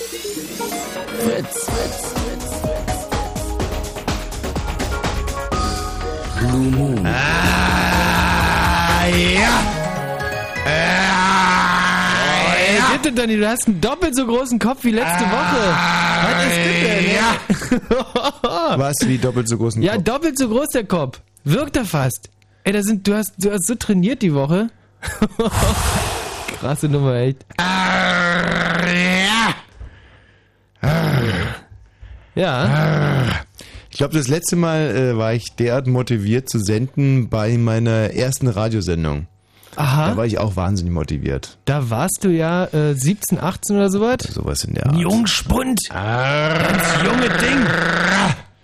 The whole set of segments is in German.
Fritz, Fritz, Fritz, Blue Moon. Ah, ja. Ah, Ey, bitte, Donny, du hast einen doppelt so großen Kopf wie letzte Woche. Was ist das denn? Ja. Was wie doppelt so großen Ja, Kopf? doppelt so groß der Kopf. Wirkt er fast. Ey, da sind, du hast, du hast so trainiert die Woche. Krasse Nummer, echt. Ah, Ja. Ich glaube, das letzte Mal äh, war ich derart motiviert zu senden bei meiner ersten Radiosendung. Aha. Da war ich auch wahnsinnig motiviert. Da warst du ja äh, 17, 18 oder sowas. Sowas in der Art. Jungspund. Ganz junge Ding.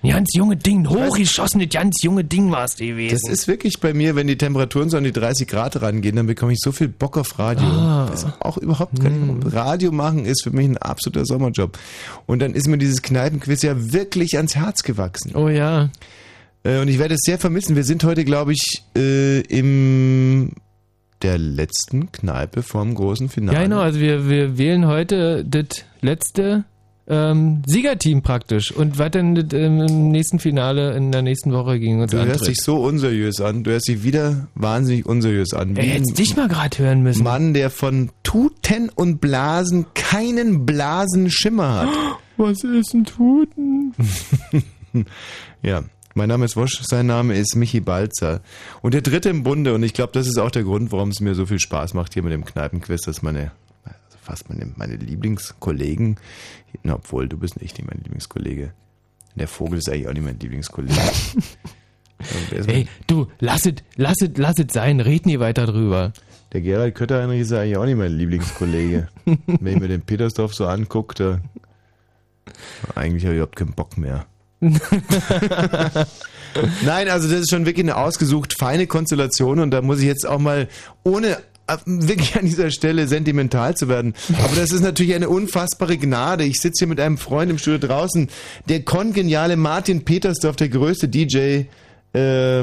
Ganz junge Ding. Hochgeschossenes, ganz junge Ding warst du gewesen. Das ist wirklich bei mir, wenn die Temperaturen so an die 30 Grad rangehen, dann bekomme ich so viel Bock auf Radio. Ah. Das ist auch überhaupt kein Radio machen ist für mich ein absoluter Sommerjob. Und dann ist mir dieses Kneipenquiz ja wirklich ans Herz gewachsen. Oh ja. Äh, Und ich werde es sehr vermissen. Wir sind heute, glaube ich, äh, im der letzten Kneipe vorm großen Finale. Ja, genau. Also wir, wir wählen heute das letzte ähm, Siegerteam praktisch. Und was das, ähm, im nächsten Finale in der nächsten Woche gegen uns Du hörst antritt. dich so unseriös an. Du hörst dich wieder wahnsinnig unseriös an. Ey, hättest dich mal gerade hören müssen. Mann, der von Tuten und Blasen keinen Blasenschimmer hat. Was ist ein Tuten? Ja. Mein Name ist Wosch, sein Name ist Michi Balzer. Und der dritte im Bunde, und ich glaube, das ist auch der Grund, warum es mir so viel Spaß macht hier mit dem Kneipenquiz, dass meine, fast meine, meine Lieblingskollegen, obwohl du bist nicht mein Lieblingskollege. Der Vogel ist eigentlich auch nicht mein Lieblingskollege. Mein- Ey, du, lass es, lass es, lass es sein. Red nie weiter drüber. Der Gerald Kötterheinrich ist eigentlich auch nicht mein Lieblingskollege. Wenn ich mir den Petersdorf so angucke, eigentlich habe ich überhaupt keinen Bock mehr. Nein, also das ist schon wirklich eine ausgesucht feine Konstellation und da muss ich jetzt auch mal ohne wirklich an dieser Stelle sentimental zu werden. Aber das ist natürlich eine unfassbare Gnade. Ich sitze hier mit einem Freund im Studio draußen, der kongeniale Martin Petersdorf, der größte DJ, äh,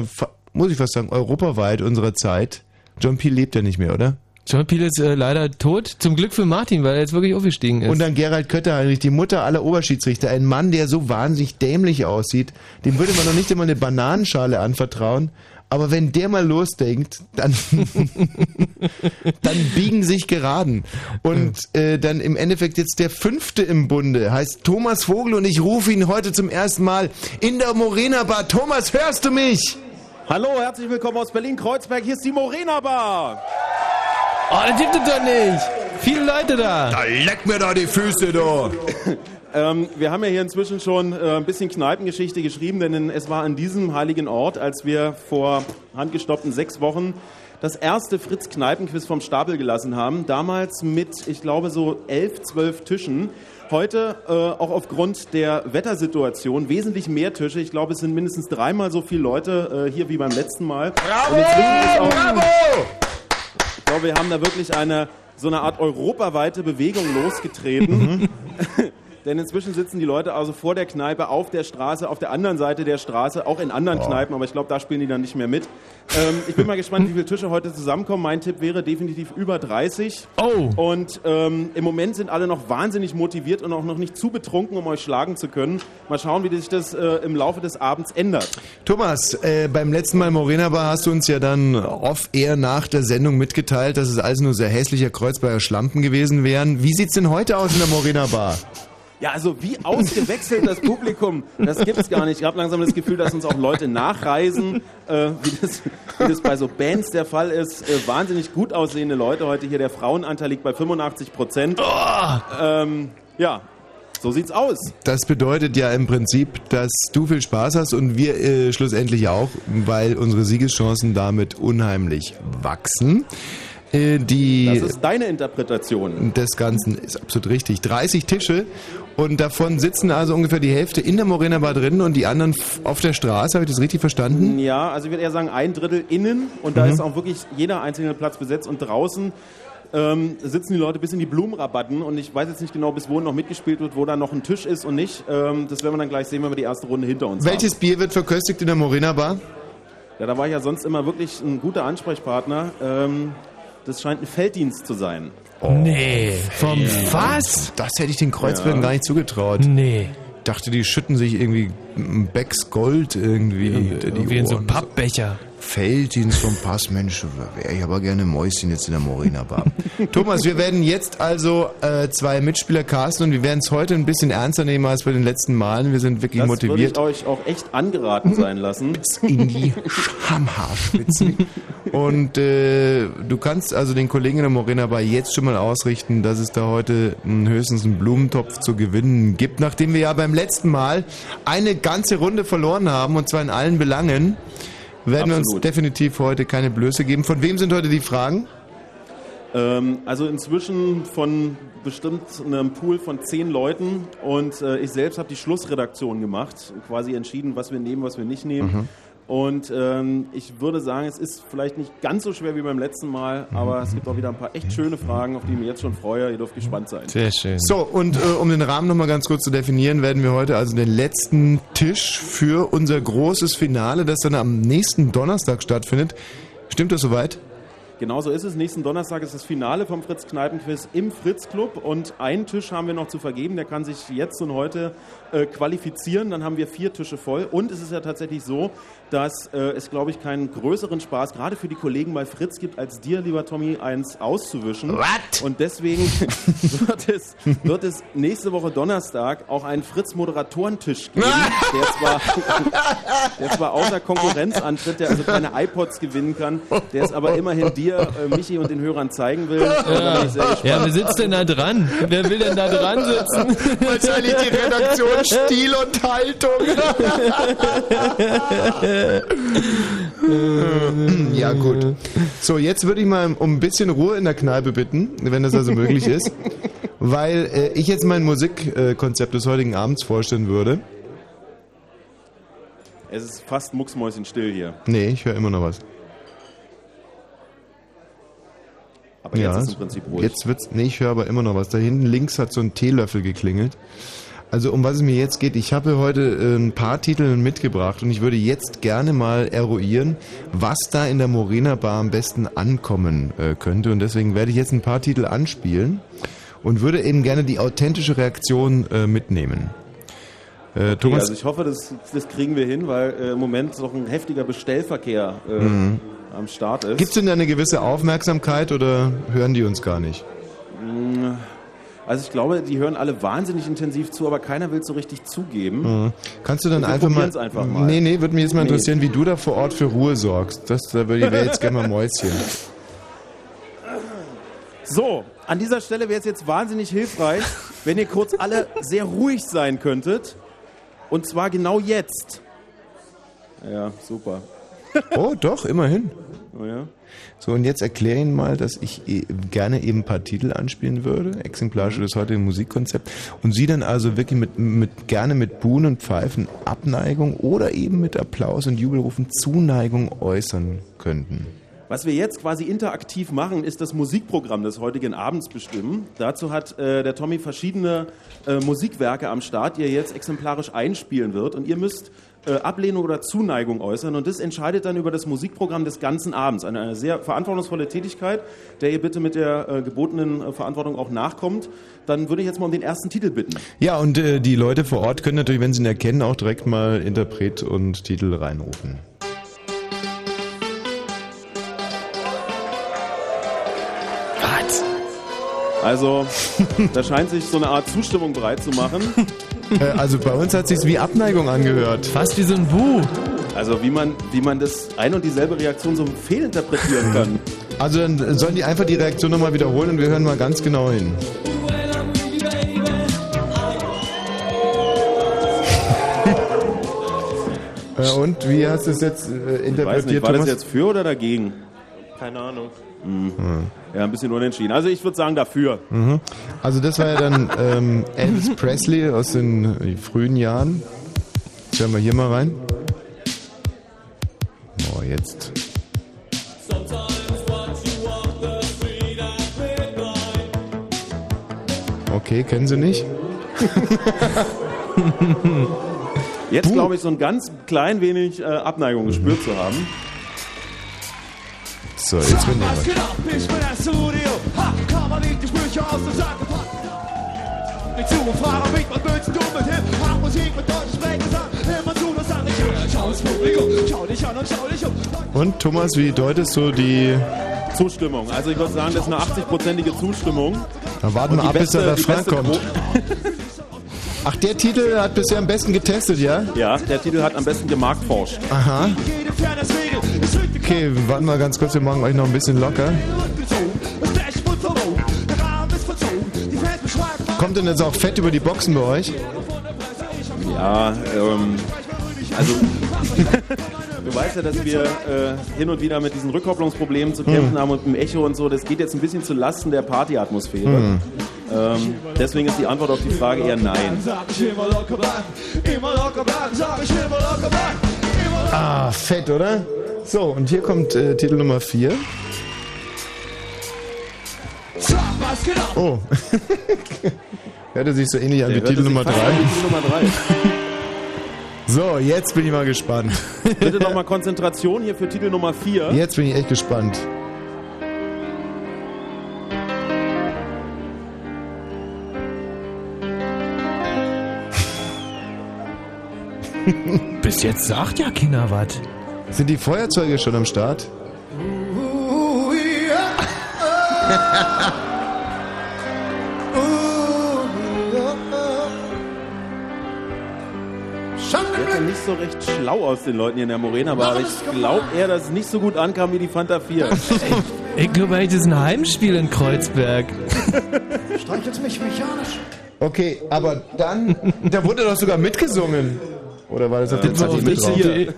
muss ich fast sagen, europaweit unserer Zeit. John Peel lebt ja nicht mehr, oder? John Peel ist äh, leider tot. Zum Glück für Martin, weil er jetzt wirklich aufgestiegen ist. Und dann Gerald Kötterheinrich, die Mutter aller Oberschiedsrichter. Ein Mann, der so wahnsinnig dämlich aussieht. Dem würde man noch nicht einmal eine Bananenschale anvertrauen. Aber wenn der mal losdenkt, dann, dann biegen sich geraden. Und äh, dann im Endeffekt jetzt der fünfte im Bunde heißt Thomas Vogel und ich rufe ihn heute zum ersten Mal in der Morena Bar. Thomas, hörst du mich? Hallo, herzlich willkommen aus Berlin-Kreuzberg. Hier ist die Morena Bar. Oh, das gibt es doch nicht. Viele Leute da. Da leck mir da die Füße, da. Ähm, wir haben ja hier inzwischen schon äh, ein bisschen Kneipengeschichte geschrieben, denn es war an diesem heiligen Ort, als wir vor handgestoppten sechs Wochen das erste Fritz-Kneipenquiz vom Stapel gelassen haben. Damals mit, ich glaube, so elf, zwölf Tischen. Heute äh, auch aufgrund der Wettersituation wesentlich mehr Tische. Ich glaube, es sind mindestens dreimal so viele Leute äh, hier wie beim letzten Mal. Bravo! Auch- Bravo! Ich glaube, wir haben da wirklich eine so eine Art europaweite Bewegung losgetreten. Denn inzwischen sitzen die Leute also vor der Kneipe, auf der Straße, auf der anderen Seite der Straße, auch in anderen Kneipen, aber ich glaube, da spielen die dann nicht mehr mit. Ähm, ich bin mal gespannt, wie viele Tische heute zusammenkommen. Mein Tipp wäre definitiv über 30. Oh. Und ähm, im Moment sind alle noch wahnsinnig motiviert und auch noch nicht zu betrunken, um euch schlagen zu können. Mal schauen, wie sich das äh, im Laufe des Abends ändert. Thomas, äh, beim letzten Mal Morena Bar hast du uns ja dann off-air nach der Sendung mitgeteilt, dass es alles nur sehr hässlicher Kreuzberger Schlampen gewesen wären. Wie sieht's denn heute aus in der Morena Bar? Ja, also wie ausgewechselt das Publikum, das gibt's gar nicht. Ich habe langsam das Gefühl, dass uns auch Leute nachreisen, äh, wie, das, wie das bei so Bands der Fall ist. Äh, wahnsinnig gut aussehende Leute heute hier. Der Frauenanteil liegt bei 85 Prozent. Ähm, ja, so sieht's aus. Das bedeutet ja im Prinzip, dass du viel Spaß hast und wir äh, schlussendlich auch, weil unsere Siegeschancen damit unheimlich wachsen. Äh, die Das ist deine Interpretation. des Ganzen ist absolut richtig. 30 Tische und davon sitzen also ungefähr die Hälfte in der Morena Bar drin und die anderen auf der Straße. Habe ich das richtig verstanden? Ja, also ich würde eher sagen ein Drittel innen und da ist auch wirklich jeder einzelne Platz besetzt und draußen ähm, sitzen die Leute bis in die Blumenrabatten und ich weiß jetzt nicht genau, bis wo noch mitgespielt wird, wo da noch ein Tisch ist und nicht. Ähm, das werden wir dann gleich sehen, wenn wir die erste Runde hinter uns haben. Welches Bier wird verköstigt in der Morena Bar? Ja, da war ich ja sonst immer wirklich ein guter Ansprechpartner. Ähm, das scheint ein Felddienst zu sein. Nee, vom Fass? Das hätte ich den Kreuzbergen Ja. gar nicht zugetraut. Nee. dachte, die schütten sich irgendwie Becks Gold irgendwie hinter die Wie in so. Pappbecher. Felddienst vom Pass, Mensch, wäre ich aber gerne Mäuschen jetzt in der Morena Bar. Thomas, wir werden jetzt also äh, zwei Mitspieler casten und wir werden es heute ein bisschen ernster nehmen als bei den letzten Malen. Wir sind wirklich Das würde motiviert. ich euch auch echt angeraten sein lassen. in die Schamhaarspitzen. Und äh, du kannst also den Kollegen in der Morena Bar jetzt schon mal ausrichten, dass es da heute mh, höchstens einen Blumentopf zu gewinnen gibt, nachdem wir ja beim letzten Mal eine ganze Runde verloren haben, und zwar in allen Belangen. Werden wir uns Absolut. definitiv heute keine Blöße geben. Von wem sind heute die Fragen? Ähm, also inzwischen von bestimmt einem Pool von zehn Leuten und äh, ich selbst habe die Schlussredaktion gemacht, quasi entschieden, was wir nehmen, was wir nicht nehmen. Mhm. Und ähm, ich würde sagen, es ist vielleicht nicht ganz so schwer wie beim letzten Mal, aber es gibt auch wieder ein paar echt schöne Fragen, auf die ich mich jetzt schon freue. Ihr dürft gespannt sein. Sehr schön. So, und äh, um den Rahmen nochmal ganz kurz zu definieren, werden wir heute also den letzten Tisch für unser großes Finale, das dann am nächsten Donnerstag stattfindet. Stimmt das soweit? Genau so ist es. Nächsten Donnerstag ist das Finale vom Fritz Kneipenquiz im Fritz Club und einen Tisch haben wir noch zu vergeben. Der kann sich jetzt und heute äh, qualifizieren. Dann haben wir vier Tische voll. Und es ist ja tatsächlich so, dass äh, es, glaube ich, keinen größeren Spaß gerade für die Kollegen bei Fritz gibt, als dir, lieber Tommy, eins auszuwischen. What? Und deswegen wird es, wird es nächste Woche Donnerstag auch einen Fritz-Moderatoren-Tisch geben, der zwar, der zwar außer Konkurrenz antritt, der also keine iPods gewinnen kann, der es aber immerhin dir, äh, Michi und den Hörern zeigen will. Gespannt. Ja, wer sitzt denn da dran? Wer will denn da dran sitzen? Wahrscheinlich die Redaktion Stil und Haltung. ja, gut. So, jetzt würde ich mal um ein bisschen Ruhe in der Kneipe bitten, wenn das also möglich ist. Weil äh, ich jetzt mein Musikkonzept des heutigen Abends vorstellen würde. Es ist fast mucksmäuschenstill hier. Nee, ich höre immer noch was. Aber jetzt ist es im Prinzip ruhig. Jetzt wird's, nee, ich höre aber immer noch was. Da hinten links hat so ein Teelöffel geklingelt. Also um was es mir jetzt geht, ich habe heute äh, ein paar Titel mitgebracht und ich würde jetzt gerne mal eruieren, was da in der Morena Bar am besten ankommen äh, könnte. Und deswegen werde ich jetzt ein paar Titel anspielen und würde eben gerne die authentische Reaktion äh, mitnehmen. Äh, Okay, Thomas, also ich hoffe, das, das kriegen wir hin, weil äh, im Moment noch ein heftiger Bestellverkehr äh, Mhm. am Start ist. gibt es denn da eine gewisse Aufmerksamkeit oder hören die uns gar nicht? Also ich glaube, die hören alle wahnsinnig intensiv zu, aber keiner will es so richtig zugeben. Mhm. Kannst du dann einfach mal, einfach mal. Nee, nee, würde mich jetzt mal Nee. interessieren, wie du da vor Ort für Ruhe sorgst. Das da würde ich jetzt gerne mal Mäuschen. So, an dieser Stelle wäre es jetzt wahnsinnig hilfreich, wenn ihr kurz alle sehr ruhig sein könntet. Und zwar genau jetzt. Ja, super. Oh, doch, immerhin. Oh, ja. So, und jetzt erkläre Ihnen mal, dass ich eh- gerne eben ein paar Titel anspielen würde, exemplarisch das heutige Musikkonzept. Und Sie dann also wirklich mit, mit gerne mit Buhnen und Pfeifen Abneigung oder eben mit Applaus und Jubelrufen Zuneigung äußern könnten. Was wir jetzt quasi interaktiv machen, ist das Musikprogramm des heutigen Abends bestimmen. Dazu hat äh, der Tommy verschiedene äh, Musikwerke am Start, die er jetzt exemplarisch einspielen wird. Und ihr müsst äh, Ablehnung oder Zuneigung äußern. Und das entscheidet dann über das Musikprogramm des ganzen Abends. Eine, eine sehr verantwortungsvolle Tätigkeit, der ihr bitte mit der äh, gebotenen äh, Verantwortung auch nachkommt. Dann würde ich jetzt mal um den ersten Titel bitten. Ja, und äh, die Leute vor Ort können natürlich, wenn sie ihn erkennen, auch direkt mal Interpret und Titel reinrufen. Also, da scheint sich so eine Art Zustimmung breit zu machen. Äh, also bei uns hat sich's wie Abneigung angehört. Fast wie so ein Bu. Also wie man, wie man das ein und dieselbe Reaktion so fehlinterpretieren kann. Also dann sollen die einfach die Reaktion nochmal wiederholen und wir hören mal ganz genau hin. Äh, und wie hast du es jetzt äh, Ich weiß interpretiert, nicht, war das Thomas? jetzt für oder dagegen? Keine Ahnung. Ja, ein bisschen unentschieden. Also ich würde sagen dafür. Also das war ja dann ähm, Elvis Presley aus den äh, frühen Jahren. Hören wir hier mal rein. Oh, jetzt. Okay, kennen Sie nicht? Jetzt glaube ich so ein ganz klein wenig äh, Abneigung gespürt zu haben. So, jetzt bin ich nicht zu und frage mich, was willst du mit Hip? Hab Musik mit deutschen Sprechgesang. Immer zu, das an dich hören. Schau ins Publikum, schau dich an und schau dich um. Und Thomas, wie deutest du die... Zustimmung. Also ich würde sagen, das ist eine 80-prozentige Zustimmung. Da warten wir ab, bis der beste kommt. Ach, der Titel hat bisher am besten getestet, ja? Ja, der Titel hat am besten gemarktforscht. Aha. Jede Okay, warten wir ganz kurz, wir machen euch noch ein bisschen locker. Kommt denn jetzt auch Fett über die Boxen bei euch? Ja, ähm, also du weißt ja, dass wir äh, hin und wieder mit diesen Rückkopplungsproblemen zu kämpfen haben und im Echo und so. Das geht jetzt ein bisschen zu Lasten der Partyatmosphäre. Ähm, deswegen ist die Antwort auf die Frage eher nein. Ah, fett, oder? So, und hier kommt äh, Titel Nummer 4. Sag, was geht ab? Oh. Hörte sich so ähnlich an wie Titel Nummer fast 3. an wie Titel Nummer drei. So, jetzt bin ich mal gespannt. Bitte nochmal Konzentration hier für Titel Nummer 4. Jetzt bin ich echt gespannt. Bis jetzt sagt ja keiner was. Sind die Feuerzeuge schon am Start? Sieht ja nicht so recht schlau aus den Leuten hier in der Morena, aber ich glaube eher, dass es nicht so gut ankam wie die Fanta 4. Ich glaube eigentlich, das ist ein Heimspiel in Kreuzberg. Streichelt mich mechanisch. Okay, aber dann, da wurde doch sogar mitgesungen. Oder war das auf mit der drauf? CD.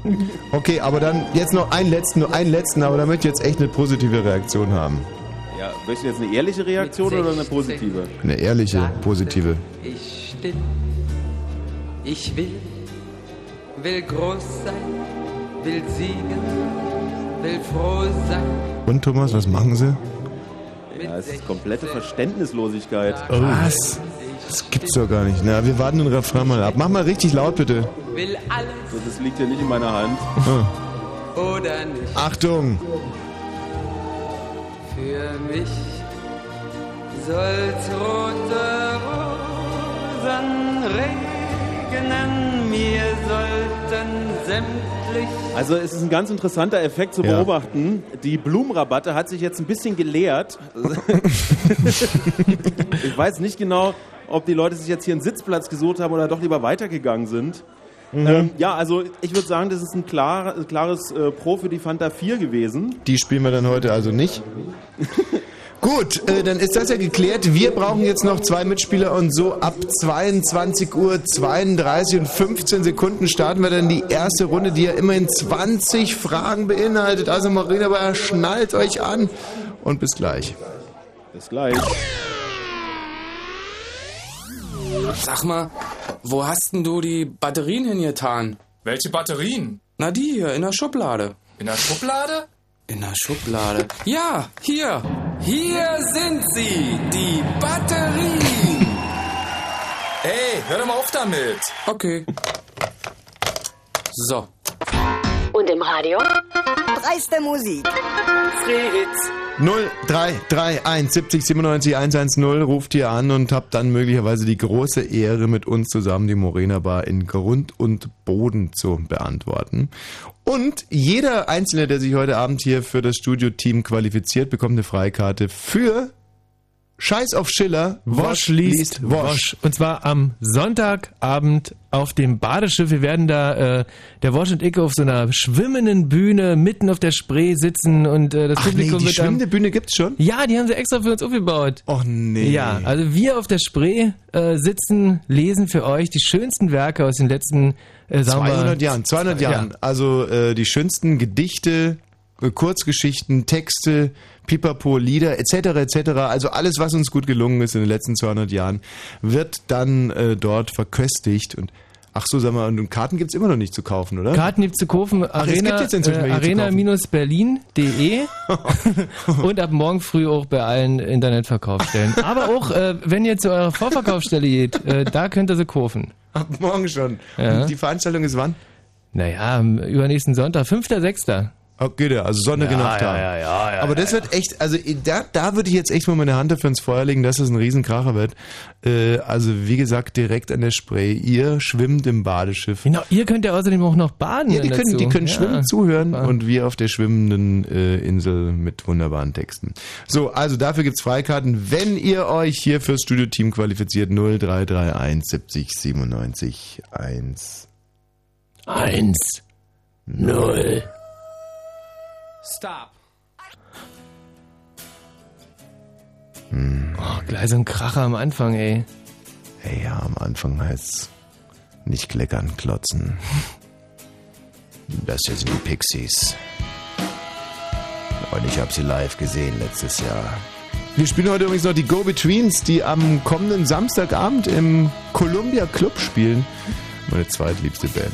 Okay, aber dann jetzt noch einen letzten, nur einen letzten, aber da möchte ich jetzt echt eine positive Reaktion haben. Ja, möchtest du jetzt eine ehrliche Reaktion oder eine positive? Eine ehrliche, positive. Ich still. Ich will, will groß sein, will siegen, will froh sein. Und Thomas, was machen sie? Ja, es ist komplette Verständnislosigkeit. Was? Das gibt's doch gar nicht. Na, wir warten den Refrain mal ab. Mach mal richtig laut, bitte. Will alles So, das liegt ja nicht in meiner Hand. oder nicht. Achtung! Für mich soll's rote Rosen regnen, mir sollten sämtlich Also es ist ein ganz interessanter Effekt zu Ja. beobachten. Die Blumenrabatte hat sich jetzt ein bisschen geleert. ich weiß nicht genau, ob die Leute sich jetzt hier einen Sitzplatz gesucht haben oder doch lieber weitergegangen sind. Ähm, ja, also ich würde sagen, das ist ein klar, klares äh, Pro für die Fanta 4 gewesen. Die spielen wir dann heute also nicht. Gut, äh, dann ist das ja geklärt. Wir brauchen jetzt noch zwei Mitspieler und so ab 22 Uhr 32 und 15 Sekunden starten wir dann die erste Runde, die ja immerhin 20 Fragen beinhaltet. Also Marina Bayer, schnallt euch an und bis gleich. Bis gleich. Sag mal, wo hast denn du die Batterien hingetan? Welche Batterien? Na die hier, in der Schublade. In der Schublade? In der Schublade. Ja, hier. Hier sind sie, die Batterien. Ey, hör doch mal auf damit. Okay. So. Und im Radio? Dreiste Musik. Fritz. 0331 70 97 110 ruft hier an und habt dann möglicherweise die große Ehre, mit uns zusammen die Morena Bar in Grund und Boden zu beantworten. Und jeder Einzelne, der sich heute Abend hier für das Studio-Team qualifiziert, bekommt eine Freikarte für Scheiß auf Schiller. Wosch liest Wosch. Und zwar am Sonntagabend auf dem Badeschiff. Wir werden da, äh, der Wosch und ich, auf so einer schwimmenden Bühne mitten auf der Spree sitzen und äh, das Ach nee, Publikum die wird schwimmende Bühne gibt's schon? Ja, die haben sie extra für uns aufgebaut. Och nee. Ja, also wir auf der Spree äh, sitzen, lesen für euch die schönsten Werke aus den letzten äh, sagen wir, 200 Jahren, 200 Ja. Jahren. Also äh, die schönsten Gedichte, Kurzgeschichten, Texte, Pipapo, Lieder etc. etc. Also alles, was uns gut gelungen ist in den letzten 200 Jahren, wird dann äh, dort verköstigt. Und ach so, sag mal, und Karten gibt's immer noch nicht zu kaufen, oder? Karten gibt's zu kaufen. es Arena, gibt äh, welche zu kaufen. arena-berlin.de und ab morgen früh auch bei allen Internetverkaufsstellen. Aber auch, äh, wenn ihr zu eurer Vorverkaufsstelle geht, äh, da könnt ihr sie kaufen. Ab morgen schon. Ja. Und die Veranstaltung ist wann? Naja, am übernächsten Sonntag, 5.6. Okay, der, also sonnige Ja, Nacht ja, haben. ja, ja, ja, Aber das wird echt, also da, da würde ich jetzt echt mal meine Hand dafür ins Feuer legen, dass das ein Riesenkracher wird. Äh, also wie gesagt, direkt an der Spree. Ihr schwimmt im Badeschiff. Genau, ihr könnt ja außerdem auch noch baden. Ja, die können, dazu. die können Ja, schwimmen zuhören super. und wir auf der schwimmenden äh, Insel mit wunderbaren Texten. So, also dafür gibt's Freikarten, wenn ihr euch hier fürs Studioteam qualifiziert. 0331 70 97 1. Eins. Null. Stop. Oh, gleich so ein Kracher am Anfang, ey. Hey, ja, am Anfang heißt's nicht kleckern, klotzen. Das hier sind die Pixies. Und ich habe sie live gesehen letztes Jahr. Wir spielen heute übrigens noch die Go-Betweens, die am kommenden Samstagabend im Columbia Club spielen. Meine zweitliebste Band.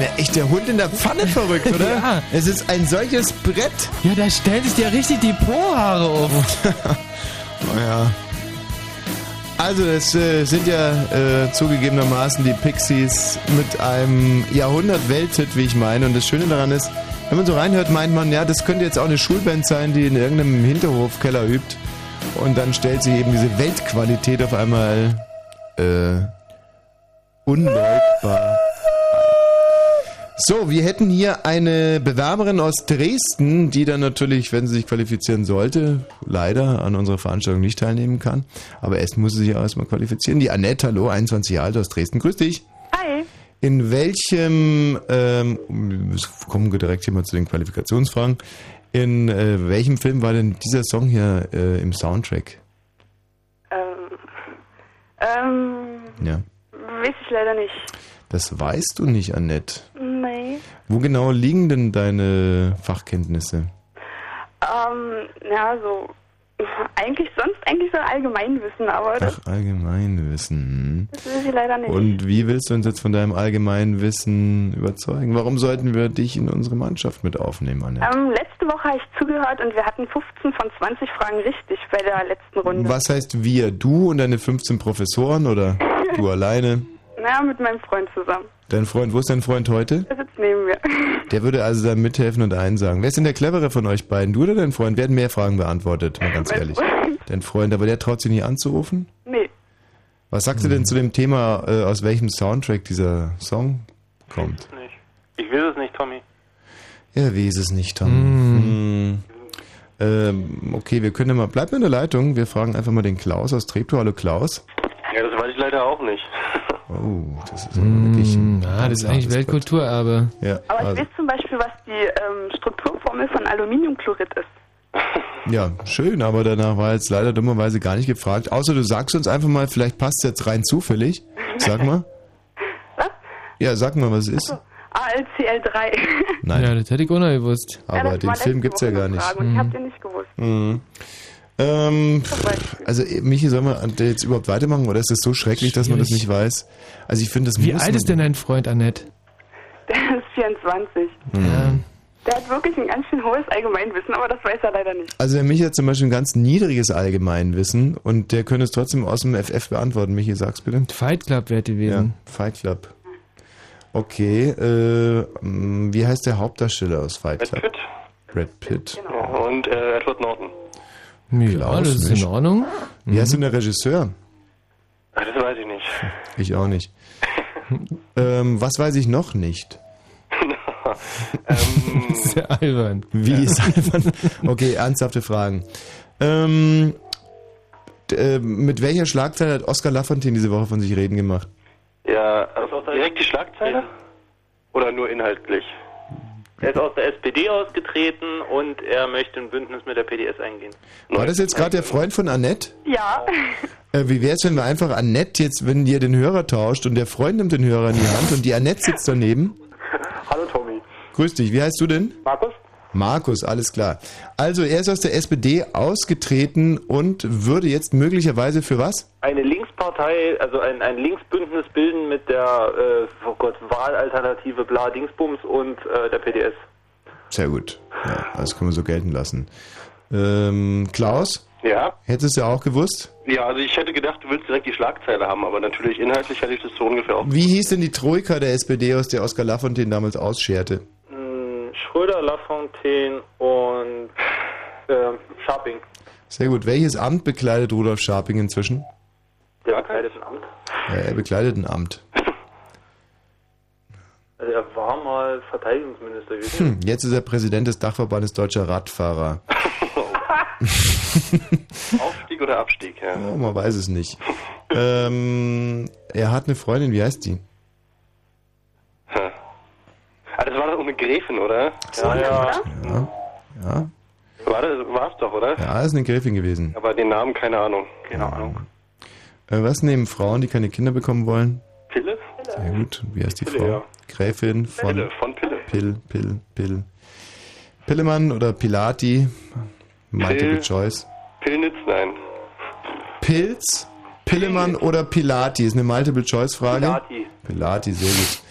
Mir echt der Hund in der Pfanne verrückt, oder? Ja. Es ist ein solches Brett. Ja, da stellt sich dir richtig die Po-Haare auf. Naja. Also, es äh, sind ja äh, zugegebenermaßen die Pixies mit einem Jahrhundert-Welthit, wie ich meine. Und das Schöne daran ist, wenn man so reinhört, meint man, ja, das könnte jetzt auch eine Schulband sein, die in irgendeinem Hinterhofkeller übt. Und dann stellt sich eben diese Weltqualität auf einmal äh, unleugbar. So, wir hätten hier eine Bewerberin aus Dresden, die dann natürlich, wenn sie sich qualifizieren sollte, leider an unserer Veranstaltung nicht teilnehmen kann. Aber erst muss sie sich erstmal qualifizieren. Die Annette, hallo, 21 Jahre alt aus Dresden. Grüß dich. Hi. In welchem, ähm, kommen wir direkt hier mal zu den Qualifikationsfragen. In äh, welchem Film war denn dieser Song hier äh, im Soundtrack? Ähm, ähm, Ja. weiß ich leider nicht. Das weißt du nicht, Annette. Nee. Wo genau liegen denn deine Fachkenntnisse? Ähm, ja, so Eigentlich sonst eigentlich so Allgemeinwissen, aber das, Ach, Allgemeinwissen. das will sie leider nicht. Und wie willst du uns jetzt von deinem Allgemeinwissen überzeugen? Warum sollten wir dich in unsere Mannschaft mit aufnehmen, Anne? Ähm, letzte Woche habe ich zugehört und wir hatten 15 von 20 Fragen richtig bei der letzten Runde. Was heißt wir? Du und deine 15 Professoren oder du alleine? Naja, mit meinem Freund zusammen. Dein Freund, wo ist dein Freund heute? Der sitzt neben mir. Der würde also dann mithelfen und einen sagen. Wer ist denn der clevere von euch beiden? Du oder dein Freund? Wer hat mehr Fragen beantwortet? Mal ganz Mein ehrlich. Freund. Dein Freund, aber der traut sich nicht anzurufen? Nee. Was sagst du denn zu dem Thema, äh, aus welchem Soundtrack dieser Song kommt? Nicht. Ich will es nicht, Tommy. Ja, wie ist es nicht, Tom? Hm. Ähm, okay, wir können ja mal, bleib mal in der Leitung. Wir fragen einfach mal den Klaus aus Treptow. Hallo Klaus. Ja, das weiß ich leider auch nicht. Oh, das ist aber wirklich ein Ah, das ist eigentlich Weltkulturerbe. Ja, Aber ich also, weiß zum Beispiel, was die ähm, Strukturformel von Aluminiumchlorid ist. ja, schön, aber danach war jetzt leider dummerweise gar nicht gefragt. Außer du sagst uns einfach mal, vielleicht passt es jetzt rein zufällig. Sag mal. Was? Ja, sag mal, was es ist. ALCL3. Nein. Ja, das hätte ich auch noch gewusst. Ja, Aber das den Film letzte gibt's ja gar nicht. Und ich hab den nicht gewusst. Mhm. Ähm, also äh, Michi, soll man jetzt überhaupt weitermachen oder ist das so schrecklich, dass man das nicht weiß? Also ich finde, das Wie alt ist denn dein Freund, Annette? Der ist 24. Mhm. Der hat wirklich ein ganz schön hohes Allgemeinwissen, aber das weiß er leider nicht. Also der Michi hat zum Beispiel ein ganz niedriges Allgemeinwissen und der könnte es trotzdem aus dem FF beantworten. Michi, sag's bitte. Fight Club wäre gewesen. Ja, Fight Club. Okay, äh, mh, wie heißt der Hauptdarsteller aus Fight Brad Club? Pitt. Brad Pitt. Ja, und äh, Edward Norton. Ja, Klaus, das ist nicht. in Ordnung. Wie heißt denn der Regisseur? Ah, Das weiß ich nicht. Ich auch nicht. ähm, was weiß ich noch nicht? ähm, Sehr albern. Wie ist albern? Okay, ernsthafte Fragen. Ähm, äh, mit welcher Schlagzeile hat Oskar Lafontaine diese Woche von sich reden gemacht? ja, also direkt die Schlagzeile? Oder nur inhaltlich? Er ist aus der SPD ausgetreten und er möchte ein Bündnis mit der PDS eingehen. War das jetzt gerade der Freund von Annette? Ja. Äh, wie wäre es, wenn wir einfach Annette jetzt, wenn ihr den Hörer tauscht und der Freund nimmt den Hörer in die Hand und die Annette sitzt daneben? Hallo Tommy. Grüß dich, wie heißt du denn? Markus? Markus, alles klar. Also er ist aus der SPD ausgetreten und würde jetzt möglicherweise für was? Eine Linkspartei, also ein, ein Linksbündnis bilden mit der, äh, oh Gott, Wahlalternative bla Dingsbums und äh, der PDS. Sehr gut. Ja, das können wir so gelten lassen. Ähm, Klaus, Ja? hättest du auch gewusst? Ja, also ich hätte gedacht, du willst direkt die Schlagzeile haben, aber natürlich inhaltlich hätte ich das so ungefähr auch. Wie hieß denn die Troika der SPD, aus der Oskar Lafontaine damals ausscherte? Schröder, Lafontaine und äh, Scharping. Sehr gut. Welches Amt bekleidet Rudolf Scharping inzwischen? Der bekleidet ein Amt. Ja, er bekleidet ein Amt. Also er war mal Verteidigungsminister gewesen. Hm, jetzt ist er Präsident des Dachverbandes deutscher Radfahrer. Aufstieg oder Abstieg, ja. Oh, man weiß es nicht. ähm, er hat eine Freundin, wie heißt die? Ah, das war doch eine Gräfin, oder? Ja, ja. Ja, ja, War das, war's doch, oder? ja, ist eine Gräfin gewesen. Aber den Namen, keine Ahnung. Keine Ahnung. Äh, was nehmen Frauen, die keine Kinder bekommen wollen? Pille? Sehr gut. Wie heißt die Pille, Frau? ja. Gräfin von Pille, von Pille. Pill, Pill, Pill. Pillemann oder Pilati? Multiple Pill. Choice. Pillnitz, nein. Pilz, Pillemann oder Pilati? Ist eine Multiple-Choice-Frage. Pilati. Pilati, sehr gut.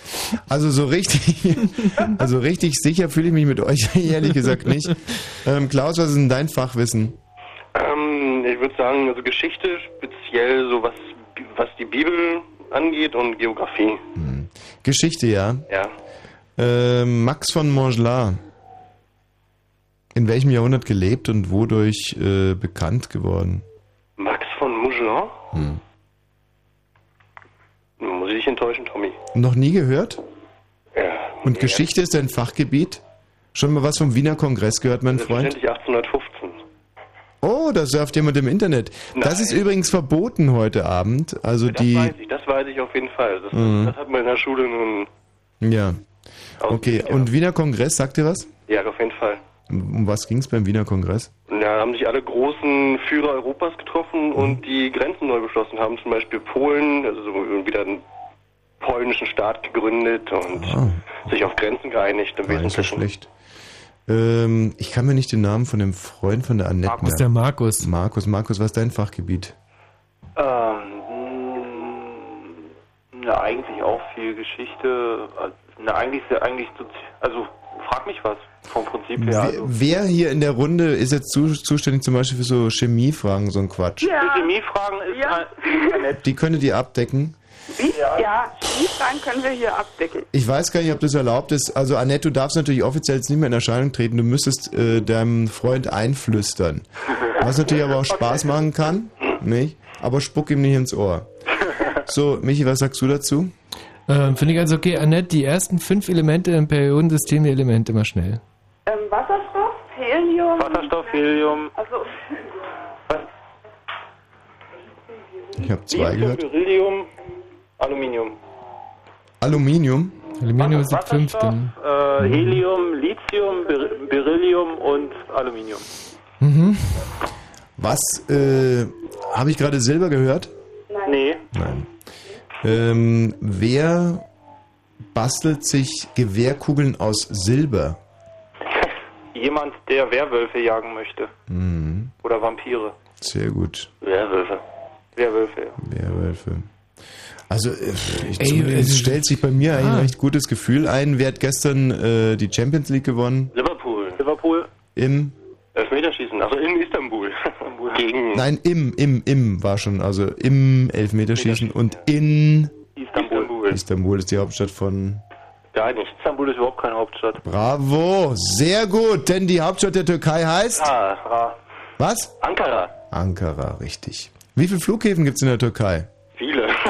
Also so richtig, also richtig sicher fühle ich mich mit euch ehrlich gesagt nicht. Ähm, Klaus, was ist denn dein Fachwissen? Ähm, ich würde sagen, also Geschichte, speziell so was, was die Bibel angeht und Geografie. Geschichte, ja. Ja. Ähm, Max von Montgelas. In welchem Jahrhundert gelebt und wodurch äh, bekannt geworden? Max von Mougin? Hm. Muss ich dich enttäuschen, Tommy. Noch nie gehört? Ja. Und Geschichte ist dein Fachgebiet? Schon mal was vom Wiener Kongress gehört, mein Freund? Selbstverständlich 1815. Oh, da surft jemand im Internet. Das ist übrigens verboten heute Abend. Also Das die. weiß ich, das weiß ich auf jeden Fall. Das, Mhm. das hat man in der Schule nun. Ja. Okay, und Wiener Kongress, sagt ihr was? Ja, auf jeden Fall. Um was ging es beim Wiener Kongress? Da haben sich alle großen Führer Europas getroffen und die Grenzen neu beschlossen haben. Zum Beispiel Polen, also so wieder polnischen Staat gegründet und sich auf Grenzen geeinigt im War nicht so schlecht. Ähm, ich kann mir nicht den Namen von dem Freund von der Annette Markus. Der Markus. Markus, Markus, was ist dein Fachgebiet? Ähm, na, eigentlich auch viel Geschichte. Na, eigentlich, eigentlich, so- also, frag mich was vom Prinzip her. Wer, Also. wer hier in der Runde ist jetzt zu, zuständig zum Beispiel für so Chemiefragen, so ein Quatsch? Für Chemiefragen ist halt nett. Die könntet ihr abdecken. Wie? Ja, Chemiefragen können wir hier abdecken. Ich weiß gar nicht, ob das erlaubt ist. Also Annette, du darfst natürlich offiziell jetzt nicht mehr in Erscheinung treten. Du müsstest äh, deinem Freund einflüstern. Was natürlich aber auch Spaß machen kann, nicht? Aber spuck ihm nicht ins Ohr. So, Michi, was sagst du dazu? Ähm, Finde ich ganz okay. Annette, die ersten fünf Elemente im Periodensystem der Elemente mal schnell. Ähm, Wasserstoff, Helium. Wasserstoff, Helium. Also, Ich habe zwei Lithium, gehört. Beryllium, Aluminium. Aluminium. Aluminium ist die fünfte. Äh, Helium, Lithium, Ber Beryllium und Aluminium. Mhm. Was, äh, habe ich gerade Silber gehört? Nee. Nein. Ähm, wer bastelt sich Gewehrkugeln aus Silber? Jemand, der Werwölfe jagen möchte. Mhm. Oder Vampire. Sehr gut. Werwölfe. Werwölfe, ja. Werwölfe. Also, äh, ich, Ey, es- stellt sich bei mir Ah. ein recht gutes Gefühl ein. Wer hat gestern äh, die Champions League gewonnen? Liverpool. Liverpool. Im? Elfmeterschießen, also in Istanbul. Gegen Nein, im, im, im war schon. Also im Elfmeterschießen und in Istanbul. Istanbul ist die Hauptstadt von. gar nicht. Istanbul ist überhaupt keine Hauptstadt. Bravo, sehr gut, denn die Hauptstadt der Türkei heißt. Ah, Ah, Was? Ankara. Ankara, richtig. Wie viele Flughäfen gibt es in der Türkei?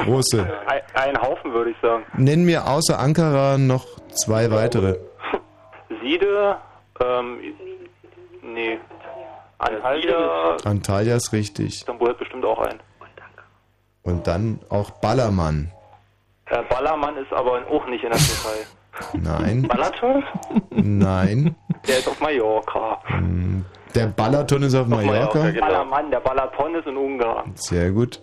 Große. ein, ein Haufen, würde ich sagen. Nenn mir außer Ankara noch zwei weitere. Siede, ähm, nee. Antalya, Antalya ist richtig. Istanbul hat bestimmt auch einen. Und dann auch Ballermann. Äh, Ballermann ist aber auch nicht in der Türkei. Nein. Balaton? Nein. Der ist auf Mallorca. Der Balaton ist auf Mallorca. genau. Ballermann, der Balaton ist in Ungarn. Sehr gut.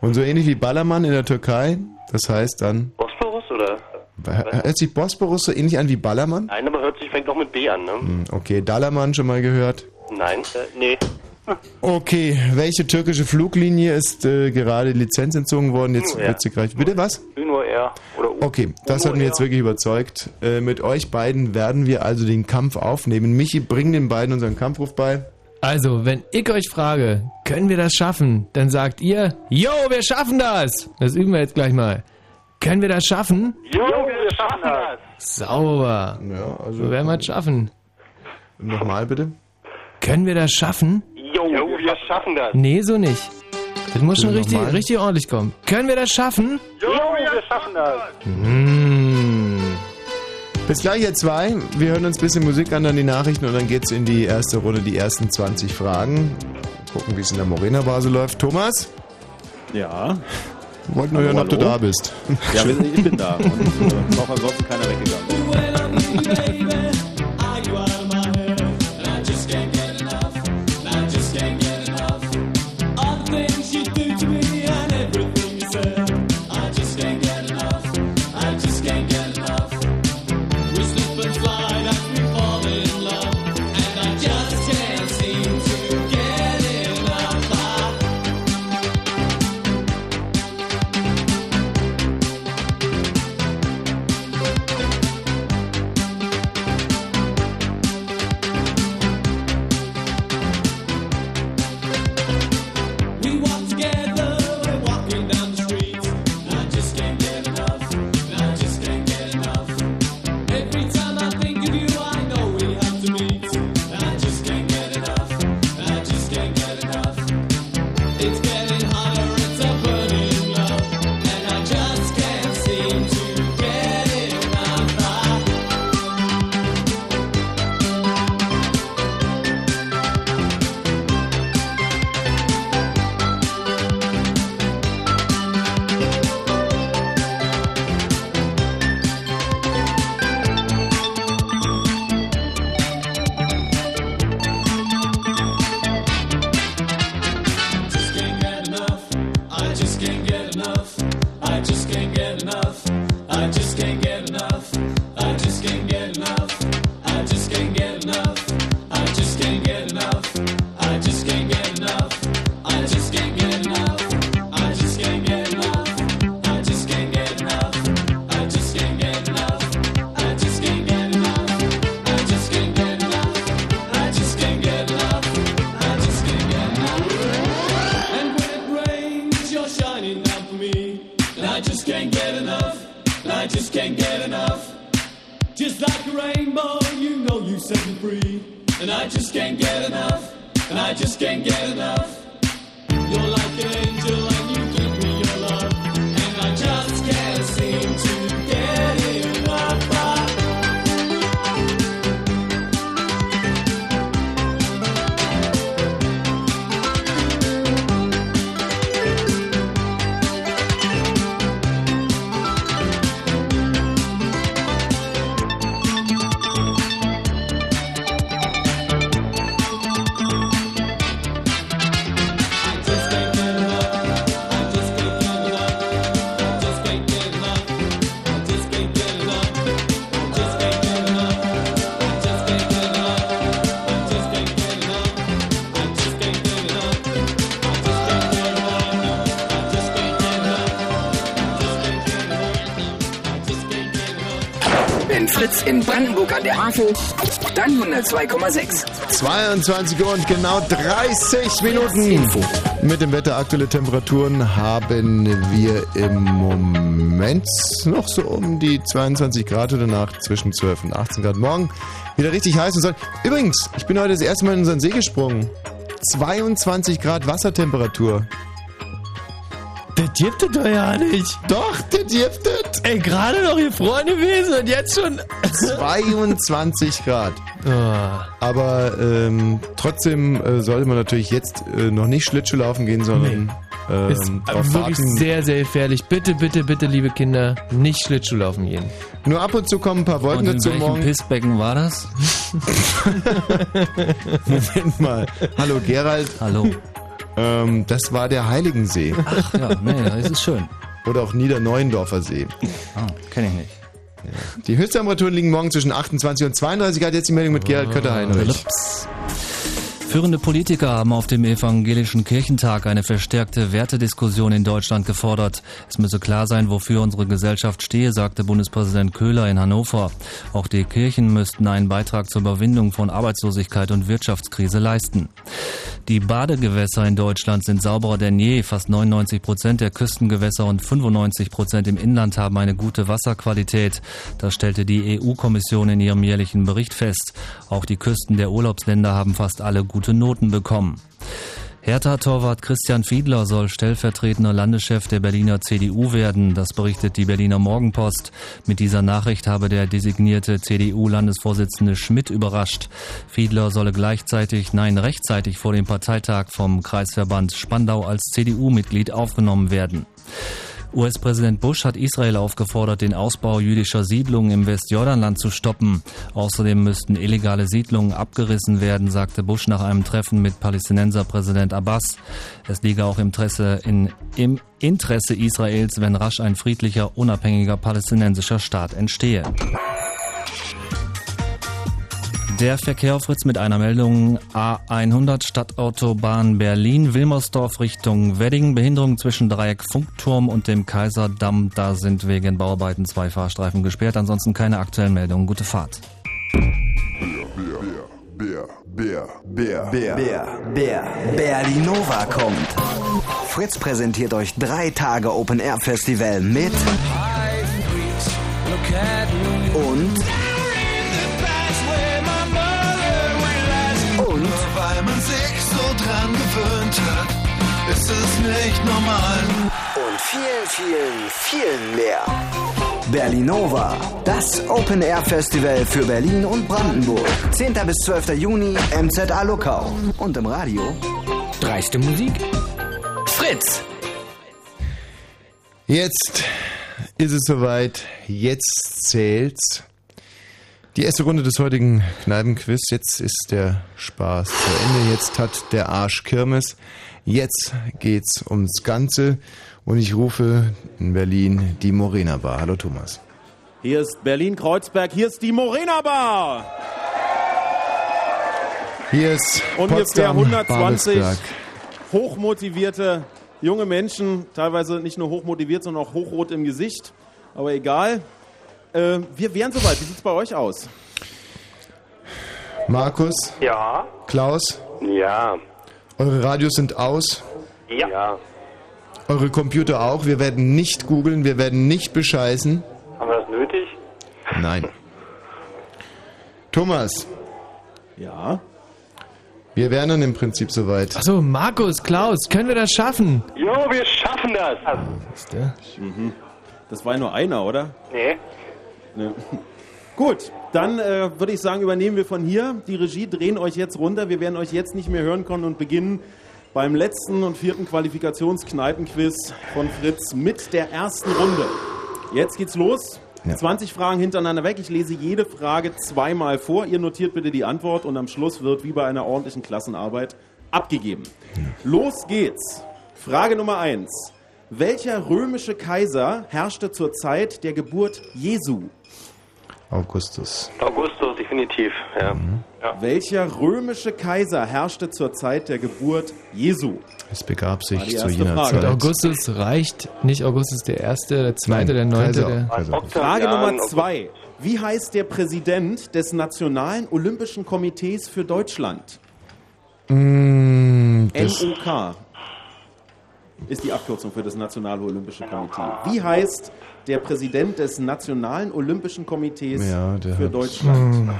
Und so ähnlich wie Ballermann in der Türkei, das heißt dann. Bosporus oder? Hört sich Bosporus so ähnlich an wie Ballermann? Nein, aber hört sich, fängt noch mit B an, ne? Hm, Okay, Dallermann schon mal gehört. Nein. Äh, nee. Okay, welche türkische Fluglinie ist äh, gerade Lizenz entzogen worden? Jetzt ja. wird sie gleich. Bitte was? Nur er oder U. Okay, das hat mich jetzt wirklich überzeugt. Äh, mit euch beiden werden wir also den Kampf aufnehmen. Michi, bring den beiden unseren Kampfruf bei. Also, wenn ich euch frage, können wir das schaffen, dann sagt ihr, yo, wir schaffen das. Das üben wir jetzt gleich mal. Können wir das schaffen? Jo, wir schaffen das. Sauber. Ja, also. So werden wir es schaffen. Nochmal bitte. Können wir das schaffen? Jo, wir schaffen das. Nee, so nicht. Das muss schon richtig, richtig ordentlich kommen. Können wir das schaffen? Jo, wir schaffen das. Mmh. Bis gleich, ihr zwei. Wir hören uns ein bisschen Musik an, dann die Nachrichten und dann geht's in die erste Runde, die ersten 20 Fragen. Gucken, wie es in der Morena Bar so läuft. Thomas? Ja. Wollten nur hören, ob du da bist. Ja, ich bin da. Und äh, auch ansonsten keiner weggegangen. Havel, dann 102,6. 22 Uhr und genau 30 Minuten. Mit dem Wetter aktuelle Temperaturen haben wir im Moment noch so um die 22 Grad oder Nacht zwischen 12 und 18 Grad. Morgen wieder richtig heiß und soll. Übrigens, ich bin heute das erste Mal in unseren See gesprungen. 22 Grad Wassertemperatur. Das gibt es doch ja nicht. Doch, das gibt es. Ey, gerade noch gefroren gewesen und jetzt schon. 22 Grad. Aber ähm, trotzdem äh, sollte man natürlich jetzt äh, noch nicht Schlittschuh laufen gehen, sondern ähm, Ist drauf wirklich warten. sehr, sehr gefährlich. Bitte, bitte, bitte, liebe Kinder, nicht Schlittschuh laufen gehen. Nur ab und zu kommen ein paar Wolken Und in dazu welchem morgen. Pissbecken war das? Moment mal. Hallo Gerald. Hallo. Ähm, das war der Heiligensee. Ach ja, nee, das ist schön. Oder auch Niederneuendorfer See. Ah, kenne ich nicht. Die Höchsttemperaturen liegen morgen zwischen 28 und 32 Grad. Jetzt die Meldung mit Gerald Kötter-Heinrich. Führende Politiker haben auf dem evangelischen Kirchentag eine verstärkte Wertediskussion in Deutschland gefordert. Es müsse klar sein, wofür unsere Gesellschaft stehe, sagte Bundespräsident Köhler in Hannover. Auch die Kirchen müssten einen Beitrag zur Überwindung von Arbeitslosigkeit und Wirtschaftskrise leisten. Die Badegewässer in Deutschland sind sauberer denn je. Fast 99 Prozent der Küstengewässer und 95 Prozent im Inland haben eine gute Wasserqualität. Das stellte die EU-Kommission in ihrem jährlichen Bericht fest. Auch die Küsten der Urlaubsländer haben fast alle gute Noten bekommen. Hertha-Torwart Christian Fiedler soll stellvertretender Landeschef der Berliner CDU werden. Das berichtet die Berliner Morgenpost. Mit dieser Nachricht habe der designierte CDU-Landesvorsitzende Schmidt überrascht. Fiedler solle gleichzeitig, nein, rechtzeitig vor dem Parteitag vom Kreisverband Spandau als CDU-Mitglied aufgenommen werden. US-Präsident Bush hat Israel aufgefordert, den Ausbau jüdischer Siedlungen im Westjordanland zu stoppen. Außerdem müssten illegale Siedlungen abgerissen werden, sagte Bush nach einem Treffen mit Palästinenserpräsident Abbas. Es liege auch im Interesse, in, im Interesse Israels, wenn rasch ein friedlicher, unabhängiger palästinensischer Staat entstehe. Der Verkehr auf Fritz mit einer Meldung A100 Stadtautobahn Berlin-Wilmersdorf Richtung Wedding. Behinderung zwischen Dreieck Funkturm und dem Kaiserdamm. Da sind wegen Bauarbeiten zwei Fahrstreifen gesperrt. Ansonsten keine aktuellen Meldungen. Gute Fahrt. Bär, Bär, Bär, Bär, Bär, Bär, Berlinova kommt. Fritz präsentiert euch drei Tage Open Air Festival mit Und hat, ist es nicht normal. und vielen, vielen, vielen mehr. Berlinova, das Open Air Festival für Berlin und Brandenburg. 10. bis 12. Juni, MZA Luckau. Und im Radio Dreiste Musik. Fritz. Jetzt ist es soweit. Jetzt zählt's. Die erste Runde des heutigen Kneipenquiz. Jetzt ist der Spaß zu Ende. Jetzt hat der Arsch Kirmes. Jetzt geht's ums Ganze. Und ich rufe in Berlin die Morena Bar. Hallo Thomas. Hier ist Berlin-Kreuzberg, hier ist die Morena Bar. Hier ist Ungefähr Potsdam, 120 Babelsberg. hochmotivierte junge Menschen, teilweise nicht nur hochmotiviert, sondern auch hochrot im Gesicht. Aber egal. Äh, wir wären soweit. Wie sieht's bei euch aus? Markus, Ja. Klaus, Ja. Eure Radios sind aus. Ja. ja. Eure Computer auch. Wir werden nicht googeln, wir werden nicht bescheißen. Haben wir das nötig? Nein. Thomas. Ja. Wir wären dann im Prinzip soweit. Achso, Markus, Klaus, können wir das schaffen? Jo, wir schaffen das. Ist der? Mhm. Das war ja nur einer, oder? Nee. Ne. Gut, dann äh, würde ich sagen, übernehmen wir von hier. Die Regie drehen euch jetzt runter. Wir werden euch jetzt nicht mehr hören können und beginnen beim letzten und vierten Qualifikationskneipenquiz von Fritz mit der ersten Runde. Jetzt geht's los. Ja. 20 Fragen hintereinander weg. Ich lese jede Frage zweimal vor. Ihr notiert bitte die Antwort und am Schluss wird wie bei einer ordentlichen Klassenarbeit abgegeben. Los geht's. Frage Nummer 1. Welcher römische Kaiser herrschte zur Zeit der Geburt Jesu? Augustus. Augustus, definitiv, ja. ja. Welcher römische Kaiser herrschte zur Zeit der Geburt Jesu? Es begab sich zu erste jener Frage. Und Zeit. Augustus reicht nicht Augustus der Erste, der Zweite, der Nein, Neunte, Kaiser. der... Kaiser. Frage Nummer zwei. Wie heißt der Präsident des Nationalen Olympischen Komitees für Deutschland? Mm, NOK ist die Abkürzung für das Nationale Olympische Komitee. Wie heißt der Präsident des Nationalen Olympischen Komitees Ja, der für hat- Deutschland?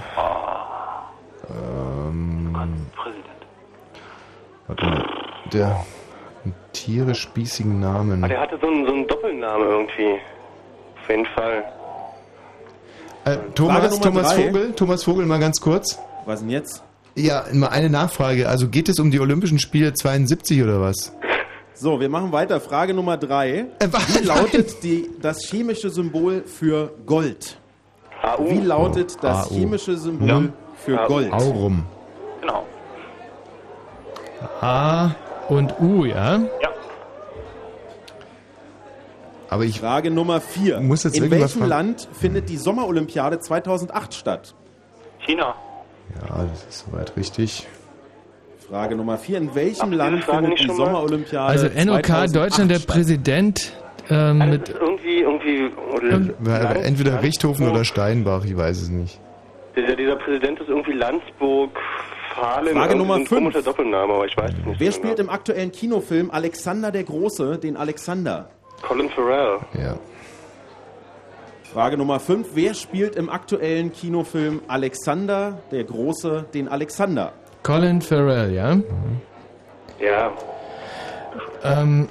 ähm, Präsident. warte mal, der hat einen tierisch spießigen Namen. Ah, der hatte so einen, so einen Doppelnamen irgendwie. Auf jeden Fall. Äh, Thomas, Thomas drei. Vogel, Thomas Vogel, mal ganz kurz. Was denn jetzt? Ja, mal eine Nachfrage. Also geht es um die Olympischen Spiele 72 oder was? So, wir machen weiter. Frage Nummer drei. Äh, was? Wie lautet die, das chemische Symbol für Gold? AU. Wie lautet das AU. chemische Symbol Ja. für AU. Gold? Aurum. Genau. A und U, ja? Ja. Aber ich Frage Nummer vier. Muss jetzt In welchem. Land findet die Sommerolympiade 2008 statt? China. Ja, das ist soweit richtig. Frage Nummer vier. In welchem ihr Land findet die? Sommerolympiade Also NOK 2008 Deutschland, der? Präsident ähm, Also mit... irgendwie, irgendwie. Oder Ja, Land- Entweder Richthofen oder Steinbach, ich weiß es nicht. Dieser, dieser Präsident ist irgendwie Landsburg, Fahlen. Frage irgendwie Nummer so ein fünf. komischer Doppelname, aber ich weiß es nicht. Wer so spielt genau. im aktuellen Kinofilm Alexander der Große den Alexander? Colin Farrell. Ja. Frage Nummer 5. Wer spielt im aktuellen Kinofilm Alexander der Große den Alexander? Colin Farrell, ja? Ja. Ähm,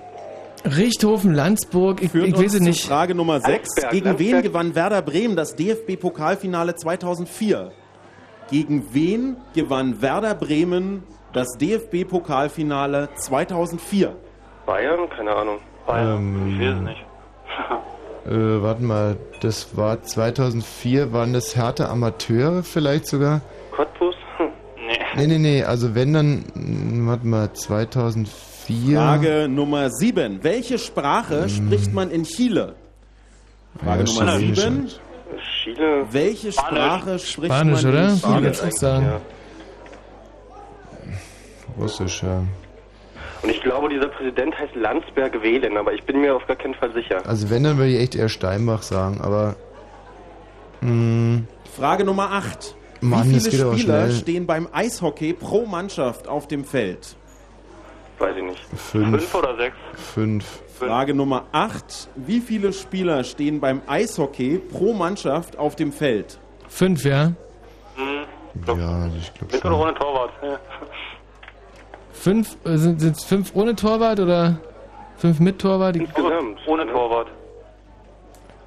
Richthofen, Landsburg, ich, Führt ich uns weiß es zu nicht. Frage Nummer 6. Landsberg, Gegen wen Landsberg. gewann Werder Bremen das DFB-Pokalfinale 2004? Gegen wen gewann Werder Bremen das DFB-Pokalfinale 2004? Bayern? Keine Ahnung. Ähm, Ich weiß es nicht. Äh, warte mal, das war 2004, waren das Härte Amateure vielleicht sogar? Cottbus? Hm. Nee. Nee, nee, also wenn dann, mh, warte mal, 2004. Frage Nummer 7. Welche Sprache spricht man in Chile? Frage Ja, Nummer Chinesisch 7. halt. Chile. Welche Sprache spricht Spanisch, man oder? in Chile? jetzt auch sagen. Ja. Russisch, ja. Und ich glaube, dieser Präsident heißt Landsberg Wählen, aber ich bin mir auf gar keinen Fall sicher. Also wenn, dann würde ich echt eher Steinbach sagen, aber... Mh, Frage Nummer 8. Mann, Wie viele Spieler stehen beim Eishockey pro Mannschaft auf dem Feld? Weiß ich nicht. fünf. Fünf oder sechs? Fünf. Frage Nummer 8. Wie viele Spieler stehen beim Eishockey pro Mannschaft auf dem Feld? Fünf, ja? Ja, ich glaube Mit oder schon. ohne Torwart? Ja. Fünf, äh, sind es fünf ohne Torwart oder fünf mit Torwart? Die- Insgesamt. Ohne Torwart.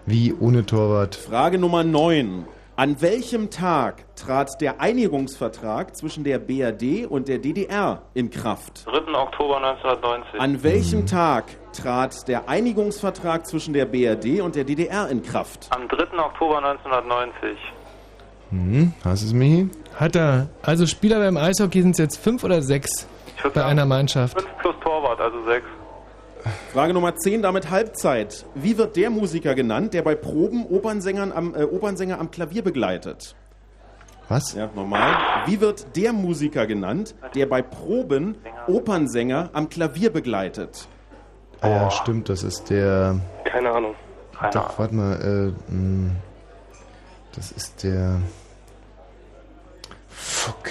Wie ohne Torwart? Frage Nummer 9. An welchem Tag trat der Einigungsvertrag zwischen der BRD und der DDR in Kraft? 3. Oktober 1990. An welchem Tag trat der Einigungsvertrag zwischen der BRD und der DDR in Kraft? Am 3. Oktober 1990. Hm, hast du es, Michi? Hat er. Also Spieler beim Eishockey sind es jetzt fünf oder sechs bei sagen, einer Mannschaft? 5 plus Torwart, also 6. Frage Nummer 10, damit Halbzeit. Wie wird der Musiker genannt, der bei Proben Opernsängern am, äh, Opernsänger am Klavier begleitet? Was? Ja, nochmal. Wie wird der Musiker genannt, der bei Proben Opernsänger am Klavier begleitet? Ah ja, stimmt, das ist der... Keine Ahnung. Keine Ahnung. Doch, warte mal, äh, mh, das ist der... Fuck.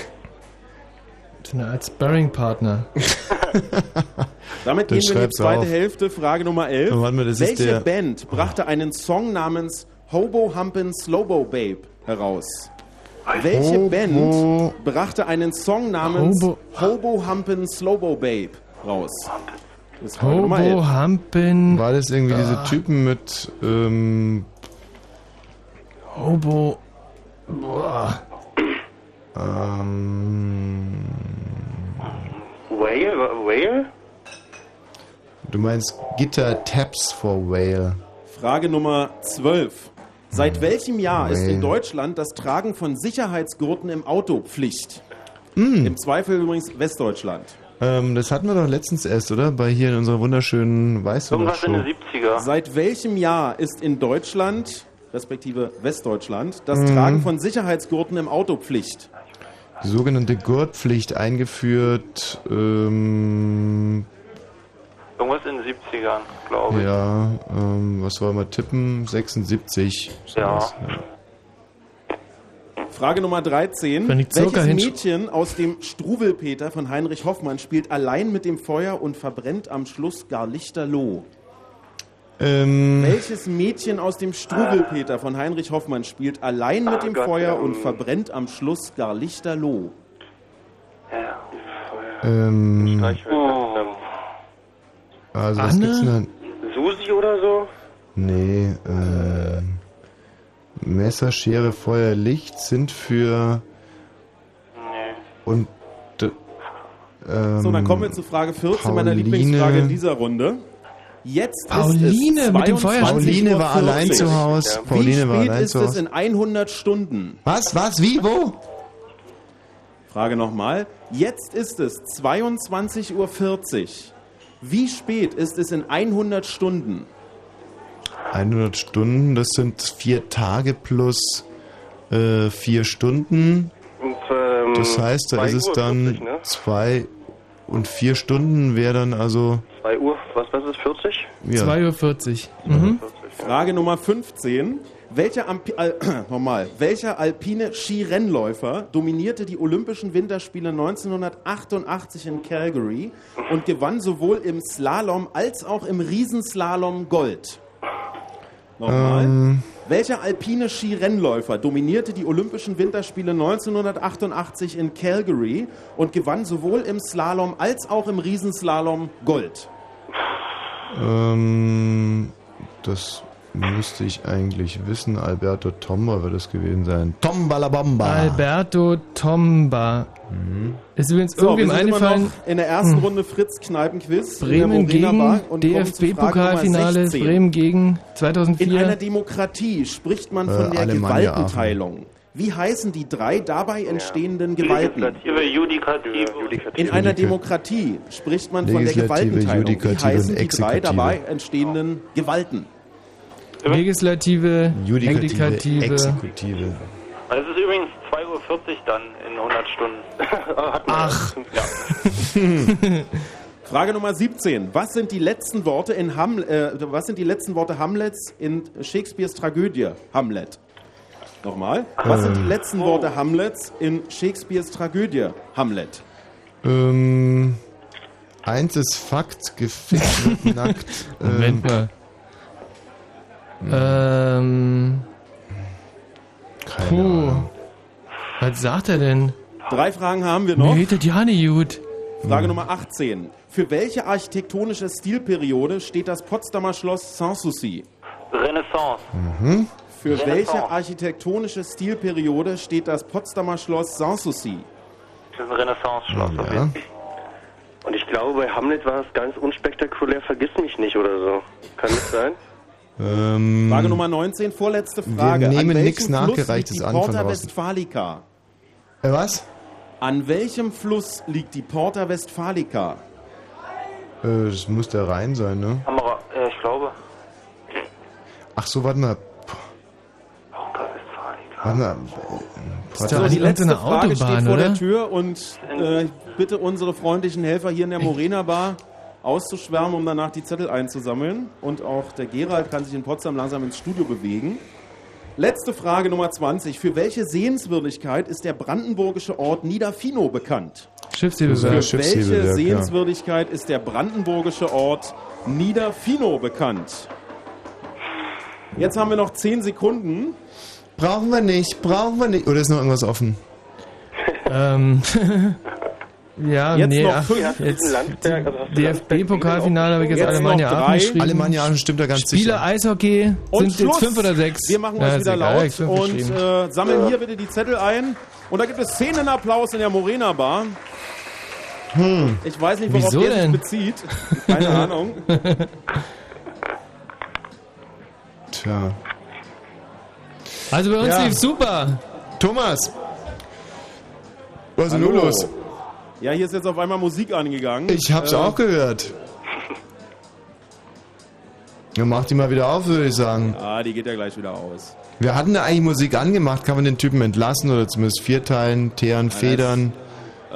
Eine Art Sparring-Partner. Damit gehen wir in die zweite auf. Hälfte. Frage Nummer 11. Oh, warte mal, das ist Welche der- Band brachte einen Song namens Hobo Humpin' Slowbo Babe heraus? Welche Hobo- Band brachte einen Song namens Hobo- Hobo Humpin' Slowbo Babe raus? Das. Hobo Hampen. War das irgendwie diese Ah. Typen mit, ähm, Hobo. Boah. Ähm, Whale? Whale? du meinst Gitter Taps for Whale. Frage Nummer 12. Seit welchem Jahr ist in Whale. Deutschland das Tragen von Sicherheitsgurten im Auto Pflicht? Mm. Im Zweifel übrigens Westdeutschland. Ähm, das hatten wir doch letztens erst, oder? Bei hier in unserer wunderschönen 70er. Seit welchem Jahr ist in Deutschland, respektive Westdeutschland, das Mhm. Tragen von Sicherheitsgurten im Auto Pflicht? Die sogenannte Gurtpflicht eingeführt, ähm, Irgendwas in den 70ern, glaube ich. ja, ähm, was wollen wir tippen? 76. Ja. sowas, Frage Nummer 13. Wenn die Zucker Welches Mädchen aus dem Struwelpeter von Heinrich Hoffmann spielt allein mit dem Feuer und verbrennt am Schluss gar lichterloh? Ähm, Welches Mädchen aus dem Struwelpeter von Heinrich Hoffmann spielt allein mit dem Gott, Feuer ähm. und verbrennt am Schluss gar lichterloh? ähm, Oh. also was Anne? gibt's denn? Susi oder so? Nee, äh, Messer, Schere, Feuer, Licht sind für und d- ähm, So, dann kommen wir zu Frage 14, meiner Pauline. Lieblingsfrage in dieser Runde. Jetzt Pauline ist es mit dem Feuer. 22:40 Pauline war allein zu Hause. Wie Pauline war spät allein ist zu es Hause. in 100 Stunden? Was, was, wie, wo? Frage nochmal. Jetzt ist es 22.40 Uhr. Wie spät ist es in 100 Stunden? 100 Stunden, das sind vier Tage plus äh, vier Stunden. Und, ähm, Das heißt, da 2 ist es dann 40, ne? zwei und vier Stunden wäre dann also 2 Uhr, was, was ist 40? ja. 2.40 Uhr. Mhm. Frage Nummer 15. Welcher, Ampi äh, nochmal, welcher alpine Skirennläufer dominierte die Olympischen Winterspiele 1988 in Calgary und gewann sowohl im Slalom als auch im Riesenslalom Gold? Nochmal. Ähm, Welcher alpine Skirennläufer dominierte die Olympischen Winterspiele 1988 in Calgary und gewann sowohl im Slalom als auch im Riesenslalom Gold? Ähm, das müsste ich eigentlich wissen. Alberto Tomba wird es gewesen sein. Tomba la Bomba. Alberto Tomba. Ist übrigens So, eingefallen, in der ersten Hm. Runde Fritz Kneipenquiz. Bremen gegen DFB-Pokalfinale, Nummer 16. Bremen gegen In einer 2004. Demokratie spricht man Äh, von der Alemannia Gewaltenteilung. Wie heißen die drei dabei entstehenden Gewalten? Legislative, Judikative. In einer Demokratie spricht man von der Gewaltenteilung. Wie Judikative heißen die drei dabei entstehenden Gewalten? Legislative, Judikative, Exekutive. Exekutive. Das ist übrigens 2.40 Uhr dann in 100 Stunden. Ach. Ja. Frage Nummer 17. Was sind die letzten Worte in Ham äh, was sind die letzten Worte Hamlets in Shakespeares Tragödie Hamlet? Nochmal. Was sind die letzten Worte Hamlets in Shakespeares Tragödie Hamlet? Ähm, eins ist Fakt, gefickt wird nackt. Moment mal. Ähm, Keine puh. Ahnung. Was sagt er denn? Drei Fragen haben wir noch. Mir das ja nicht gut. Frage Nummer 18. Für welche architektonische Stilperiode steht das Potsdamer Schloss Sanssouci? Renaissance. Mhm. Für Renaissance. welche architektonische Stilperiode steht das Potsdamer Schloss Sanssouci? Das ist ein Renaissance-Schloss. Ja. Und ich glaube, bei Hamlet war es ganz unspektakulär, vergiss mich nicht oder so. Kann das sein? Ähm, Frage Nummer 19, vorletzte Frage. nehmen An welchem nix Fluss Nachgereichtes liegt die an von Porta draußen. Westfalica? Äh, was? An welchem Fluss liegt die Porta Westfalica? Äh, das muss der Rhein sein, ne? Kamera, äh, ich glaube. Ach so, warte mal. Warte mal. Ist doch. Die letzte Frage steht Autobahn, vor oder? der Tür und äh, ich bitte unsere freundlichen Helfer hier in der Morena Bar auszuschwärmen, um danach die Zettel einzusammeln. Und auch der Gerald kann sich in Potsdam langsam ins Studio bewegen. Letzte Frage Nummer 20. Für welche Sehenswürdigkeit ist der brandenburgische Ort Niederfino bekannt? Schiffshebewerk. Für welche ja. Sehenswürdigkeit ist der brandenburgische Ort Niederfino bekannt? Jetzt haben wir noch 10 Sekunden. Brauchen wir nicht, brauchen wir nicht. Oder ist noch irgendwas offen? ähm, ja, Jetzt nee, noch ach, fünf. jetzt Landsberg, also DFB-Pokalfinale habe ich jetzt, Jetzt Alemannia Aachen geschrieben. Alemannia Aachen stimmt da ganz Spieler sicher. Eishockey Und sind Schluss. jetzt fünf oder sechs. Wir machen Ja, ist wieder laut und äh, sammeln hier bitte die Zettel ein. Und da gibt es Szenenapplaus in der Morena Bar. Hm. Ich weiß nicht, worauf Wieso der denn? sich bezieht. Keine Ahnung. Tja. Also bei uns Ja. lief super. Thomas. Was ist denn los? Ja, hier ist jetzt auf einmal Musik angegangen. Ich hab's Äh, auch gehört. Ja, mach die mal wieder auf, würde ich sagen. Ah, die geht ja gleich wieder aus. Wir hatten da eigentlich Musik angemacht. Kann man den Typen entlassen oder zumindest vierteilen, teeren, federn,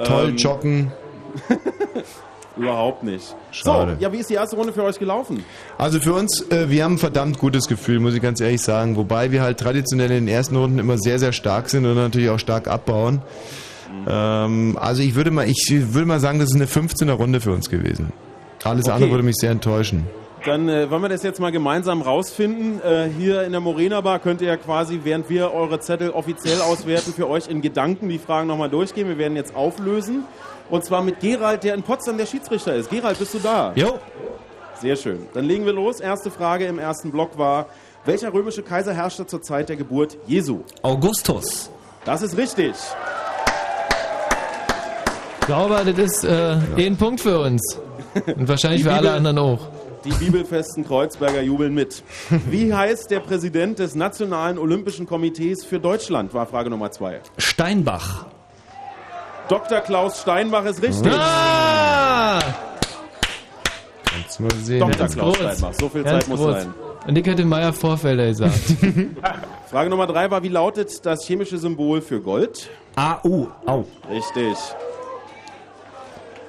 toll ähm, joggen? Überhaupt nicht. Schade. So, ja, wie ist die erste Runde für euch gelaufen? Also für uns, äh, wir haben ein verdammt gutes Gefühl, muss ich ganz ehrlich sagen. Wobei wir halt traditionell in den ersten Runden immer sehr, sehr stark sind und natürlich auch stark abbauen. Ähm, also ich würde mal, ich würde mal sagen, das ist eine 15er Runde für uns gewesen. Alles Okay. andere würde mich sehr enttäuschen. Dann äh, wollen wir das jetzt mal gemeinsam rausfinden. Äh, hier in der Morena Bar könnt ihr ja quasi, während wir eure Zettel offiziell auswerten, für euch in Gedanken die Fragen nochmal durchgehen. Wir werden jetzt auflösen. Und zwar mit Gerald, der in Potsdam der Schiedsrichter ist. Gerald, bist du da? Jo. Sehr schön. Dann legen wir los. Erste Frage im ersten Block war, welcher römische Kaiser herrschte zur Zeit der Geburt Jesu? Augustus. Das ist richtig. Sauber, das ist äh, ein Punkt für uns. Und wahrscheinlich für alle anderen auch. Die bibelfesten Kreuzberger jubeln mit. Wie heißt der Präsident des Nationalen Olympischen Komitees für Deutschland? War Frage Nummer zwei. Steinbach. Dr. Klaus Steinbach ist richtig. Ah! Kannst mal sehen. Dr. Ganz Klaus groß. Steinbach. So viel Ganz Zeit muss groß. sein. Und ich hätte Meier Vorfelder gesagt. Frage Nummer drei war, wie lautet das chemische Symbol für Gold? AU. Au. Richtig.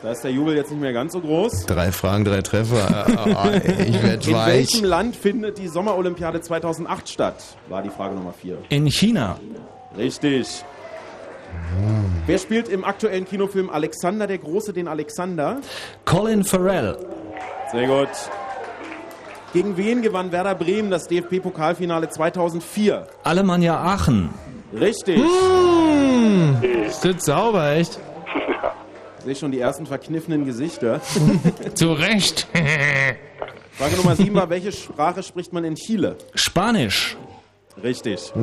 Da ist der Jubel jetzt nicht mehr ganz so groß. Drei Fragen, drei Treffer. Ah, ey, ich werd In weich. welchem Land findet die Sommerolympiade 2008 statt? War die Frage Nummer vier. In China. Richtig. Wer spielt im aktuellen Kinofilm Alexander der Große den Alexander? Colin Farrell. Sehr gut. Gegen wen gewann Werder Bremen das DFB-Pokalfinale 2004? Alemannia Aachen. Richtig. Hm, ist das sauber, echt? Ich sehe schon die ersten verkniffenen Gesichter. Zu Recht. Frage Nummer 7 war, welche Sprache spricht man in Chile? Spanisch. Richtig.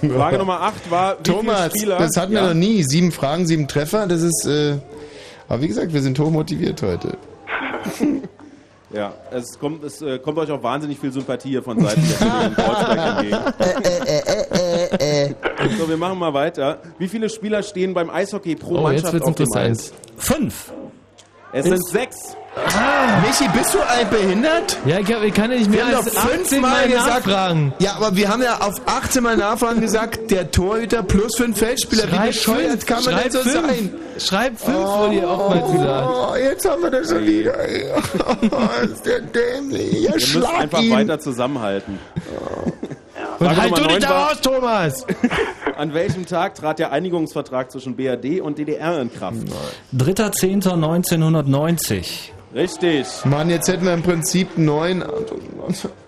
Oh. Frage Nummer 8 war, wie Thomas, viele Spieler... das hatten wir Ja. noch nie. Sieben Fragen, sieben Treffer. Das ist. Äh, aber wie gesagt, wir sind hochmotiviert heute. Ja, es kommt, es äh, kommt euch auch wahnsinnig viel Sympathie hier von Seiten der Chile und Kreuzberg entgegen. So, wir machen mal weiter. Wie viele Spieler stehen beim Eishockey pro Oh, jetzt Mannschaft wird's auf dem interessant. Eis? Fünf. Es sind sechs. Michi, bist du ein behindert? Ja, ich, hab, ich kann ja nicht Wir mehr haben als doch 18 fünfmal Mal gesagt. nachfragen. Ja, aber wir haben ja auf 18 Mal Nachfragen gesagt, der Torhüter plus fünf Feldspieler. Wie Schreib bescheuert fünf, kann man schreib denn so fünf. sein? Schreib fünf, wurde ihr oftmals gesagt. Oh, jetzt haben wir das schon wieder. Oh, ist der dämlich. Ihr müsst einfach ihn. weiter zusammenhalten. Und Frage halt Nummer du dich da raus, Thomas! An welchem Tag trat der Einigungsvertrag zwischen BRD und DDR in Kraft? 3.10.1990. Richtig. Mann, jetzt hätten wir im Prinzip neun.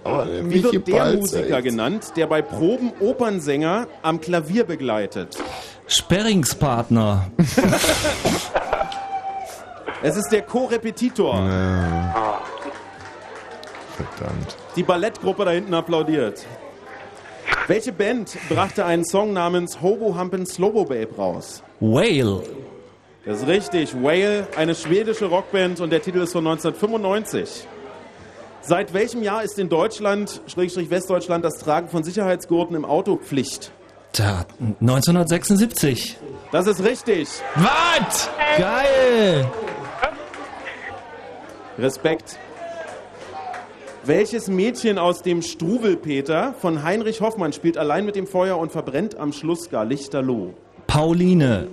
Aber der Wie wird der Balz, Musiker ey. genannt, der bei Proben Opernsänger am Klavier begleitet? Sperringspartner. Es ist der Co-Repetitor. Verdammt. Die Ballettgruppe da hinten applaudiert. Welche Band brachte einen Song namens Hobo Humpin' Slobo Babe raus? Whale. Das ist richtig. Whale, eine schwedische Rockband und der Titel ist von 1995. Seit welchem Jahr ist in Deutschland, Schrägstrich Westdeutschland, das Tragen von Sicherheitsgurten im Auto Pflicht? Tja, 1976. Das ist richtig. Was? Geil! Respekt. Welches Mädchen aus dem Struwelpeter von Heinrich Hoffmann spielt allein mit dem Feuer und verbrennt am Schluss gar lichterloh? Pauline.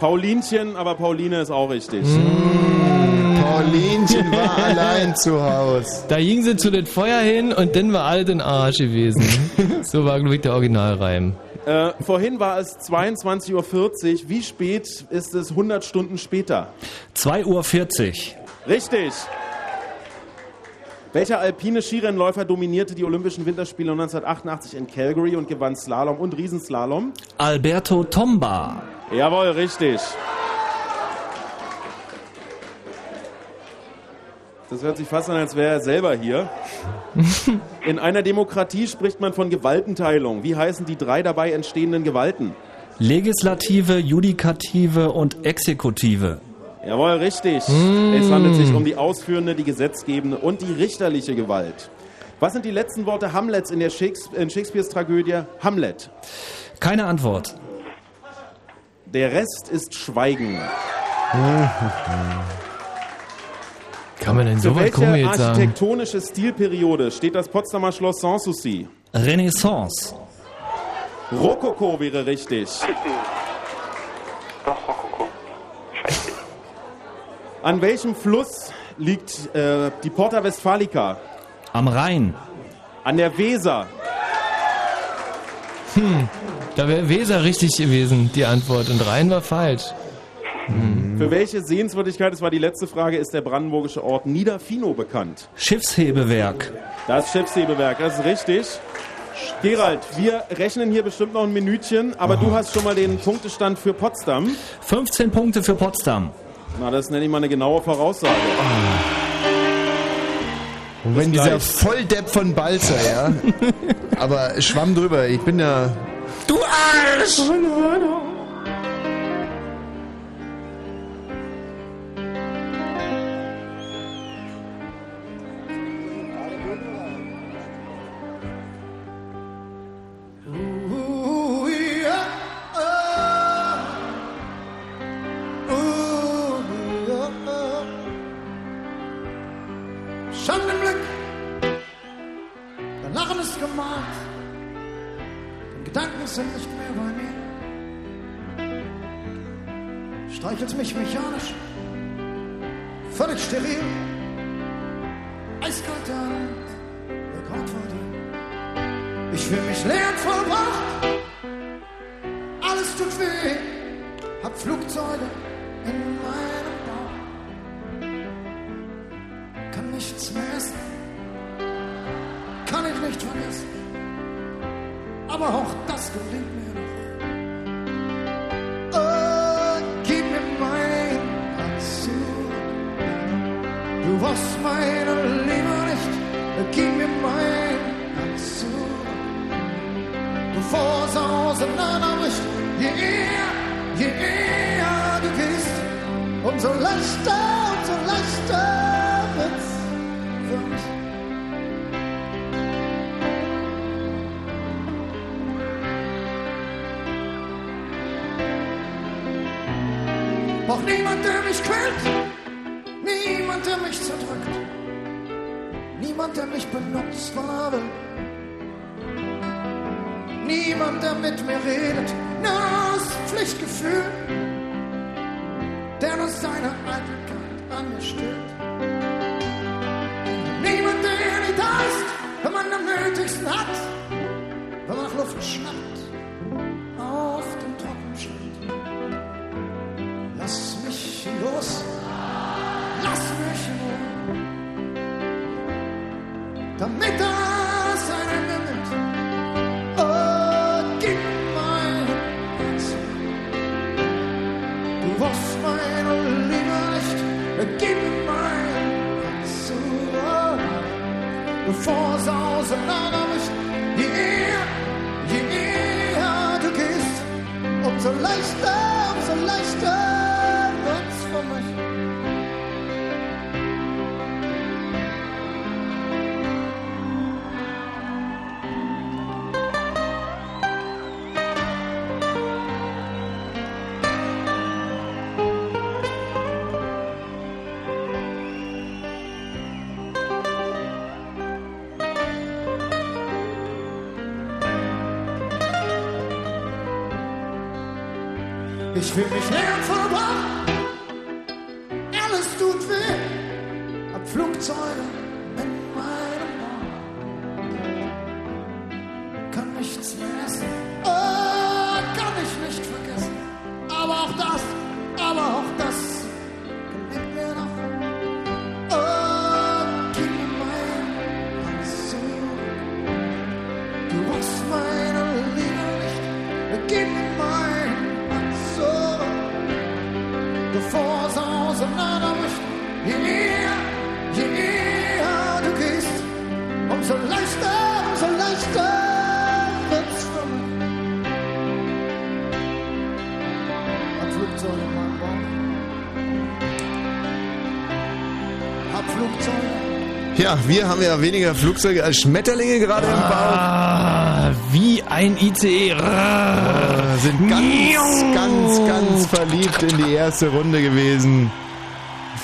Paulinchen, aber Pauline ist auch richtig. Paulinchen war allein zu Hause. Da ging sie zu dem Feuer hin und dann war alles in Arsch gewesen. so war, glaube ich, der Originalreim. Äh, vorhin war es 22.40 Uhr. Wie spät ist es 100 Stunden später? 2.40 Uhr. Richtig. Welcher alpine Skirennläufer dominierte die Olympischen Winterspiele 1988 in Calgary und gewann Slalom und Riesenslalom? Alberto Tomba. Jawohl, richtig. Das hört sich fast an, als wäre er selber hier. In einer Demokratie spricht man von Gewaltenteilung. Wie heißen die drei dabei entstehenden Gewalten? Legislative, Judikative und Exekutive. Jawohl, richtig. Mm. Es handelt sich um die ausführende, die gesetzgebende und die richterliche Gewalt. Was sind die letzten Worte Hamlets in, der Shakespeare, in Shakespeares Tragödie Hamlet? Keine Antwort. Der Rest ist Schweigen. Kann man denn so weit welche kommen jetzt sagen? architektonische Stilperiode steht das Potsdamer Schloss Sanssouci? Renaissance. Rokoko wäre richtig. Doch. An welchem Fluss liegt äh, die Porta Westfalica? Am Rhein. An der Weser. Hm, da wäre Weser richtig gewesen, die Antwort. Und Rhein war falsch. Für welche Sehenswürdigkeit, das war die letzte Frage, ist der brandenburgische Ort Niederfino bekannt? Schiffshebewerk. Das Schiffshebewerk, das ist richtig. Gerald, wir rechnen hier bestimmt noch ein Minütchen, aber du hast schon mal den Punktestand für Potsdam. 15 Punkte für Potsdam. Na, das nenne ich mal eine genaue Voraussage. Und wenn dieser. Volldepp von Balzer, ja. Aber schwamm drüber, ich bin ja. Du Arsch! Ich fühl mich Ja, wir haben ja weniger Flugzeuge als Schmetterlinge gerade im Bau. Ah, wie ein ICE. Ah, sind ganz, ganz, ganz verliebt in die erste Runde gewesen.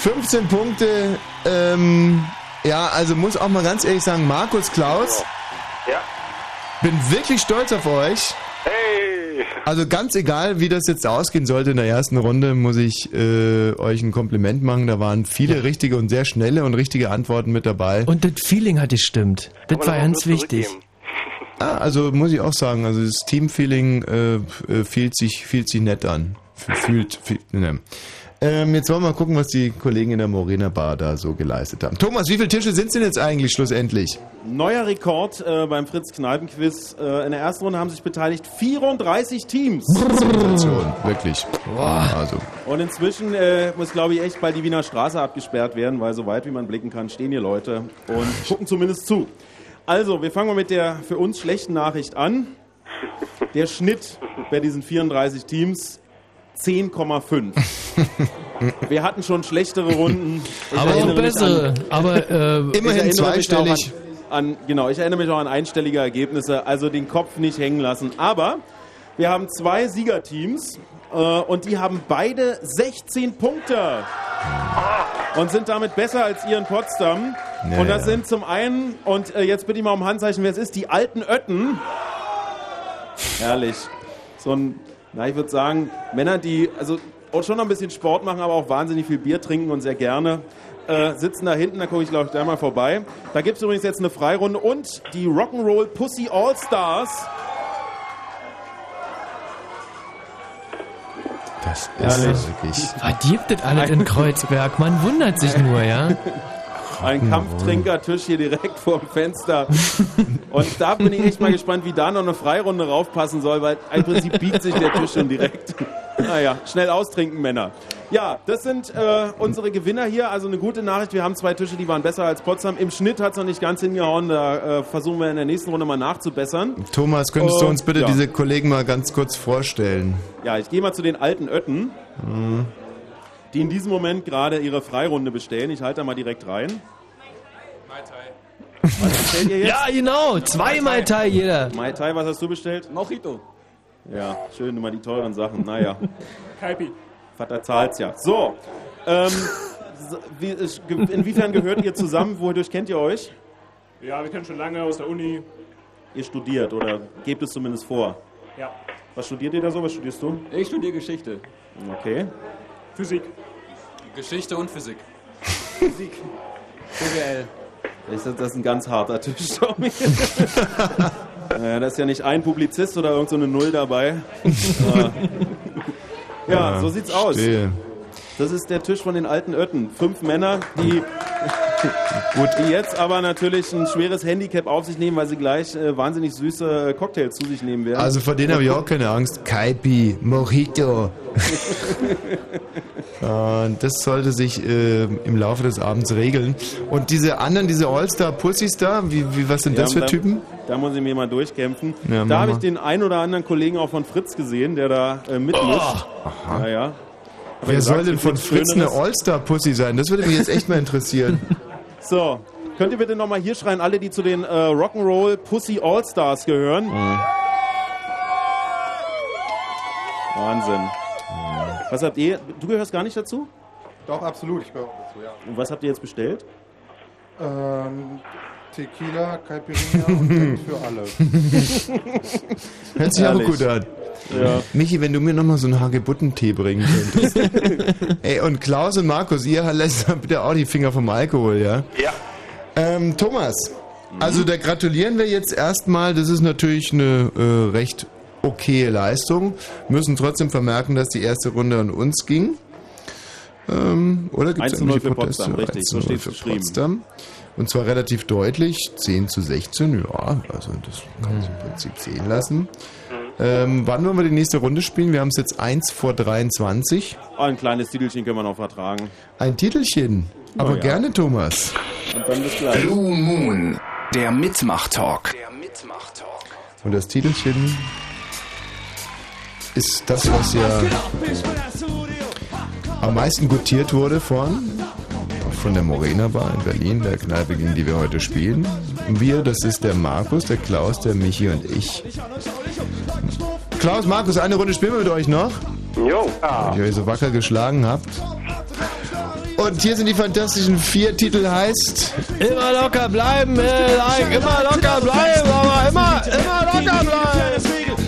15 Punkte. Ähm, ja, also muss auch mal ganz ehrlich sagen, Markus Klaus, Ja. bin wirklich stolz auf euch. Also ganz egal, wie das jetzt ausgehen sollte in der ersten Runde, muss ich äh, euch ein Kompliment machen. Da waren viele richtige und sehr schnelle und richtige Antworten mit dabei. Und das Feeling hat gestimmt. Das war ganz wichtig. Ah, also muss ich auch sagen, also das Teamfeeling äh, äh, fühlt sich fühlt sich nett an. Fühlt, fühlt ne. Ähm, jetzt wollen wir mal gucken, was die Kollegen in der Morena Bar da so geleistet haben. Thomas, wie viele Tische sind es denn jetzt eigentlich schlussendlich? Neuer Rekord äh, beim Fritz Kneipenquiz. Äh, in der ersten Runde haben sich beteiligt 34 Teams. Sensation, wirklich. Also Und inzwischen äh, muss, glaube ich, echt bald die Wiener Straße abgesperrt werden, weil so weit wie man blicken kann, stehen hier Leute und gucken zumindest zu. Also, wir fangen mal mit der für uns schlechten Nachricht an. Der Schnitt bei diesen 34 Teams 10,5. Wir hatten schon schlechtere Runden. Ich Aber auch bessere. Aber, äh, immerhin zweistellig. An, an, genau, ich erinnere mich auch an einstellige Ergebnisse. Also den Kopf nicht hängen lassen. Aber wir haben zwei Siegerteams äh, und die haben beide 16 Punkte und sind damit besser als ihr in Potsdam. Ja, und das sind zum einen, und äh, jetzt bitte ich mal um Handzeichen, wer es ist, die alten Ötten. Herrlich. So ein, na, ich würde sagen, Männer, die also auch schon noch ein bisschen Sport machen, aber auch wahnsinnig viel Bier trinken und sehr gerne. Äh, sitzen da hinten, da gucke ich glaube ich gleich mal vorbei. Da gibt es übrigens jetzt eine Freirunde und die Rock'n'Roll Pussy All Stars. Das ist Herrlich. wirklich. Verdirbt das alles in Kreuzberg. Man wundert sich nur, ja. Ein Kampftrinkertisch hier direkt vor dem Fenster. Und da bin ich echt mal gespannt, wie da noch eine Freirunde raufpassen soll, weil im Prinzip biegt sich der Tisch schon direkt. Naja, schnell austrinken, Männer. Ja, das sind äh, unsere Gewinner hier. Also eine gute Nachricht. Wir haben zwei Tische, die waren besser als Potsdam. Im Schnitt hat es noch nicht ganz hingehauen. Da äh, versuchen wir in der nächsten Runde mal nachzubessern. Thomas, könntest du Äh, uns bitte ja. diese Kollegen mal ganz kurz vorstellen? Ja, ich gehe mal zu den alten Ötten, Mhm. Die in diesem Moment gerade ihre Freirunde bestellen. Ich halte da mal direkt rein. Was bestellt ihr jetzt? Ja, genau. Zwei Mai Tai jeder. Mai Tai, was hast du bestellt? Mojito. Ja, schön immer die teuren Sachen. Naja, Kaipi. Vater zahlt's ja. So, ähm, inwiefern gehört ihr zusammen? Wodurch kennt ihr euch? Ja, wir kennen schon lange aus der Uni. Ihr studiert oder gebt es zumindest vor. Ja. Was studiert ihr da so? Was studierst du? Ich studiere Geschichte. Okay. Physik. Geschichte und Physik. Physik. BWL. Ist das, das ist ein ganz harter Tisch, Tommy. naja, da ist ja nicht ein Publizist oder irgend so eine Null dabei. Aber- ja, so sieht's aus. Das ist der Tisch von den alten Ötten. Fünf Männer, die, Gut. die jetzt aber natürlich ein schweres Handicap auf sich nehmen, weil sie gleich äh, wahnsinnig süße Cocktails zu sich nehmen werden. Also vor denen habe ich auch keine Angst. Kaipi, Mojito. Und das sollte sich äh, im Laufe des Abends regeln. Und diese anderen, diese All-Star-Pussys da, wie, wie, was sind Ja, das für da, Typen? Da muss ich mir mal durchkämpfen. Ja, da habe ich den ein oder anderen Kollegen auch von Fritz gesehen, der da äh, mitmischt. aha. Naja. Hab Wer soll denn von Fritz eine. All-Star-Pussy sein? Das würde mich jetzt echt mal interessieren. So, könnt ihr bitte nochmal hier schreien, alle, die zu den äh, Rock'n'Roll Pussy All-Stars gehören? Mhm. Wahnsinn. Was habt ihr? Du gehörst gar nicht dazu? Doch, absolut. Ich gehöre dazu, ja. Und was habt ihr jetzt bestellt? Ähm, Tequila, Caipirinha und Sekt für alle. Hört sich aber gut an. Ja. Michi, wenn du mir nochmal so einen Hagebuttentee bringen könntest. Ey, und Klaus und Markus, ihr lasst bitte auch die Finger vom Alkohol, ja? Ja. Ähm, Thomas, also da gratulieren wir jetzt erstmal. Das ist natürlich eine äh, recht okaye Leistung. Müssen trotzdem vermerken, dass die erste Runde an uns ging. Ähm, oder gibt 1 es zu 0 irgendwelche für Proteste? Potsdam, richtig, 1 zu so 0 steht's für geschrieben. Potsdam. Und zwar relativ deutlich, 10 zu 16, ja, also das kann man im Prinzip sehen lassen. Ähm, wann wollen wir die nächste Runde spielen? Wir haben es jetzt 1 vor 23. Oh, ein kleines Titelchen können wir noch vertragen. Ein Titelchen. Aber Oh ja. gerne, Thomas. Und dann bis gleich. Blue Moon, der Mitmach-Talk. Und das Titelchen ist das, was ja am meisten gutiert wurde von von der Morena Bar in Berlin, der Kneipe, gegen die wir heute spielen. Wir, das ist der Markus, der Klaus, der Michi und ich. Klaus, Markus, eine Runde spielen wir mit euch noch. Jo. Weil ihr euch so wacker geschlagen habt. Und hier sind die fantastischen vier Titel heißt Immer locker bleiben, äh, like, immer locker bleiben, aber immer, immer locker bleiben.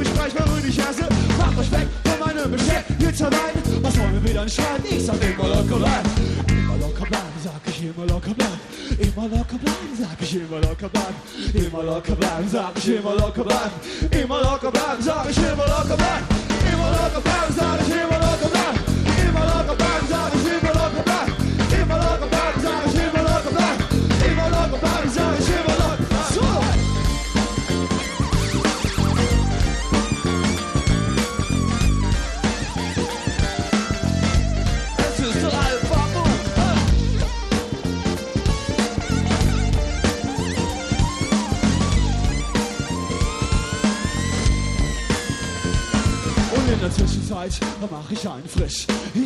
Gespräch, wer Rüdig esse. Macht euch weg von meinem Besteck, jetzt alleine. Was wollen wir wieder nicht schreiben? Ich sag immer locker bleiben. Immer locker bleiben, sag ich immer locker bleiben. Immer locker bleiben, sag ich immer locker bleiben. Immer locker bleiben, sag ich immer locker bleiben. Immer locker bleiben, sag ich immer locker bleiben. Immer locker bleiben, sag ich immer locker bleiben. Immer locker bleiben, sag ich immer locker bleiben. Immer locker bleiben, sag ich immer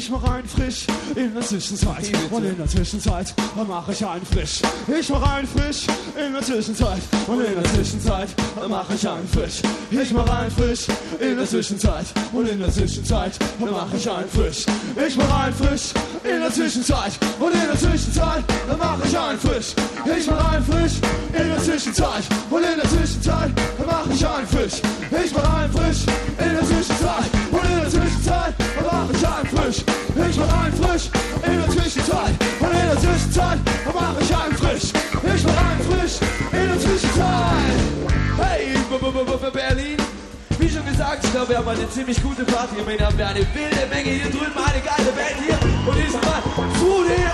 Ich mach einen frisch in der Zwischenzeit. Und in der Zwischenzeit mach ich einen frisch. Ich mach einen frisch in der Zwischenzeit. Und in der Zwischenzeit mach ich einen frisch. Ich mach einen frisch in der Zwischenzeit. Und in der Zwischenzeit mach ich einen frisch. Ich mach einen frisch in der Zwischenzeit. Und in der Zwischenzeit mach ich einen frisch. Ich mach einen frisch in der Zwischenzeit. Und in der Zwischenzeit mach ich einen frisch. Ich mach einen frisch in der Zwischenzeit. Und in der Zwischenzeit mach ich. Ich mach einen frisch in der Zwischenzeit. Und in der Zwischenzeit mach ich einen frisch. Ich mach einen frisch in der Zwischenzeit. Hey, B- B- Berlin. Wie schon gesagt, ich glaube, wir haben eine ziemlich gute Party. Ich meine, haben wir eine wilde Menge hier drüben, eine geile Band hier. Und diesmal Studio.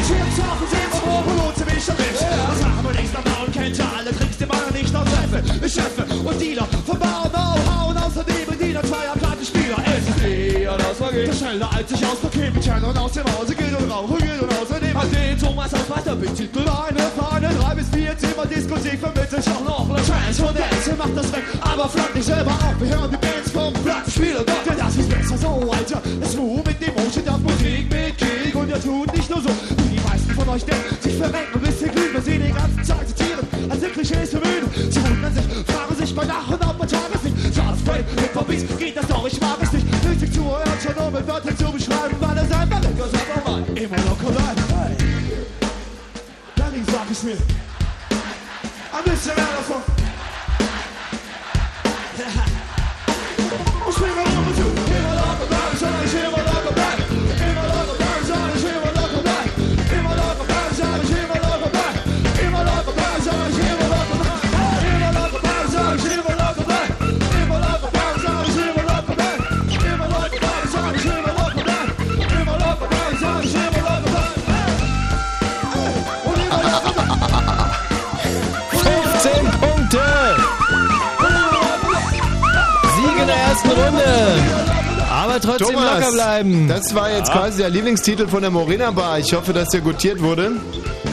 Chips auf und Thema hoch und lohnt mich am Mensch. Das machen wir nichts normal und kennt ja alle Tricks, die man nicht noch treffe. Chefe und Dealer von als ich aus mit Channel und aus dem Hause geht und rauche geht und außerdem hat den Thomas aus weiter Titel eine Fahne, drei bis vier Zimmer Diskothek vermittelt auch noch eine Trance und Dance macht das weg, aber flaggt nicht selber auf. Wir hören die Bands vom Plattenspieler, Gott, denn das ist besser so, Alter. Es Move mit Emotion, das Musik mit Krieg und ihr tut nicht nur so, wie die meisten von euch denken, sich verrenken ein bisschen glühen, wir sehen die ganze Zeit zitieren, als sind für müde. Sie wundern sich, fragen sich bei Nacht und ob man Tageslicht, Charles Spray, mit Beats, geht das doch, ich mag Berlin Aber trotzdem Thomas, locker bleiben. Das war jetzt Ja. quasi der Lieblingstitel von der Morena Bar. Ich hoffe, dass der gutiert wurde.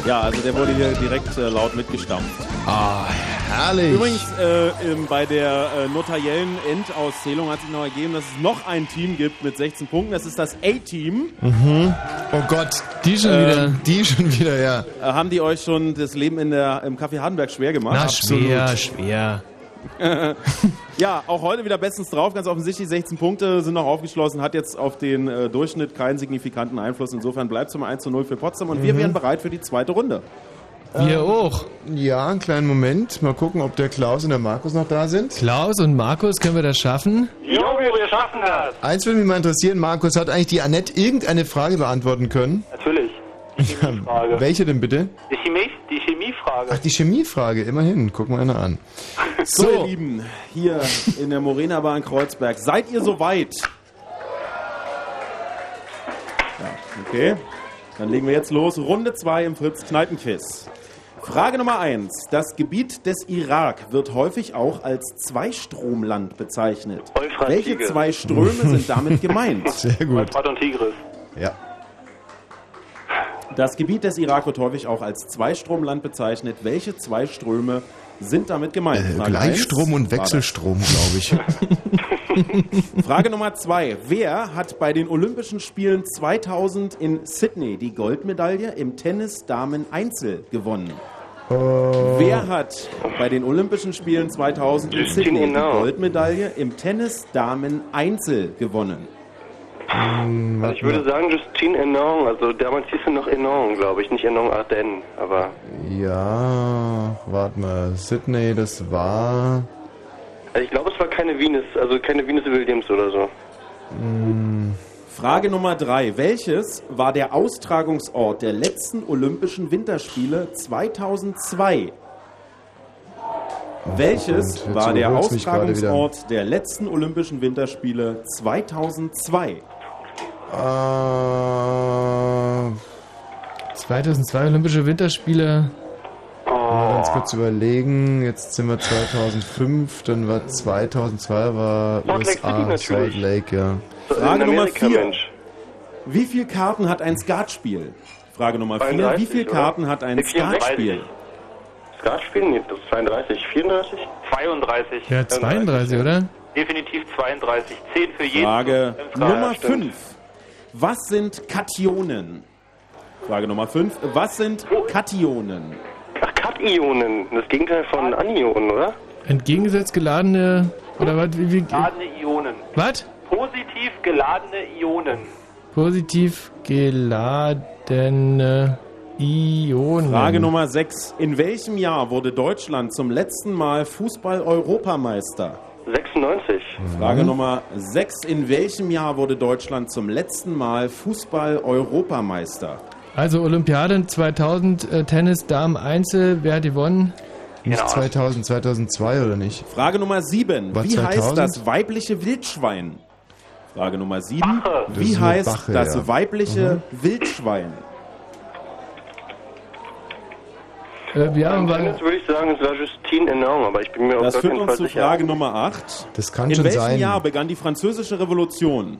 Ja, also der wurde hier direkt äh, laut mitgestampft. Ah, herrlich. Übrigens, äh, bei der äh, notariellen Endauszählung hat sich noch ergeben, dass es noch ein Team gibt mit 16 Punkten. Das ist das A-Team. Mhm. Oh Gott. Die schon Ähm, wieder. Die schon wieder, ja. Äh, haben die euch schon das Leben in der, im Café Hardenberg schwer gemacht? Na, schwer, schwer. ja, auch heute wieder bestens drauf, ganz offensichtlich. 16 Punkte sind noch aufgeschlossen, hat jetzt auf den äh, Durchschnitt keinen signifikanten Einfluss. Insofern bleibt es um 1 zu 0 für Potsdam und wir Mhm. wären bereit für die zweite Runde. Wir auch. Ja, einen kleinen Moment. Mal gucken, ob der Klaus und der Markus noch da sind. Klaus und Markus, können wir das schaffen? Jo, wir schaffen das. Eins würde mich mal interessieren, Markus, hat eigentlich die Annette irgendeine Frage beantworten können? Natürlich. Die Chemiefrage. Welche denn bitte? Die, Chemie, die Chemiefrage. Ach, die Chemiefrage, immerhin. Gucken wir einer an. So, ihr Lieben, hier in der Morena Bar in Kreuzberg. Seid ihr soweit? Ja, okay. Dann legen wir jetzt los. Runde 2 im Fritz Kneipenquiz. Frage Nummer 1. Das Gebiet des Irak wird häufig auch als Zweistromland bezeichnet. Euphrat Welche Tigris. zwei Ströme sind damit gemeint? Sehr gut. Euphrat und Tigris. Ja. Das Gebiet des Irak wird häufig auch als Zweistromland bezeichnet. Welche zwei Ströme sind damit gemeint? Äh, Gleichstrom und. Wechselstrom, glaube ich. Frage Nummer zwei. Wer hat bei den Olympischen Spielen 2000 in Sydney die Goldmedaille im Tennis Damen Einzel gewonnen? Wer hat bei den Olympischen Spielen 2000 in Sydney die. Goldmedaille im Tennis Damen Einzel gewonnen? Also ich würde sagen Justine Enon, also damals hieß sie noch Enon, glaube ich, nicht Enon Ardennes, aber Ja, warte mal. Sydney, das war. also ich glaube es war keine Venus, also keine Venus Williams oder so. Mh, Frage Nummer drei. Welches war der Austragungsort der letzten Olympischen Winterspiele 2002? Welches war der. Austragungsort der letzten Olympischen Winterspiele 2002? Äh, 2002 Olympische Winterspiele. mal ganz kurz überlegen. Jetzt sind wir 2005, dann war 2002 war Salt Lake City USA, natürlich. Salt Lake, ja. Frage Nummer Amerika, vier. Mensch. Wie viele Karten hat ein Skatspiel? Frage Nummer vier. 32, Wie viele oder? Karten hat ein 64. Skatspiel? Skatspielen? Nee, das ist 32, 34? 32. Ja, 32, oder? Definitiv 32. 10 für jeden. Frage. Nummer 5. Was sind Kationen? Frage Nummer 5. Was sind Kationen? Ach, Kationen, das Gegenteil von Anionen, oder? Entgegengesetzt geladene. Oder was? Wie, wie, Geladene Ionen. was? Positiv geladene Ionen. Positiv geladene Ionen. Frage Nummer 6. In welchem Jahr wurde Deutschland zum letzten Mal Fußball-Europameister? 96. Frage Nummer 6. In welchem Jahr wurde Deutschland zum letzten Mal Fußball-Europameister? Also Olympiade 2000, äh, Tennis, Damen, Einzel. Wer hat gewonnen? Nicht 2000, 2002 oder nicht? Frage Nummer 7. War Wie heißt 2000? das weibliche Wildschwein? Frage Nummer 7. Das Wie heißt Bache, das ja. weibliche Wildschwein? Äh, wir haben Tennis würde ich sagen, es war Justine Enon, aber ich bin mir Das auf führt gar keinen uns zu. Frage Nummer 8. Das kann In schon welchem sein. Jahr begann die französische Revolution?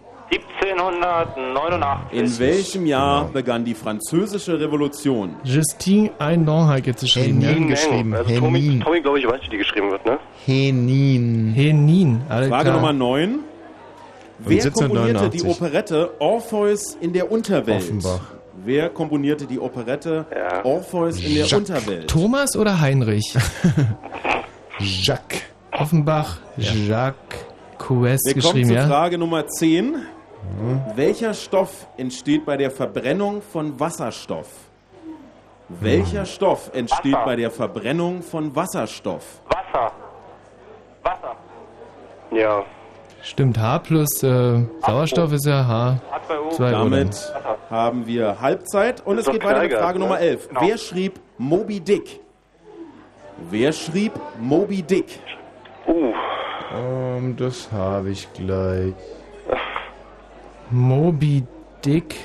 1789. In welchem Jahr begann die französische Revolution? Justine Einon hat jetzt geschrieben. Henin ja? geschrieben. Also Tommy, Henin. Tommy glaube ich, weiß, wie die geschrieben wird, ne? Henin. Henin. Alles Frage. Nummer 9. Wer 1789? komponierte die Operette Orpheus in der Unterwelt? Offenbach. Wer komponierte die Operette Orpheus in der Jacques Unterwelt? Thomas oder Heinrich? Jacques. Offenbach, Jacques Coues Wir kommen geschrieben, zu ja? Frage Nummer 10. Welcher Stoff entsteht bei der Verbrennung von Wasserstoff? Welcher Stoff entsteht Wasser. bei der Verbrennung von Wasserstoff? Wasser. Wasser. Ja. Stimmt, H plus äh, Sauerstoff ist ja H. H2O. Zwei Damit haben wir Halbzeit und es geht weiter mit Frage ne? Nummer 11. Genau. Wer schrieb Moby Dick? Wer schrieb Moby Dick? Uh, Ähm, das habe ich gleich. Moby Dick.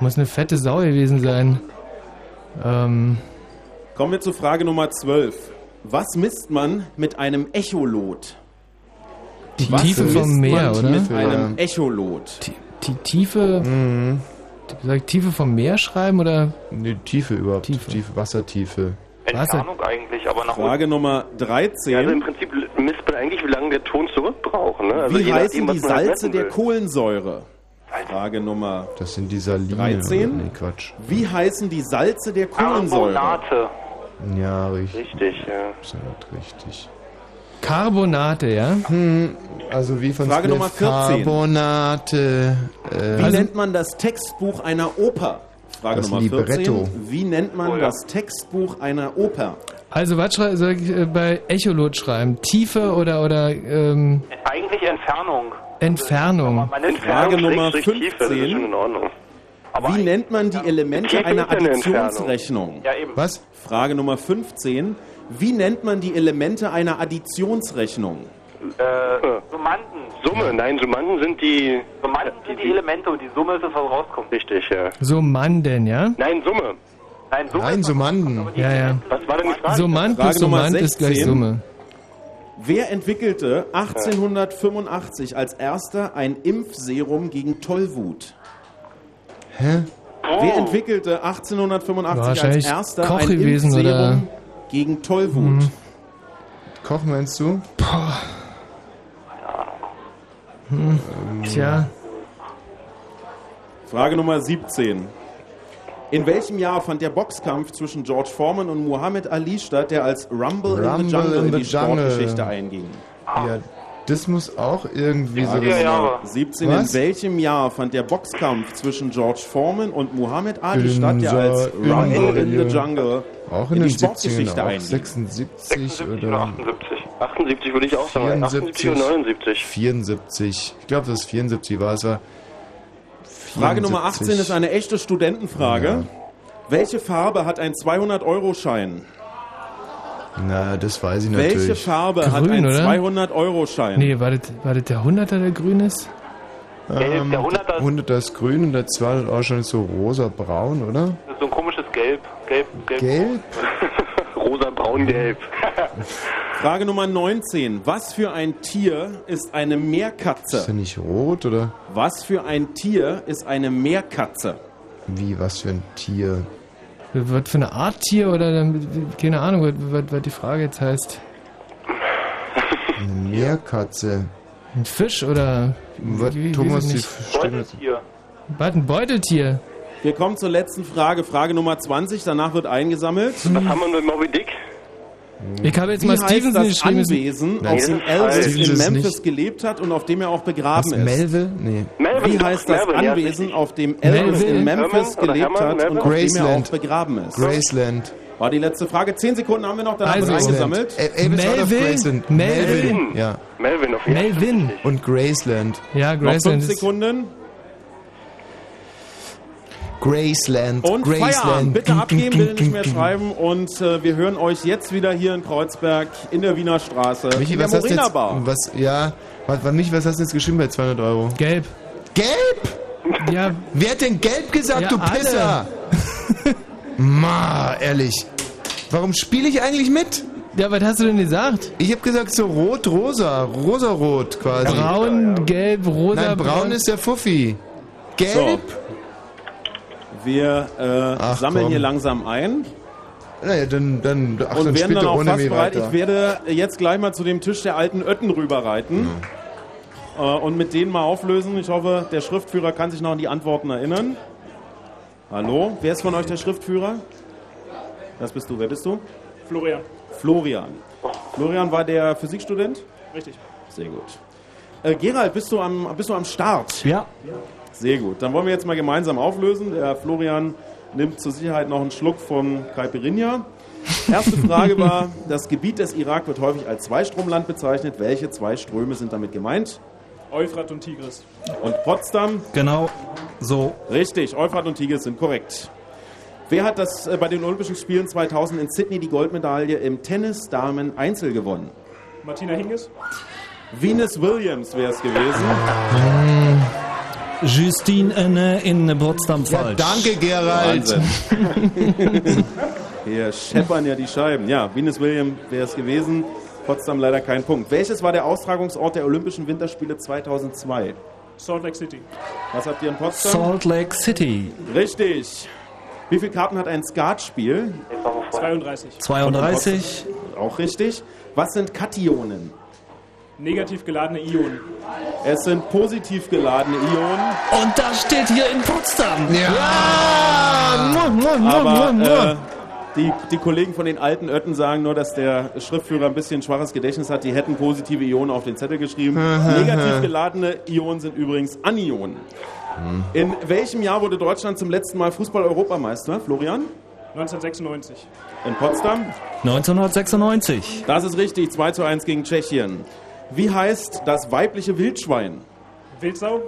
Muss eine fette Sau gewesen sein. Ähm, Kommen wir zu Frage Nummer 12. Was misst man mit einem Echolot? Die Was Tiefe vom Meer, oder? Mit einem Echolot. Die Tiefe. Mhm. Soll ich Tiefe vom Meer schreiben oder? Die Tiefe überhaupt. Tiefe. Wassertiefe. Entfernung eigentlich, aber nach Frage Nummer ja, also im 13. Prinzip misst man eigentlich, wie lange der Ton zurückbraucht, ne? Also Wie heißen nachdem, die halt Salze der will. Kohlensäure? Frage Nummer Das sind die Salinen. 13. oder? Nee, Quatsch. Wie heißen die Salze der Kohlensäure? Carbonate. Ja, richtig. Richtig, ja. Absolut richtig. Carbonate, ja? Hm, also wie von Frage Spliff, Nummer 14. Carbonate. Wie Äh, nennt man das Textbuch einer Oper? Frage Das Nummer Libretto. 14. Wie nennt man Oh ja. das Textbuch einer Oper? Also was soll ich äh, bei Echolot schreiben? Tiefe oder oder ähm, Eigentlich Entfernung. Entfernung? Man nennt Frage Nummer Schrägstrich Tiefe, das ist schon 15. in Ordnung. Wie nennt man die Elemente Tiefe einer Entfernung. Additionsrechnung? Ja, eben. was? Frage Nummer 15. Wie nennt man die Elemente einer Additionsrechnung? Äh, Summanden. Summe, nein, Summanden sind die... Summanden sind die Elemente und die Summe ist das, was rauskommt. Richtig, ja. So Manden, ja? Nein, Summe. Nein, Summe Nein, Summanden. Ja, ja. Was war denn die Frage? Summand plus Summand ist gleich 16. Summe. Wer entwickelte 1885 als erster ein Impfserum gegen Tollwut? Hä? Wer entwickelte 1885 als erster Koch ein gewesen, Impfserum oder? Gegen Tollwut? Mhm. Koch meinst du? Hm. Tja. Frage Nummer 17. In welchem Jahr fand der Boxkampf zwischen George Foreman und Muhammad Ali statt, der als Rumble, in the Rumble Jungle in in, die Jungle. Sportgeschichte einging? Ja, das muss auch irgendwie so... Frage Nummer 17. Was? In welchem Jahr fand der Boxkampf zwischen George Foreman und Muhammad Ali In statt, der als Rumble in in the Jungle Auch in, in die den 70ern, Sportgeschichte auch einging? 76 oder 78. 78 würde ich auch sagen. 78 und 79. 74. Ich glaube, das 74 war es. War Frage Nummer 18 ist 74. eine echte Studentenfrage. Welche Farbe hat ein 200-Euro-Schein? Na, das weiß ich natürlich. Welche Farbe hat Grün, ein oder? 200-Euro-Schein? Nee, war das, war das der 100er, der grün ist? Ähm, der 100er 100 ist grün und der 200 auch schon so rosa-braun, oder? Das ist so ein komisches Gelb. Gelb, Gelb. Gelb? Rosa, braun, gelb. Frage Nummer 19. Was für ein Tier ist eine Ist Meerkatze? der nicht rot, oder? Was für ein Tier ist eine Meerkatze? Wie, was für ein Tier? Was für eine Art Tier oder dann, keine Ahnung, was, was, was die Frage jetzt heißt. Eine Meerkatze. Ein Fisch oder. Was, wie- wie- Thomas, weiß die. Stimme... Was, ein Beuteltier? Wir kommen zur letzten Frage. Frage Nummer 20. Danach wird eingesammelt. Was haben wir mit Moby Dick? Ich habe jetzt Wie mal heißt Stevenson das geschrieben. Anwesen, Nein, auf dem das. Elvis in Memphis nicht- gelebt hat und auf dem er auch begraben Was, ist? Melville? Nee. Melvin, Wie heißt das Melvin, ja, Anwesen, auf dem Elvis Melville? in Memphis Herman gelebt Herman, hat Melvin? und auf dem er auch Graceland. begraben ist? Graceland. War die letzte Frage. Zehn Sekunden haben wir noch, danach wird Also, eingesammelt. Elvis war doch Melville? Graceland. Melville? Ja. Melvin auf jeden Fall. Melvin. Und Graceland. Ja, Noch Graceland fünf ist. Sekunden. Graceland. Und Graceland. Feierabend. Bitte abgeben, bitte nicht mehr schreiben. Und äh, wir hören euch jetzt wieder hier in Kreuzberg in der Wiener Straße. Michi, in der was hast jetzt, was, ja, was, was, Michi, was hast du jetzt geschrieben bei 200 Euro? Gelb. Gelb? Ja, Wer hat denn gelb gesagt, Ja, du. Pisser? Ma, ehrlich. Warum spiele ich eigentlich mit? ja, was hast du denn gesagt? Ich habe gesagt so rot-rosa, rosa-rot quasi. Braun, gelb, rosa. Nein, braun ist der Fuffi. Gelb? So. Wir äh, Ach, sammeln komm. hier langsam ein Naja, dann, dann, ach, und dann werden dann auch fast bereit. Ich werde jetzt gleich mal zu dem Tisch der alten Ötten rüberreiten äh, und mit denen mal auflösen. Ich hoffe, der Schriftführer kann sich noch an die Antworten erinnern. Hallo, wer ist von euch der Schriftführer? Das bist du. Wer bist du? Florian. Florian. Florian war der Physikstudent? Richtig. Sehr gut. Äh, Gerald, bist du, am, bist du am Start? Ja. Sehr gut. Dann wollen wir jetzt mal gemeinsam auflösen. Der Florian nimmt zur Sicherheit noch einen Schluck von Caipirinha. Erste Frage war, das Gebiet des Irak wird häufig als Zweistromland bezeichnet. Welche zwei Ströme sind damit gemeint? Euphrat und Tigris. Und Potsdam? Genau, so. Richtig, Euphrat und Tigris sind korrekt. Wer hat das äh, bei den Olympischen Spielen 2000 in Sydney die Goldmedaille im Tennis Damen Einzel gewonnen? Martina Hingis. Venus Williams wäre es gewesen. Justine Enne in Potsdam Ja, falsch. danke, Gerald. Hier scheppern ja die Scheiben. Ja, Venus Williams wäre es gewesen. Potsdam leider kein Punkt. Welches war der Austragungsort der Olympischen Winterspiele 2002? Salt Lake City. Was habt ihr in Potsdam? Salt Lake City. Richtig. Wie viele Karten hat ein Skatspiel? 32. 32. Auch richtig. Was sind Kationen? Negativ geladene Ionen. Es sind positiv geladene Ionen. Und das steht hier in Potsdam. Aber äh, die, die Kollegen von den alten Ötten sagen nur, dass der Schriftführer ein bisschen schwaches Gedächtnis hat. Die hätten positive Ionen auf den Zettel geschrieben. Negativ geladene Ionen sind übrigens Anionen. In welchem Jahr wurde Deutschland zum letzten Mal Fußball-Europameister, Florian? 1996. In Potsdam? 1996. Das ist richtig, 2 zu 1 gegen Tschechien. Wie heißt das weibliche Wildschwein? Wildsau.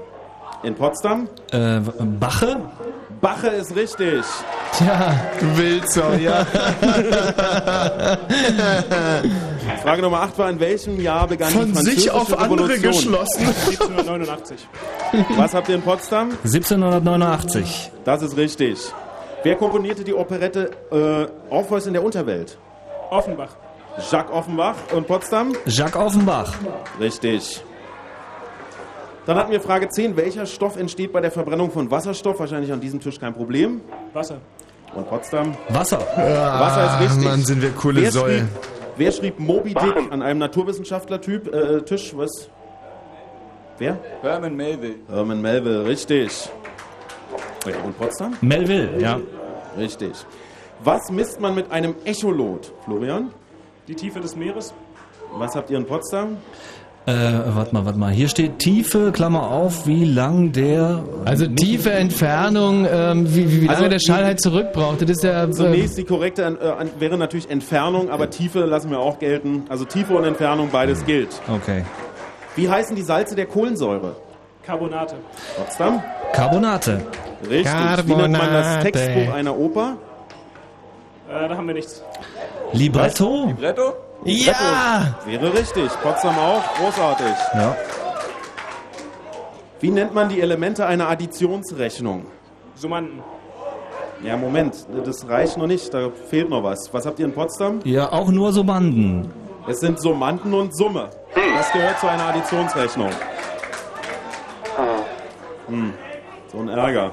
In Potsdam? Äh, Bache? Bache ist richtig. Tja. Wildsau, ja. Frage Nummer 8 war, in welchem Jahr begann Von die französische sich auf andere Revolution? geschlossen. 1789. Was habt ihr in Potsdam? 1789. Das ist richtig. Wer komponierte die Operette äh, Orpheus in der Unterwelt? Offenbach. Jacques Offenbach und Potsdam? Jacques Offenbach. Richtig. Dann hatten wir Frage 10. Welcher Stoff entsteht bei der Verbrennung von Wasserstoff? Wahrscheinlich an diesem Tisch kein Problem. Wasser. Und Potsdam. Wasser. Wasser ist richtig. Mann, sind wir coole wer Säue. Schrieb, wer schrieb Moby Dick an einem Naturwissenschaftler-Typ? Äh, Tisch, was? Wer? Herman Melville. Herman Melville, richtig. Ja, und Potsdam? Melville, ja. Richtig. Was misst man mit einem Echolot, Florian? Die Tiefe des Meeres. Was habt ihr in Potsdam? Äh, warte mal, warte mal. Hier steht Tiefe, Klammer auf, wie lang der... Also tiefe Entfernung, ähm, wie, wie, wie lange Also, der Schall halt zurückbraucht. Das ist ja. Zunächst die korrekte äh, wäre natürlich Entfernung, aber Tiefe lassen wir auch gelten. Also Tiefe und Entfernung, beides gilt. Okay. Wie heißen die Salze der Kohlensäure? Carbonate. Potsdam? Carbonate. Richtig. Wie nennt man das Carbonate. Textbuch einer Oper? Äh, da haben wir nichts. Libretto? Libretto? Ja! Wäre richtig. Potsdam auch. Großartig. Ja. Wie nennt man die Elemente einer Additionsrechnung? Summanden. Ja, Moment. Das reicht noch nicht. Da fehlt noch was. Was habt ihr in Potsdam? Ja, auch nur so Banden. Es sind Summanden und Summe. Das gehört zu einer Additionsrechnung. Hm. So ein Ärger.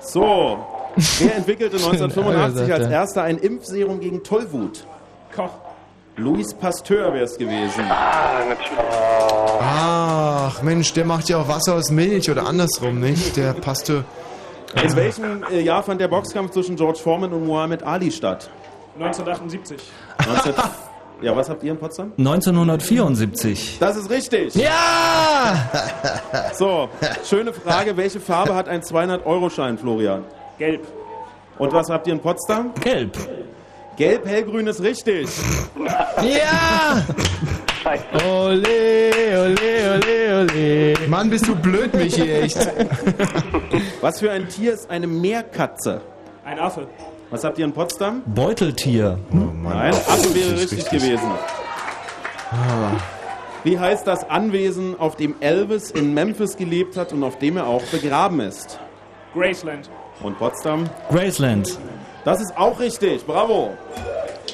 So. Wer entwickelte Schön Ärger, 1985 sagt als er. erster ein Impfserum gegen Tollwut? Koch. Louis Pasteur wäre es gewesen. Ah, natürlich. Ach, Mensch, der macht ja auch Wasser aus Milch oder andersrum, nicht? Der passte. In welchem äh, Jahr fand der Boxkampf zwischen George Foreman und Muhammad Ali statt? 1978. 19... ja, was habt ihr in Potsdam? 1974. Das ist richtig. Ja! So, schöne Frage. Welche Farbe hat ein 200-Euro-Schein, Florian? Gelb. Und was habt ihr in Potsdam? Gelb. Gelb, hellgrün ist richtig. Ja! Ole, ole, ole, ole. Mann, bist du blöd, Michi, echt. Was für ein Tier ist eine Meerkatze? Ein Affe. Was habt ihr in Potsdam? Beuteltier. Nein, Affe wäre richtig, gewesen. Wie heißt das Anwesen, auf dem Elvis in Memphis gelebt hat und auf dem er auch begraben ist? Graceland. Und Potsdam? Graceland. Das ist auch richtig. Bravo.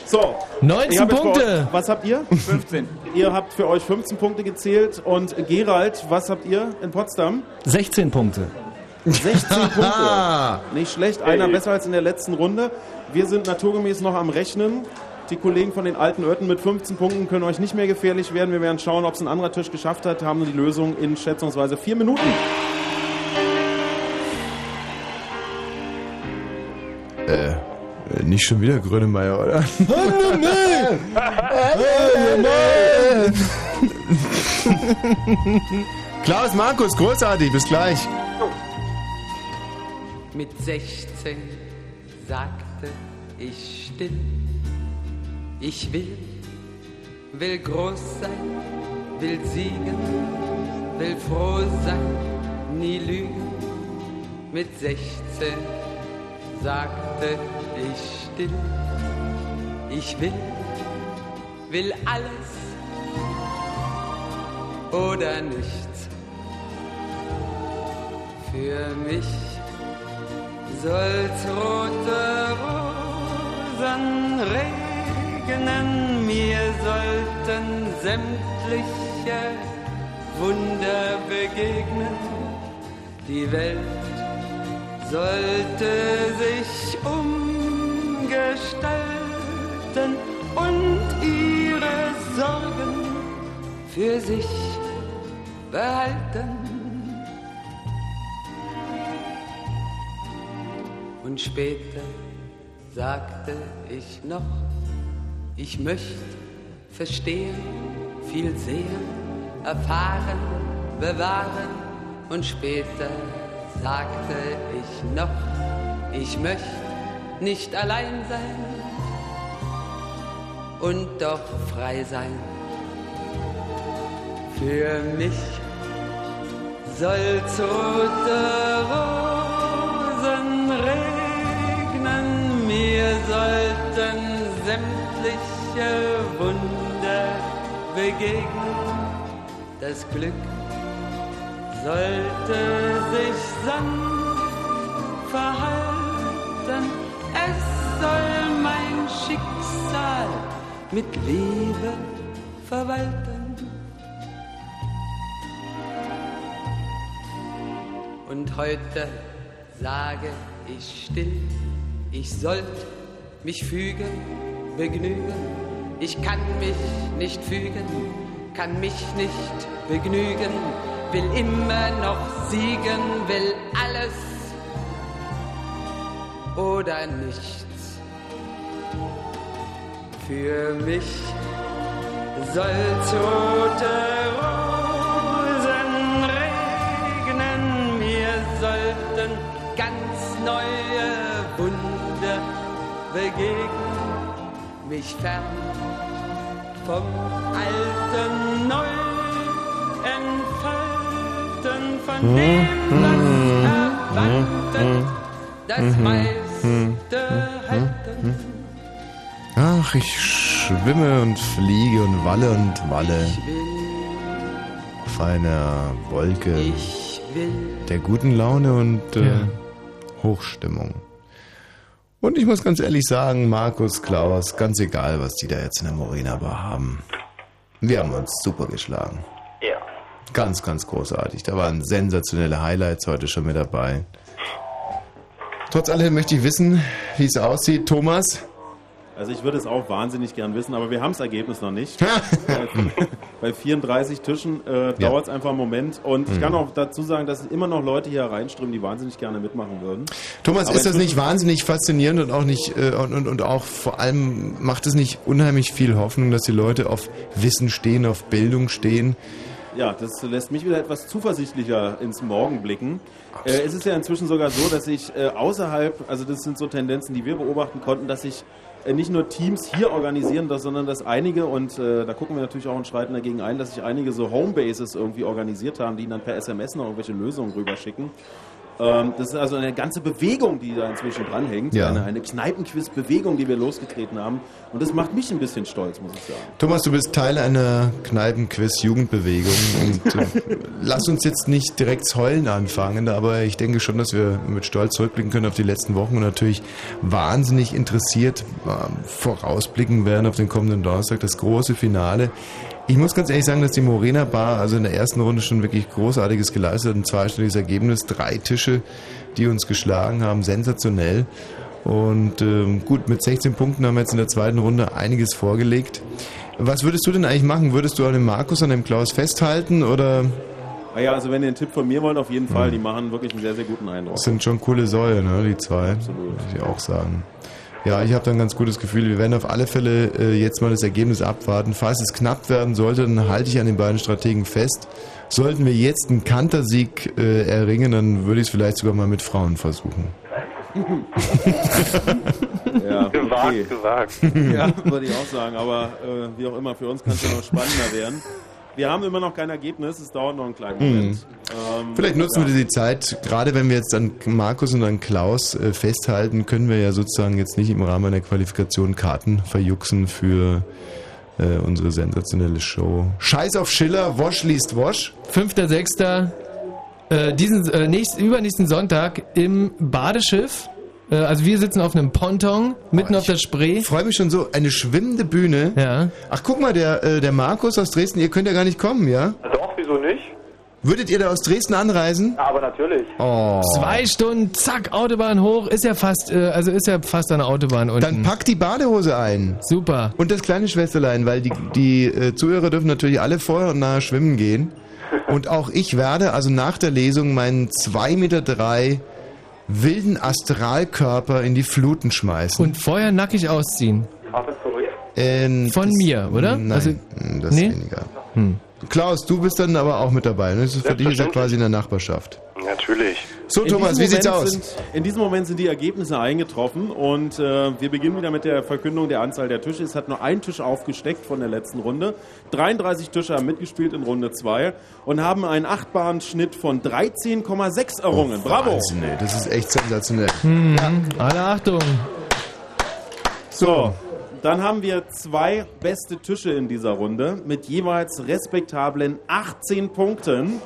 So. 19 ich hab jetzt bei Punkte. Euch, was habt ihr? 15. Ihr habt für euch 15 Punkte gezählt. Und Gerald, was habt ihr in Potsdam? 16 Punkte. 16 Punkte. Nicht schlecht, einer besser als in der letzten Runde. Wir sind naturgemäß noch am Rechnen. Die Kollegen von den alten Örten mit 15 Punkten können euch nicht mehr gefährlich werden. Wir werden schauen, ob es ein anderer Tisch geschafft hat. Haben die Lösung in schätzungsweise vier Minuten. Äh, nicht schon wieder Grönemeyer, oder? Klaus, Markus, großartig, bis gleich. Mit 16 sagte ich still, ich will, will groß sein, will siegen, will froh sein, nie lügen. Mit 16 sagte ich still, ich will, will alles oder nichts. Für mich soll's rote Rosen regnen, mir sollten sämtliche Wunder begegnen. Die Welt sollte sich umgestalten und ihre Sorgen für sich behalten. Und später sagte ich noch, ich möchte verstehen, viel sehen, erfahren, bewahren. Und später sagte ich noch, ich möchte nicht allein sein und doch frei sein. Für mich soll's rote Rosen regnen, mir sollten sämtliche Wunder begegnen. Das Glück sollte sich sanft verhalten, es soll mein Schicksal mit Liebe verwalten. Und heute sage ich still, ich sollt mich fügen, begnügen. Ich kann mich nicht fügen, kann mich nicht begnügen, will immer noch siegen, will alles oder nichts. Für mich soll's rote Rosen regnen, mir sollten ganz neue Wunder begegnen, mich fern vom Alten neu entfalten, von dem, was erwartet, das meiste halten. Ach, ich schwimme und fliege und walle und walle auf einer Wolke der guten Laune und äh, Ja. Hochstimmung. Und ich muss ganz ehrlich sagen, Markus, Klaus, ganz egal, was die da jetzt in der Morena Bar haben. Wir haben uns super geschlagen. Ja. Ganz, ganz großartig. Da waren sensationelle Highlights heute schon mit dabei. Trotz allem möchte ich wissen, wie es aussieht. Thomas? Also ich würde es auch wahnsinnig gern wissen, aber wir haben das Ergebnis noch nicht. Bei- Bei 34 Tischen äh, Ja. dauert es einfach einen Moment. Und ich Mhm. kann auch dazu sagen, dass immer noch Leute hier reinströmen, die wahnsinnig gerne mitmachen würden. Thomas, Aber ist das nicht wahnsinnig faszinierend und auch nicht äh, und, und, und auch vor allem macht es nicht unheimlich viel Hoffnung, dass die Leute auf Wissen stehen, auf Bildung stehen? Ja, das lässt mich wieder etwas zuversichtlicher ins Morgen blicken. Äh, es ist ja inzwischen sogar so, dass sich äh, außerhalb, also das sind so Tendenzen, die wir beobachten konnten, dass sich äh, nicht nur Teams hier organisieren, das, sondern dass einige, und äh, da gucken wir natürlich auch und schreiten dagegen ein, dass sich einige so Homebases irgendwie organisiert haben, die dann per SMS noch irgendwelche Lösungen rüberschicken. Ähm, das ist also eine ganze Bewegung, die da inzwischen dranhängt. Ja. Eine, eine Kneipenquiz-Bewegung, die wir losgetreten haben. Und das macht mich ein bisschen stolz, muss ich sagen. Thomas, du bist Teil einer Kneipenquiz-Jugendbewegung und äh, lass uns jetzt nicht direkt Heulen anfangen, aber ich denke schon, dass wir mit Stolz zurückblicken können auf die letzten Wochen und natürlich wahnsinnig interessiert äh, vorausblicken werden auf den kommenden Donnerstag, das große Finale. Ich muss ganz ehrlich sagen, dass die Morena Bar also in der ersten Runde schon wirklich Großartiges geleistet hat, ein zweistelliges Ergebnis, drei Tische, die uns geschlagen haben, sensationell. Und ähm, gut, mit 16 Punkten haben wir jetzt in der zweiten Runde einiges vorgelegt. Was würdest du denn eigentlich machen? Würdest du an dem Markus, an dem Klaus festhalten oder ja, also wenn ihr einen Tipp von mir wollt, auf jeden Fall. Mhm. Die machen wirklich einen sehr, sehr guten Eindruck. das sind schon coole Säue, ne, die zwei? Absolut. Muss ich auch sagen. Ja, ich habe da ein ganz gutes Gefühl. Wir werden auf alle Fälle äh, jetzt mal das Ergebnis abwarten. Falls es knapp werden sollte, dann halte ich an den beiden Strategen fest. Sollten wir jetzt einen Kantersieg äh, erringen, dann würde ich es vielleicht sogar mal mit Frauen versuchen. ja, Gewagt, okay. gewagt. Ja, würde ich auch sagen. Aber äh, wie auch immer, für uns kann es ja noch spannender werden. Wir haben immer noch kein Ergebnis, es dauert noch einen kleinen Moment. Ähm, Vielleicht nutzen ja. wir die Zeit, gerade wenn wir jetzt an Markus und an Klaus äh, festhalten, können wir ja sozusagen jetzt nicht im Rahmen einer Qualifikation Karten verjuxen für äh, unsere sensationelle Show. Scheiß auf Schiller, Wosch liest Wosch. 5.6. Äh, diesen, äh, nächst, übernächsten Sonntag im Badeschiff. Äh, also wir sitzen auf einem Ponton mitten auf der Spree. Ich freue mich schon so, eine schwimmende Bühne. Ja. Ach, guck mal, der, äh, der Markus aus Dresden, ihr könnt ja gar nicht kommen, ja? Doch, wieso nicht? Würdet ihr da aus Dresden anreisen? Aber natürlich. Oh. Zwei Stunden, zack, Autobahn hoch, ist ja fast, äh, also ist ja fast eine Autobahn unten. Dann pack die Badehose ein. Super. Und das kleine Schwesterlein, weil die, die äh, Zuhörer dürfen natürlich alle vorher und nachher schwimmen gehen. Und auch ich werde also nach der Lesung meinen 2,3 Meter drei wilden Astralkörper in die Fluten schmeißen. Und vorher nackig ausziehen. Ähm, Von das- mir, oder? Nein, Also- das nee? ist weniger. Hm. Klaus, du bist dann aber auch mit dabei. Ne? Das ist für dich ist ja quasi in der Nachbarschaft. Natürlich. So, In Thomas, wie sieht's aus? Sind, in diesem Moment sind die Ergebnisse eingetroffen und äh, wir beginnen wieder mit der Verkündung der Anzahl der Tische. Es hat nur ein Tisch aufgesteckt von der letzten Runde. 33 Tische haben mitgespielt in Runde 2 und haben einen achtbaren Schnitt von 13,6 errungen. Bravo! Wahnsinn, ey, das ist echt sensationell. Hm, Alle Achtung. So, dann haben wir zwei beste Tische in dieser Runde mit jeweils respektablen 18 Punkten.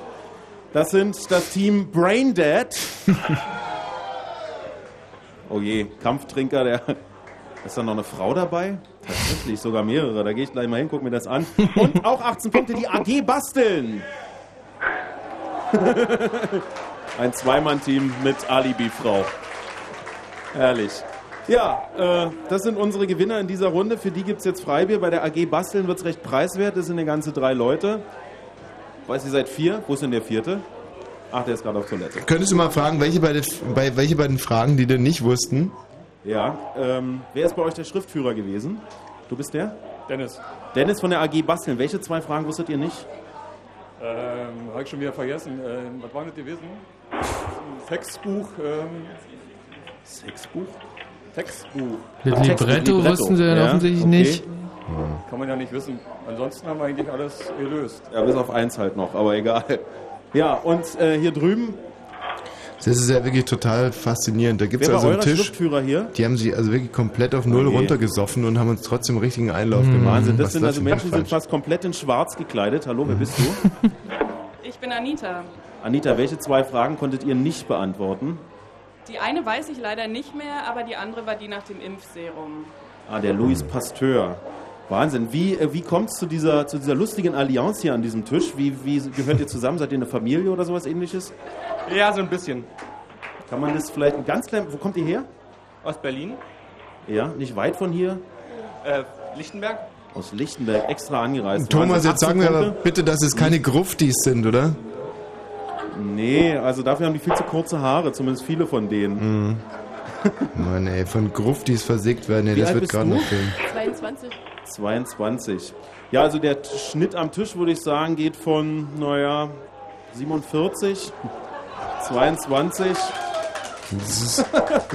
Das sind das Team Braindead. oh je, Kampftrinker, der. Ist da noch eine Frau dabei? Tatsächlich, sogar mehrere. Da gehe ich gleich mal hin, guck mir das an. Und auch 18 Punkte, die AG basteln. Ein Zweimann-Team mit Alibi-Frau. Herrlich. Ja, äh, das sind unsere Gewinner in dieser Runde. Für die gibt es jetzt Freibier. Bei der AG Basteln wird es recht preiswert. Das sind eine ganze drei Leute. Weiß ihr seid vier? Wo ist denn der vierte? Ach, der ist gerade auf Toilette. Könntest du mal fragen, welche beiden, bei, welche beiden Fragen, die denn nicht wussten? Ja, ähm, wer ist bei euch der Schriftführer gewesen? Du bist der? Dennis. Dennis von der AG Basteln. Welche zwei Fragen wusstet ihr nicht? Ähm, habe ich schon wieder vergessen. Ähm, was war das gewesen? Sexbuch. Ähm, Sexbuch? Textbuch. Das Libretto wussten sie dann offensichtlich nicht. Kann man ja nicht wissen. Ansonsten haben wir eigentlich alles gelöst. Ja, bis auf eins halt noch, aber egal. Ja, und äh, hier drüben, Das ist ja wirklich total faszinierend. Da gibt es also einen Tisch. Schriftführer hier? Die haben sich also wirklich komplett auf Null Okay. runtergesoffen und haben uns trotzdem einen richtigen Einlauf gemacht. Hm. Wahnsinn, das Was sind also Menschen, die sind fast komplett in schwarz gekleidet. Hallo, wer bist du? Ich bin Anita. Anita, welche zwei Fragen konntet ihr nicht beantworten? Die eine weiß ich leider nicht mehr, aber die andere war die nach dem Impfserum. Ah, der Louis Pasteur. Wahnsinn. Wie, äh, wie kommt es zu dieser, zu dieser lustigen Allianz hier an diesem Tisch? Wie, wie gehört ihr zusammen? Seid ihr eine Familie oder sowas ähnliches? Ja, so ein bisschen. Kann man das vielleicht ein ganz klein... Wo kommt ihr her? Aus Berlin. Ja, nicht weit von hier? Äh, Lichtenberg. Aus Lichtenberg, extra angereist. Thomas, Wahnsinn. jetzt sagen wir 18 aber bitte, dass es keine Gruftis sind, oder? Nee, also dafür haben die viel zu kurze Haare, zumindest viele von denen. Mhm. Mann, ey, von Gruftis versägt werden, ey, Wie das wird gerade noch fehlen. 22. 22. Ja, also der Schnitt am Tisch, würde ich sagen, geht von, naja, 47, 22. Das ist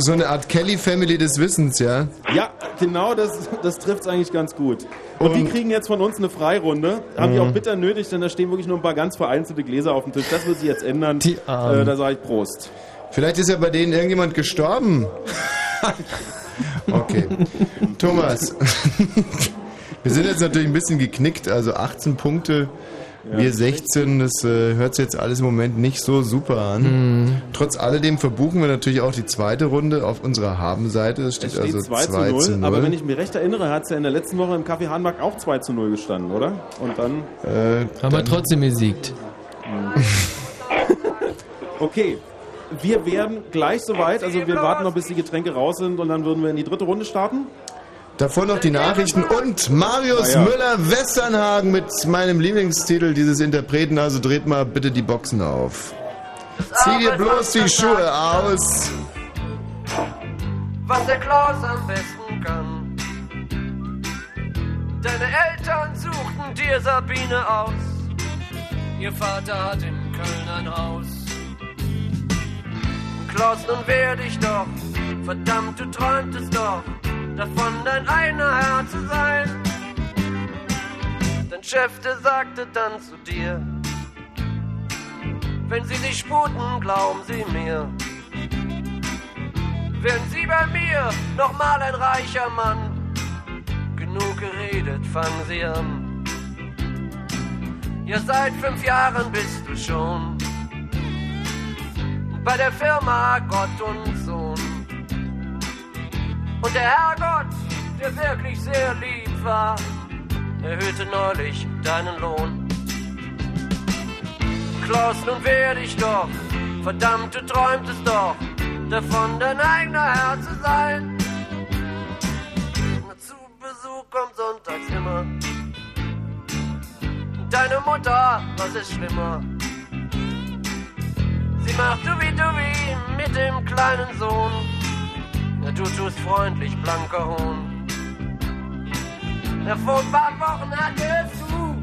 so eine Art Kelly-Family des Wissens, ja? Ja, genau, das, das trifft es eigentlich ganz gut. Und die kriegen jetzt von uns eine Freirunde. Haben die Mhm. auch bitter nötig, denn da stehen wirklich nur ein paar ganz vereinzelte Gläser auf dem Tisch. Das wird sich jetzt ändern. Die Armen. Äh, da sage ich Prost. Vielleicht ist ja bei denen irgendjemand gestorben. okay. Thomas, wir sind jetzt natürlich ein bisschen geknickt, also 18 Punkte, wir 16, das äh, hört sich jetzt alles im Moment nicht so super an. Mhm. Trotz alledem verbuchen wir natürlich auch die zweite Runde auf unserer Habenseite. Es steht, Es steht also 2 zu 2 0, zu 0. aber wenn ich mich recht erinnere, hat es ja in der letzten Woche im Café Hahnmarkt auch 2 zu 0 gestanden, oder? Und dann... Äh, Haben wir trotzdem gesiegt. Okay, wir werden gleich soweit, also wir warten noch, bis die Getränke raus sind und dann würden wir in die dritte Runde starten. Davor noch die Nachrichten und Marius ja. Müller-Westernhagen mit meinem Lieblingstitel dieses Interpreten. Also dreht mal bitte die Boxen auf. Zieh dir bloß die Schuhe aus. was der Klaus am besten kann. Deine Eltern suchten dir Sabine aus. Ihr Vater hat in Köln ein Haus. Klaus, nun werde ich doch, verdammt, du träumtest doch, davon dein eigener Herr zu sein. Dein Chef, der sagte dann zu dir, wenn sie sich sputen, glauben sie mir. Werden Sie bei mir nochmal ein reicher Mann? Genug geredet, fangen Sie an. Ja, seit fünf Jahren bist du schon bei der Firma Gott und Sohn. Und der Herrgott, der wirklich sehr lieb war, erhöhte neulich deinen Lohn. Klaus, nun werde ich doch, verdammt, du träumtest doch, davon dein eigener Herr zu sein. Zu Besuch kommt sonntags immer. Deine Mutter, was ist schlimmer? Sie macht du wie du wie mit dem kleinen Sohn. Du tust freundlich, blanker Hohn. Ja, vor ein paar Wochen hattest du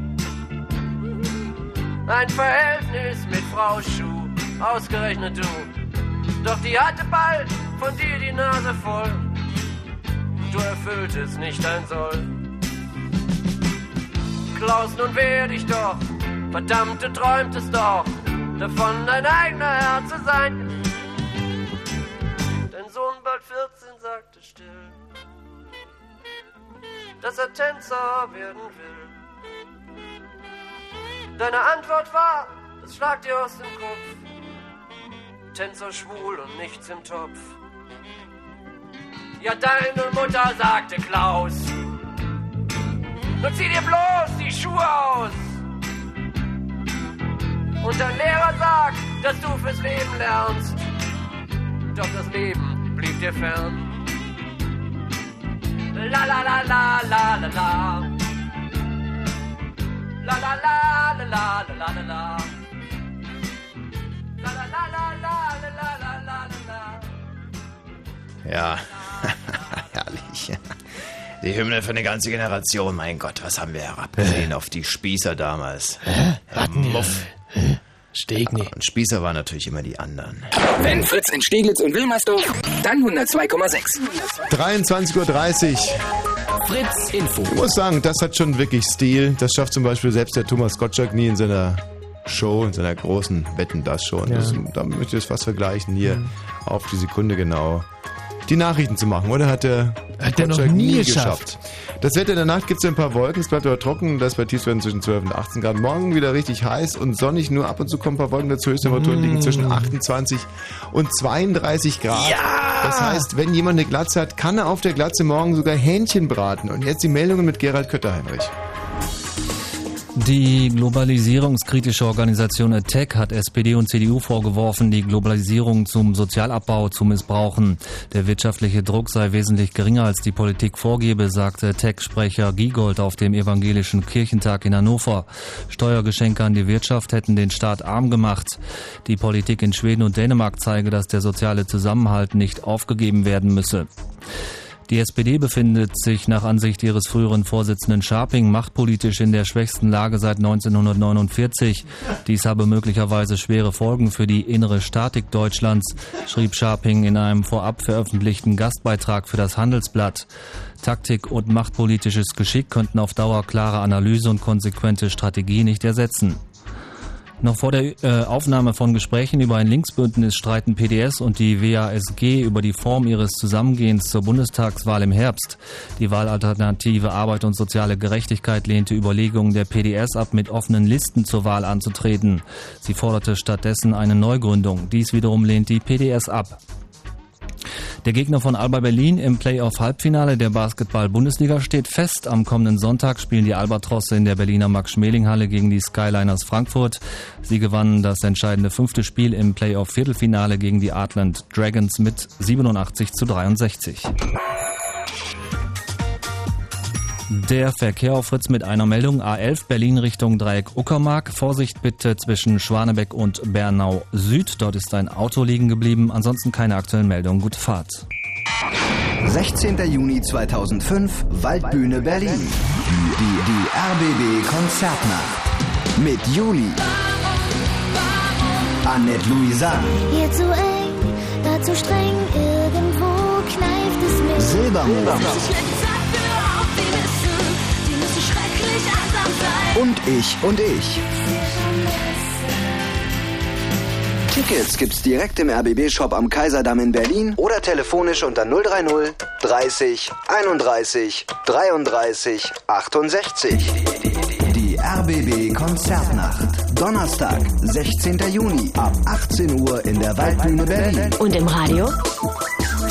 ein Verhältnis mit Frau Schuh, ausgerechnet du. Doch die hatte bald von dir die Nase voll. Du erfülltest nicht dein Soll. Klaus, nun werde ich doch, verdammt, du träumtest doch, davon dein eigener Herr zu sein. Dein Sohn bald 14 sagte still, dass er Tänzer werden will. Deine Antwort war, das schlag dir aus dem Kopf. Tänzer schwul und nichts im Topf. Ja, deine Mutter sagte Klaus, nun zieh dir bloß die Schuhe aus. Und dein Lehrer sagt, dass du fürs Leben lernst. Doch das Leben blieb dir fern. La la la la la la la. La la la la la la la la la. La la la la la la la la la la. Ja, herrlich. Die Hymne für eine ganze Generation. Mein Gott, was haben wir herabgesehen auf die Spießer damals. Hatten Muff. Stegni. Und Spießer waren natürlich immer die anderen. Wenn Fritz in Steglitz und Wilmersdorf, dann 102,6. 23.30 Uhr. Fritz Info. Ich muss sagen, das hat schon wirklich Stil. Das schafft zum Beispiel selbst der Thomas Gottschalk nie in seiner Show, in seiner großen Wetten das schon. Ja. Das, da möchte ich das fast vergleichen, hier auf die Sekunde genau die Nachrichten zu machen, oder? Hat der Hat der noch nie geschafft. Das Wetter in der Nacht gibt es ein paar Wolken, es bleibt aber trocken, das bei Tiefstwerten zwischen 12 und 18 Grad. Morgen wieder richtig heiß und sonnig, nur ab und zu kommen ein paar Wolken dazu. Höchsttemperaturen liegen zwischen 28 und 32 Grad. Das heißt, wenn jemand eine Glatze hat, kann er auf der Glatze morgen sogar Hähnchen braten. Und jetzt die Meldungen mit Gerald Kötterheinrich. Die globalisierungskritische Organisation ATTAC hat SPD und CDU vorgeworfen, die Globalisierung zum Sozialabbau zu missbrauchen. Der wirtschaftliche Druck sei wesentlich geringer, als die Politik vorgebe, sagte ATTAC-Sprecher Giegold auf dem Evangelischen Kirchentag in Hannover. Steuergeschenke an die Wirtschaft hätten den Staat arm gemacht. Die Politik in Schweden und Dänemark zeige, dass der soziale Zusammenhalt nicht aufgegeben werden müsse. Die SPD befindet sich nach Ansicht ihres früheren Vorsitzenden Scharping machtpolitisch in der schwächsten Lage seit 1949. Dies habe möglicherweise schwere Folgen für die innere Statik Deutschlands, schrieb Scharping in einem vorab veröffentlichten Gastbeitrag für das Handelsblatt. Taktik und machtpolitisches Geschick könnten auf Dauer klare Analyse und konsequente Strategie nicht ersetzen. Noch vor der äh, Aufnahme von Gesprächen über ein Linksbündnis streiten PDS und die WASG über die Form ihres Zusammengehens zur Bundestagswahl im Herbst. Die Wahlalternative Arbeit und soziale Gerechtigkeit lehnte Überlegungen der PDS ab, mit offenen Listen zur Wahl anzutreten. Sie forderte stattdessen eine Neugründung. Dies wiederum lehnt die PDS ab. Der Gegner von Alba Berlin im Playoff-Halbfinale der Basketball-Bundesliga steht fest. Am kommenden Sonntag spielen die Albatrosse in der Berliner Max-Schmeling-Halle gegen die Skyliners Frankfurt. Sie gewannen das entscheidende fünfte Spiel im Playoff-Viertelfinale gegen die Artland Dragons mit 87 zu 63. Der Verkehr auf Fritz mit einer Meldung A11 Berlin Richtung Dreieck Uckermark. Vorsicht bitte zwischen Schwanebeck und Bernau Süd. Dort ist ein Auto liegen geblieben. Ansonsten keine aktuellen Meldungen. Gute Fahrt. 16. Juni 2005, Waldbühne Berlin. Die, die RBB Konzertnacht. Mit Juli. Annette Louisanne. Hier zu eng, da zu streng, irgendwo kneift es mich. Silbermond. Und ich und ich. Tickets gibt's direkt im RBB-Shop am Kaiserdamm in Berlin oder telefonisch unter 030 30 31 33 68. Die RBB Konzertnacht. Donnerstag, 16. Juni ab 18 Uhr in der Waldbühne Berlin. Und im Radio?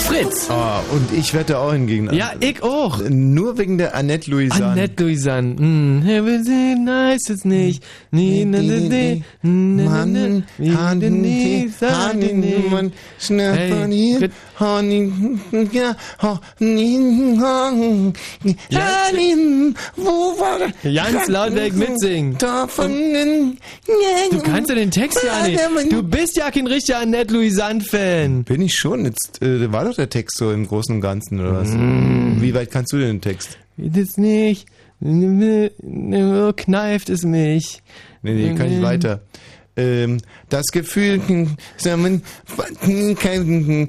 Fritz. Ah, und ich wette auch hingegen. Ja, ich auch. Nur wegen der Annette Louisanne. Annette Louisanne. Mm, Heaven heißt es nicht. Nee, nee, nee, nee. Mann, nee, Haden, Mann, Schnappern Hey, hier, Honig, ja, Honig, Haden, wo war der? Ganz lautweg mitsingen. Du kannst ja den Text ja nicht. Du bist ja kein richtiger Annette Louisanne-Fan. Bin ich schon. Jetzt äh, war doch der Text so im Großen und Ganzen, oder was? Mm. Wie weit kannst du den Text? Das nicht. Kneift es mich. Nee, nee, kann ich weiter. Ähm, das Gefühl, Samen, kein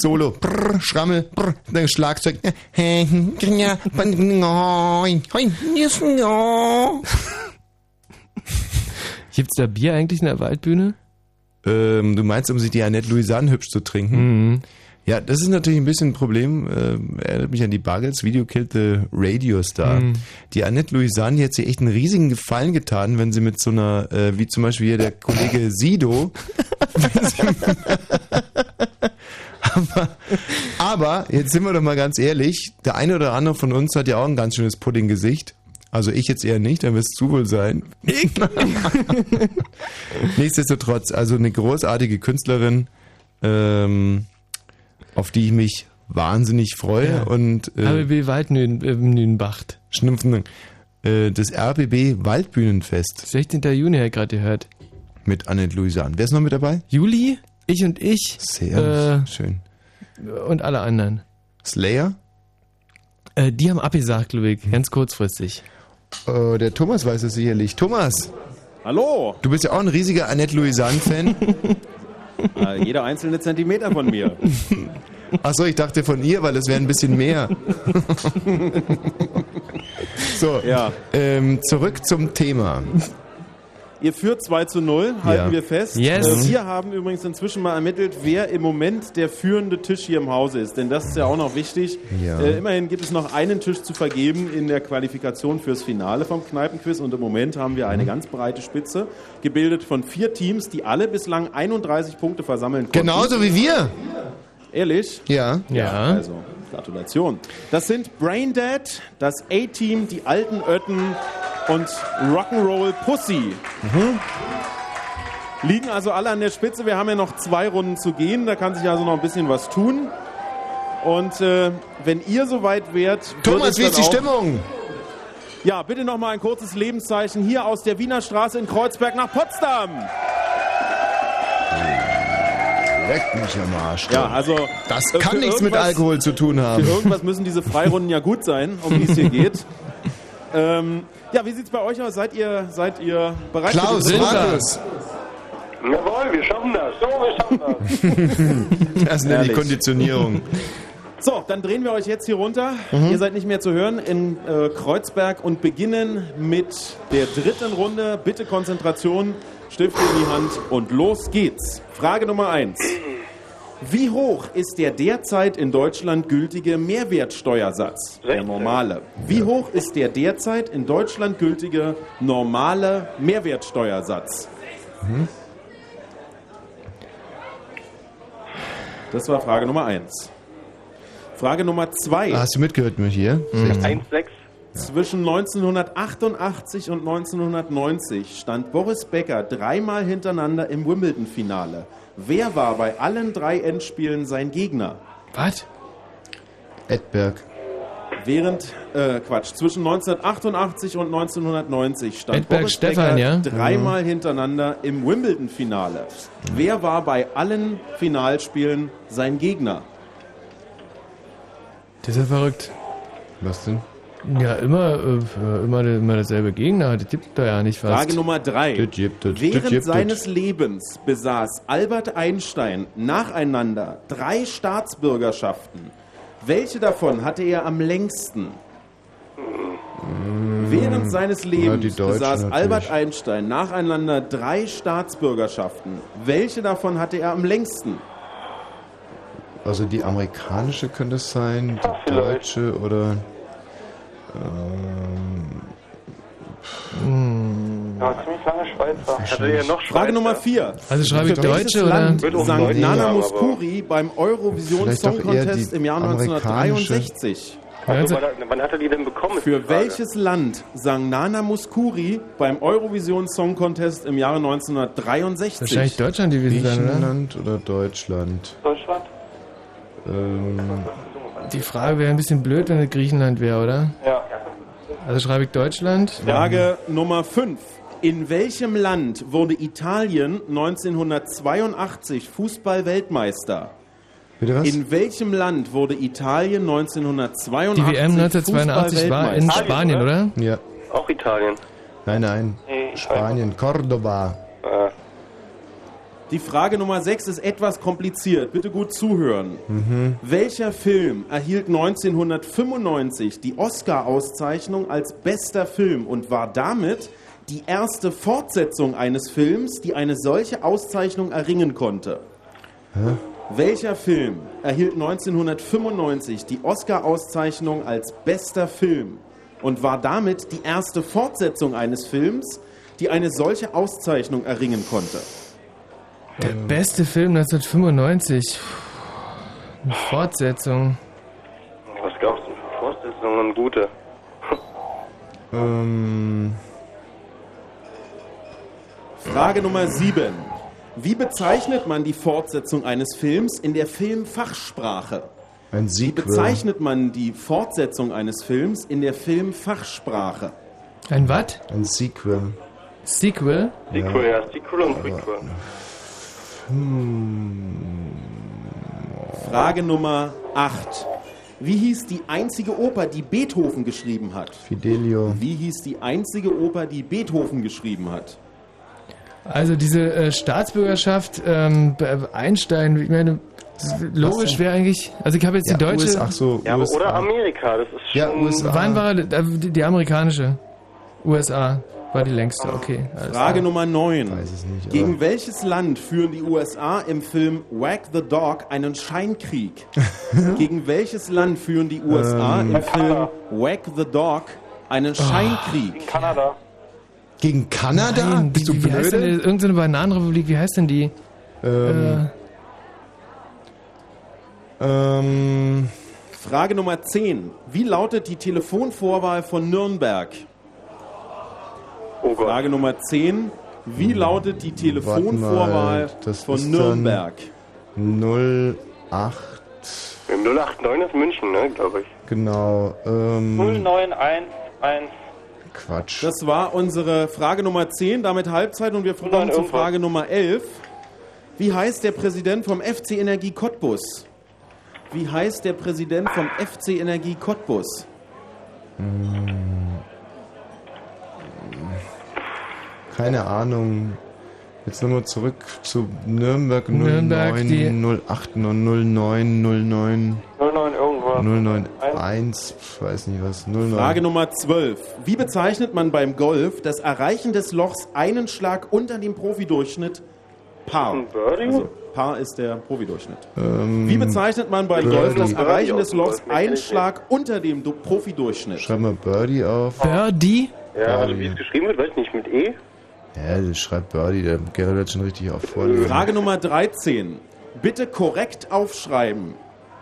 Solo, brr, Schrammel, brr, Schlagzeug. Gibt's da Bier eigentlich in der Waldbühne? Ähm, du meinst, um sich die Annette Louisanne hübsch zu trinken? Mhm. Ja, das ist natürlich ein bisschen ein Problem. Äh, erinnert mich an die Buggles, Video Killed the Radio Star. Mhm. Die Annette Louisanne, hat sich echt einen riesigen Gefallen getan, wenn sie mit so einer, äh, wie zum Beispiel hier der Kollege Sido, aber, aber, jetzt sind wir doch mal ganz ehrlich, der eine oder andere von uns hat ja auch ein ganz schönes Puddinggesicht. Also ich jetzt eher nicht, dann wirst du wohl sein. Nichtsdestotrotz, also eine großartige Künstlerin, ähm, auf die ich mich wahnsinnig freue Ja. und äh, RBB Waldnünbacht. Schnimpfen, äh, das RBB Waldbühnenfest. 16. Juni, habe ich gerade gehört. Mit Annette Louisan. Wer ist noch mit dabei? Juli, ich und ich. Sehr äh, schön. Und alle anderen. Slayer? Äh, die haben abgesagt, Ludwig, ganz kurzfristig. Äh, der Thomas weiß es sicherlich. Thomas! Hallo! Du bist ja auch ein riesiger Annette Louisan-Fan. Äh, jeder einzelne Zentimeter von mir. Achso, ich dachte von ihr, weil es wäre ein bisschen mehr. so, Ja. ähm, zurück zum Thema. Ihr führt 2 zu 0, halten Ja. wir fest. Yes. Äh, wir haben übrigens inzwischen mal ermittelt, wer im Moment der führende Tisch hier im Hause ist. Denn das ist ja auch noch wichtig. Ja. Äh, immerhin gibt es noch einen Tisch zu vergeben in der Qualifikation fürs Finale vom Kneipenquiz. Und im Moment haben wir Mhm. eine ganz breite Spitze, gebildet von vier Teams, die alle bislang 31 Punkte versammeln konnten. Genauso wie wir. Ehrlich? Ja. Ja, also Gratulation. Das sind Braindead, das A-Team, die alten Ötten und Rock'n'Roll Pussy. Liegen also alle an der Spitze. Wir haben ja noch zwei Runden zu gehen. Da kann sich also noch ein bisschen was tun. Und äh, wenn ihr soweit wärt. Thomas, wie ist die Stimmung? Ja, bitte noch mal ein kurzes Lebenszeichen hier aus der Wiener Straße in Kreuzberg nach Potsdam. Leck mich am Arsch. Ja, also Das äh, kann nichts mit Alkohol zu tun haben. Für irgendwas müssen diese Freirunden ja gut sein, um die es hier geht. ähm, ja, wie sieht's bei euch aus? Seid ihr, seid ihr bereit? Klaus, Markus. Jawohl, wir schaffen das. So, wir schaffen das. Das nenne ich Herrlich. Konditionierung. So, dann drehen wir euch jetzt hier runter. Mhm. Ihr seid nicht mehr zu hören in äh, Kreuzberg und beginnen mit der dritten Runde. Bitte Konzentration, Stifte in die Hand und los geht's. Frage Nummer eins. Wie hoch ist der derzeit in Deutschland gültige Mehrwertsteuersatz? Der normale. Wie hoch ist der derzeit in Deutschland gültige normale Mehrwertsteuersatz? Mhm. Das war Frage Nummer eins. Frage Nummer zwei. Hast du mitgehört mit hier? Mhm. 1,6. Zwischen 1988 und 1990 stand Boris Becker dreimal hintereinander im Wimbledon-Finale. Wer war bei allen drei Endspielen sein Gegner? Was? Edberg. Während, äh, Quatsch, zwischen 1988 und 1990 stand Edberg Boris Stefan, Becker ja? dreimal hintereinander im Wimbledon-Finale. Wer war bei allen Finalspielen sein Gegner? Das ist ja verrückt. Was denn? Ja, immer, äh, immer, immer derselbe Gegner. Das gibt da ja nicht fast. Frage Nummer drei. Das gibt das Während gibt es. seines Lebens besaß Albert Einstein nacheinander drei Staatsbürgerschaften. Welche davon hatte er am längsten? Während seines Ja, Lebens Deutschen besaß natürlich. Albert Einstein nacheinander drei Staatsbürgerschaften. Welche davon hatte er am längsten? Also die amerikanische könnte es sein, die deutsche oder... Ähm, Ja, ziemlich lange Schweizer. Hatte er noch Schweizer? Frage Nummer vier. Also schreibe ich Für welches Deutsche, oder? Deutsch Nana Muskuri beim Eurovision Song Contest im Jahr amerikanische. 1963? Also, wann, hat- er die denn bekommen? Für welches Land sang Nana Muskuri beim Eurovision Song Contest im Jahre 1963? Wahrscheinlich Deutschland gewesen sein, oder? Griechenland oder Deutschland? Deutschland? Ähm, Die Frage wäre ein bisschen blöd, wenn es Griechenland wäre, oder? Ja. Also schreibe ich Deutschland. Frage Nummer 5. In welchem Land wurde Italien 1982 Fußball-Weltmeister? Bitte was? In welchem Land wurde Italien 1982 Die WM 1982 war in? Spanien, oder? ja. Auch Italien. Nein, nein. Spanien, Cordoba. Äh, Die Frage Nummer 6 ist etwas kompliziert. Bitte gut zuhören. Mhm. Welcher Film erhielt 1995 die Oscar-Auszeichnung als bester Film und war damit die erste Fortsetzung eines Films, die eine solche Auszeichnung erringen konnte? Hä? Welcher Film erhielt 1995 die Oscar-Auszeichnung als bester Film und war damit die erste Fortsetzung eines Films, die eine solche Auszeichnung erringen konnte? Der beste Film 1995. Eine Fortsetzung. was gab's denn für Fortsetzungen? Gute. Ähm, Frage Nummer 7. Wie bezeichnet man die Fortsetzung eines Films in der Filmfachsprache? ein Wie Sequel. bezeichnet man die Fortsetzung eines Films in der Filmfachsprache? Ein was? Ein Sequel. Sequel? Sequel, ja, Sequel und Prequel. Frage Nummer 8. Wie hieß die einzige Oper, die Beethoven geschrieben hat? Fidelio. Wie hieß die einzige Oper, die Beethoven geschrieben hat? Also diese äh, Staatsbürgerschaft, ähm, Einstein, ich meine, logisch wäre eigentlich, also ich habe jetzt die deutsche... US, ach so, Ja, USA. oder Amerika, das ist schon... Ja, USA. Wann war äh, die, die amerikanische? USA war die längste, okay. alles Frage. Nummer 9. Weiß es nicht, aber- Gegen welches Land führen die USA im Film Wag the Dog einen Scheinkrieg? Gegen welches Land führen die USA Ähm. im Film Wag the Dog einen Scheinkrieg? Kanada. Gegen Kanada? Nein, Bist du wie, denn blöde? die- irgendeine Bananenrepublik, wie heißt denn die? Ähm, ähm, Frage Nummer 10. Wie lautet die Telefonvorwahl von Nürnberg? Oh. Frage Nummer 10. Wie lautet die Telefonvorwahl von Nürnberg? dann 08, 089 ist München, ne, glaube ich. genau. Ähm, 0911. Quatsch. Das war unsere Frage Nummer 10, damit Halbzeit und wir kommen zu. Frage Nummer 11. Wie heißt der Präsident vom FC Energie Cottbus? Wie heißt der Präsident vom FC Energie Cottbus? Keine Ahnung. Jetzt nochmal zurück zu Nürnberg Nürnberg, 09, die- 08, 09, 09, 09 irgendwas. 091, ich weiß nicht was, 09. Frage Nummer 12. Wie bezeichnet man beim Golf das Erreichen des Lochs einen Schlag unter dem Profidurchschnitt? Ein Birdie? Also, Par ist der Profidurchschnitt. Ähm, Wie bezeichnet man beim Birdie. Golf das Erreichen des Lochs einen Schlag unter dem Du- Profidurchschnitt? Schreib mal Birdie auf. Birdie? Ja, also wie es geschrieben wird, weiß ich nicht, mit E. Ja, das schreibt Birdie, der Gerrit hat schon richtig auf vorlesen. Frage Nummer 13. Bitte korrekt aufschreiben.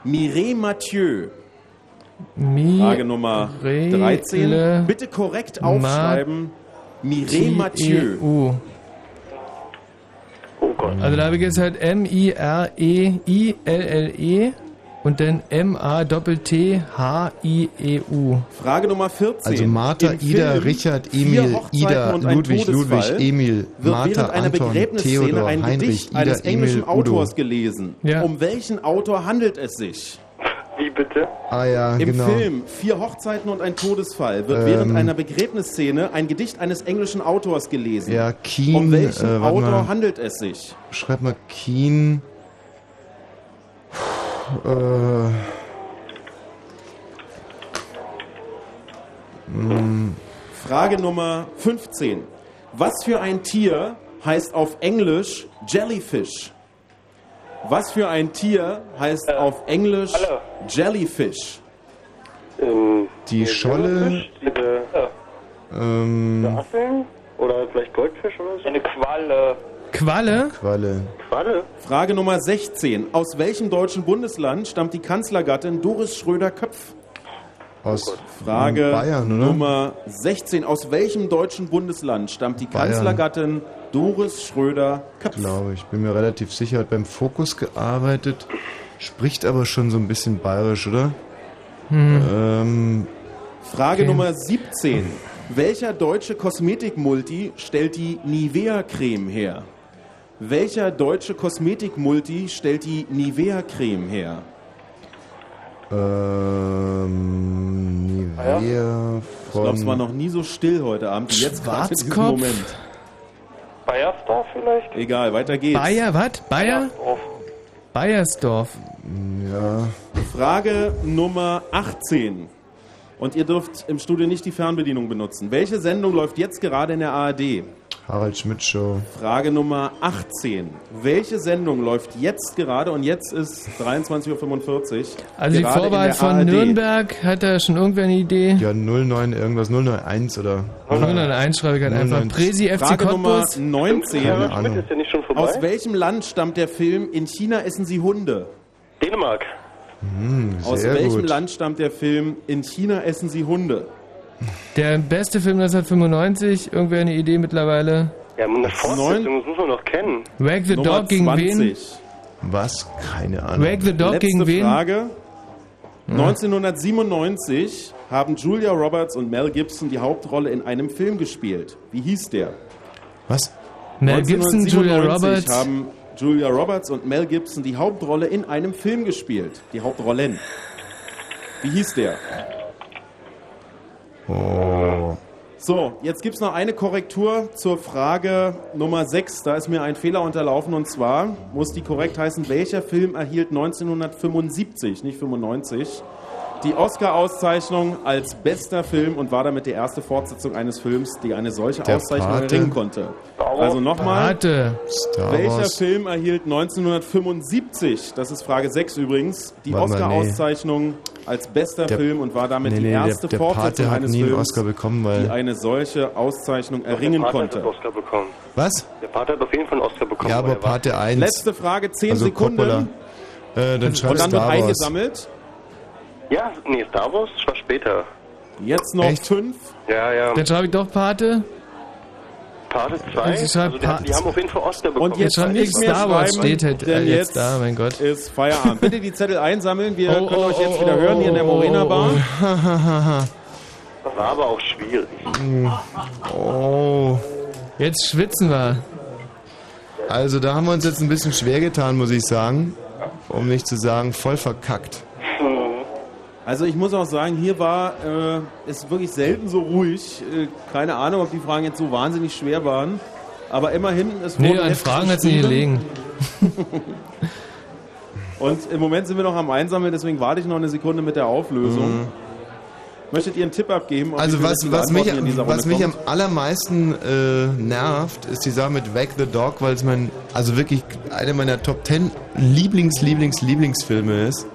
Mireille Mathieu. Mi Frage Nummer 13. Le- Bitte korrekt aufschreiben. Mireille Mathieu. T-E-U. Oh Gott. Also da habe ich jetzt halt E M-I-R-E-I-L-L-E und dann M-A-T-T-H-I-E-U. Frage Nummer 14. Also Martha, Im Ida, Film Richard, Emil, Ida, Ludwig, Ludwig, Emil, wird Martha, während einer Anton, Begräbnisszene Theodor, ein Heinrich, Gedicht Ida, eines englischen Emil, Udo. Autors gelesen. Ja. Um welchen Autor handelt es sich? Wie bitte? Ah ja, Im genau. Film Vier Hochzeiten und ein Todesfall wird Ähm. während einer Begräbnisszene ein Gedicht eines englischen Autors gelesen. Ja, Keen, um welchen äh, Autor mal. handelt es sich? Schreib mal Keen. Äh, mm, Frage Nummer 15. Was für ein Tier heißt auf Englisch Jellyfish? Was für ein Tier heißt auf Englisch Jellyfish? Ähm, die Scholle. diese Ähm, Asseln? Oder vielleicht Goldfisch oder so? Eine Qualle. Qualle? Qualle. Qualle? Frage Nummer 16. Aus welchem deutschen Bundesland stammt die Kanzlergattin Doris Schröder-Köpf? Aus Frage Bayern, oder? Nummer 16. Aus welchem deutschen Bundesland stammt die Bayern. Kanzlergattin Doris Schröder-Köpf? Glaube ich. Bin mir relativ sicher. Hat beim Fokus gearbeitet. Spricht aber schon so ein bisschen bayerisch, oder? Hm. Ähm, Frage Okay. Nummer 17. Welcher deutsche Kosmetikmulti stellt die Nivea-Creme her? Welcher deutsche Kosmetikmulti stellt die Nivea-Creme her? ähm, Nivea Ich glaube, es war von... noch nie so still heute Abend wie jetzt gerade in diesem Schwarzkopf? Moment. Bayersdorf vielleicht? Egal, weiter geht's. Bayer, was? Bayer? Bayersdorf. Ja. Frage Nummer 18. Und ihr dürft im Studio nicht die Fernbedienung benutzen. Welche Sendung läuft jetzt gerade in der ARD? Harald Schmidt Show. Frage Nummer 18. Welche Sendung läuft jetzt gerade? Und jetzt ist 23.45 Uhr. Also die Vorwahl von ARD. Nürnberg, hat da schon irgendwer eine Idee? Ja, 09 irgendwas, 091 oder... 091 schreibe ich halt einfach. 091. Presi FC Frage Nummer Cottbus. 19. Keine Ahnung. Ist ja nicht schon vorbei? Aus welchem Land stammt der Film In China essen sie Hunde? Dänemark. Hm, Aus welchem gut. Land stammt der Film In China essen sie Hunde? Der beste Film 1995, irgendwer eine Idee mittlerweile? Ja, eine Fortsetzung, das muss man doch kennen. Wag the Nummer Dog gegen 20. wen? Was? Keine Ahnung. Wag the Dog Letzte gegen wen? Frage. 1997 haben Julia Roberts und Mel Gibson die Hauptrolle in einem Film gespielt. Wie hieß der? Was? Mel Gibson, Julia 1997 Roberts. haben Julia Roberts und Mel Gibson die Hauptrolle in einem Film gespielt. Die Hauptrollen. Wie hieß der? Oh. So, jetzt gibt es noch eine Korrektur zur Frage Nummer 6. Da ist mir ein Fehler unterlaufen und zwar muss die korrekt heißen, welcher Film erhielt 1975, nicht 95, die Oscar-Auszeichnung als bester Film und war damit die erste Fortsetzung eines Films, die eine solche Der Auszeichnung Pate. erringen konnte. Also nochmal. Welcher. Film erhielt 1975, das ist Frage 6 übrigens, die mal, nee. Als bester Der- Film und war damit Nee, die nee, der- erste der Fortsetzung Pate hat eines nie einen Films, Oscar bekommen, weil- die eine solche Auszeichnung erringen der Vater konnte. hat Oscar bekommen. Was? Der Vater hat auf jeden Fall einen Oscar bekommen. Ja, aber er Pate 1. Letzte Frage, 10 also Sekunden. Äh, dann schreib Und dann wird eingesammelt. Ja, nee, Star Wars war später. Jetzt noch Echt? 5. Ja, ja. Dann schreibe ich doch Pate. Pate Also 2. ich schreib Also, der, die haben auf jeden Fall Oscar bekommen. Und jetzt schreibt nicht Star Wars steht halt, äh, jetzt jetzt da, mein Gott. ist Feierabend. Bitte die Zettel einsammeln. Wir Oh, können oh, euch jetzt oh, wieder oh, hören hier in der oh, Morena oh, Bar. Das war aber auch schwierig. oh. Jetzt schwitzen wir. Also da haben wir uns jetzt ein bisschen schwer getan, muss ich sagen. Um nicht zu sagen, voll verkackt. Also ich muss auch sagen, hier war äh, es wirklich selten so ruhig. Äh, keine Ahnung, ob die Fragen jetzt so wahnsinnig schwer waren. Aber immerhin, es Nee, wurden an Fragen hat es nicht gelegen. Und im Moment sind wir noch am Einsammeln, deswegen warte ich noch eine Sekunde mit der Auflösung. Möchtet ihr einen Tipp abgeben? Also was, was, mich, was mich am allermeisten äh, nervt, ist die Sache mit Wag the Dog, weil es mein, also wirklich einer meiner Top 10 Lieblings, Lieblings, Lieblingsfilme ist.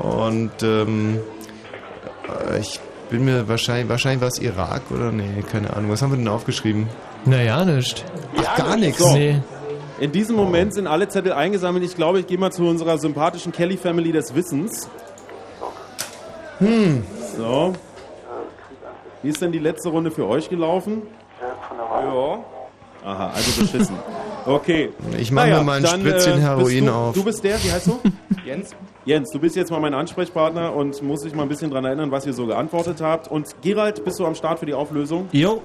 Und ähm, äh, ich bin mir wahrscheinlich, wahrscheinlich war es Irak oder nee, keine Ahnung. Was haben wir denn aufgeschrieben? Naja, nicht. Ach, gar nichts. So. Nee. In diesem Moment sind alle Zettel eingesammelt. Ich glaube, ich gehe mal zu unserer sympathischen Kelly Family des Wissens. Hm. So. Wie ist denn die letzte Runde für euch gelaufen? Ja. Aha, also beschissen. Okay. Ich mach mir mal ein dann, Spritzchen bist Heroin du, auf. Du bist der, wie heißt du? Jens? Jens, du bist jetzt mal mein Ansprechpartner und muss dich mal ein bisschen daran erinnern, was ihr so geantwortet habt. Und Gerald, bist du am Start für die Auflösung? Jo.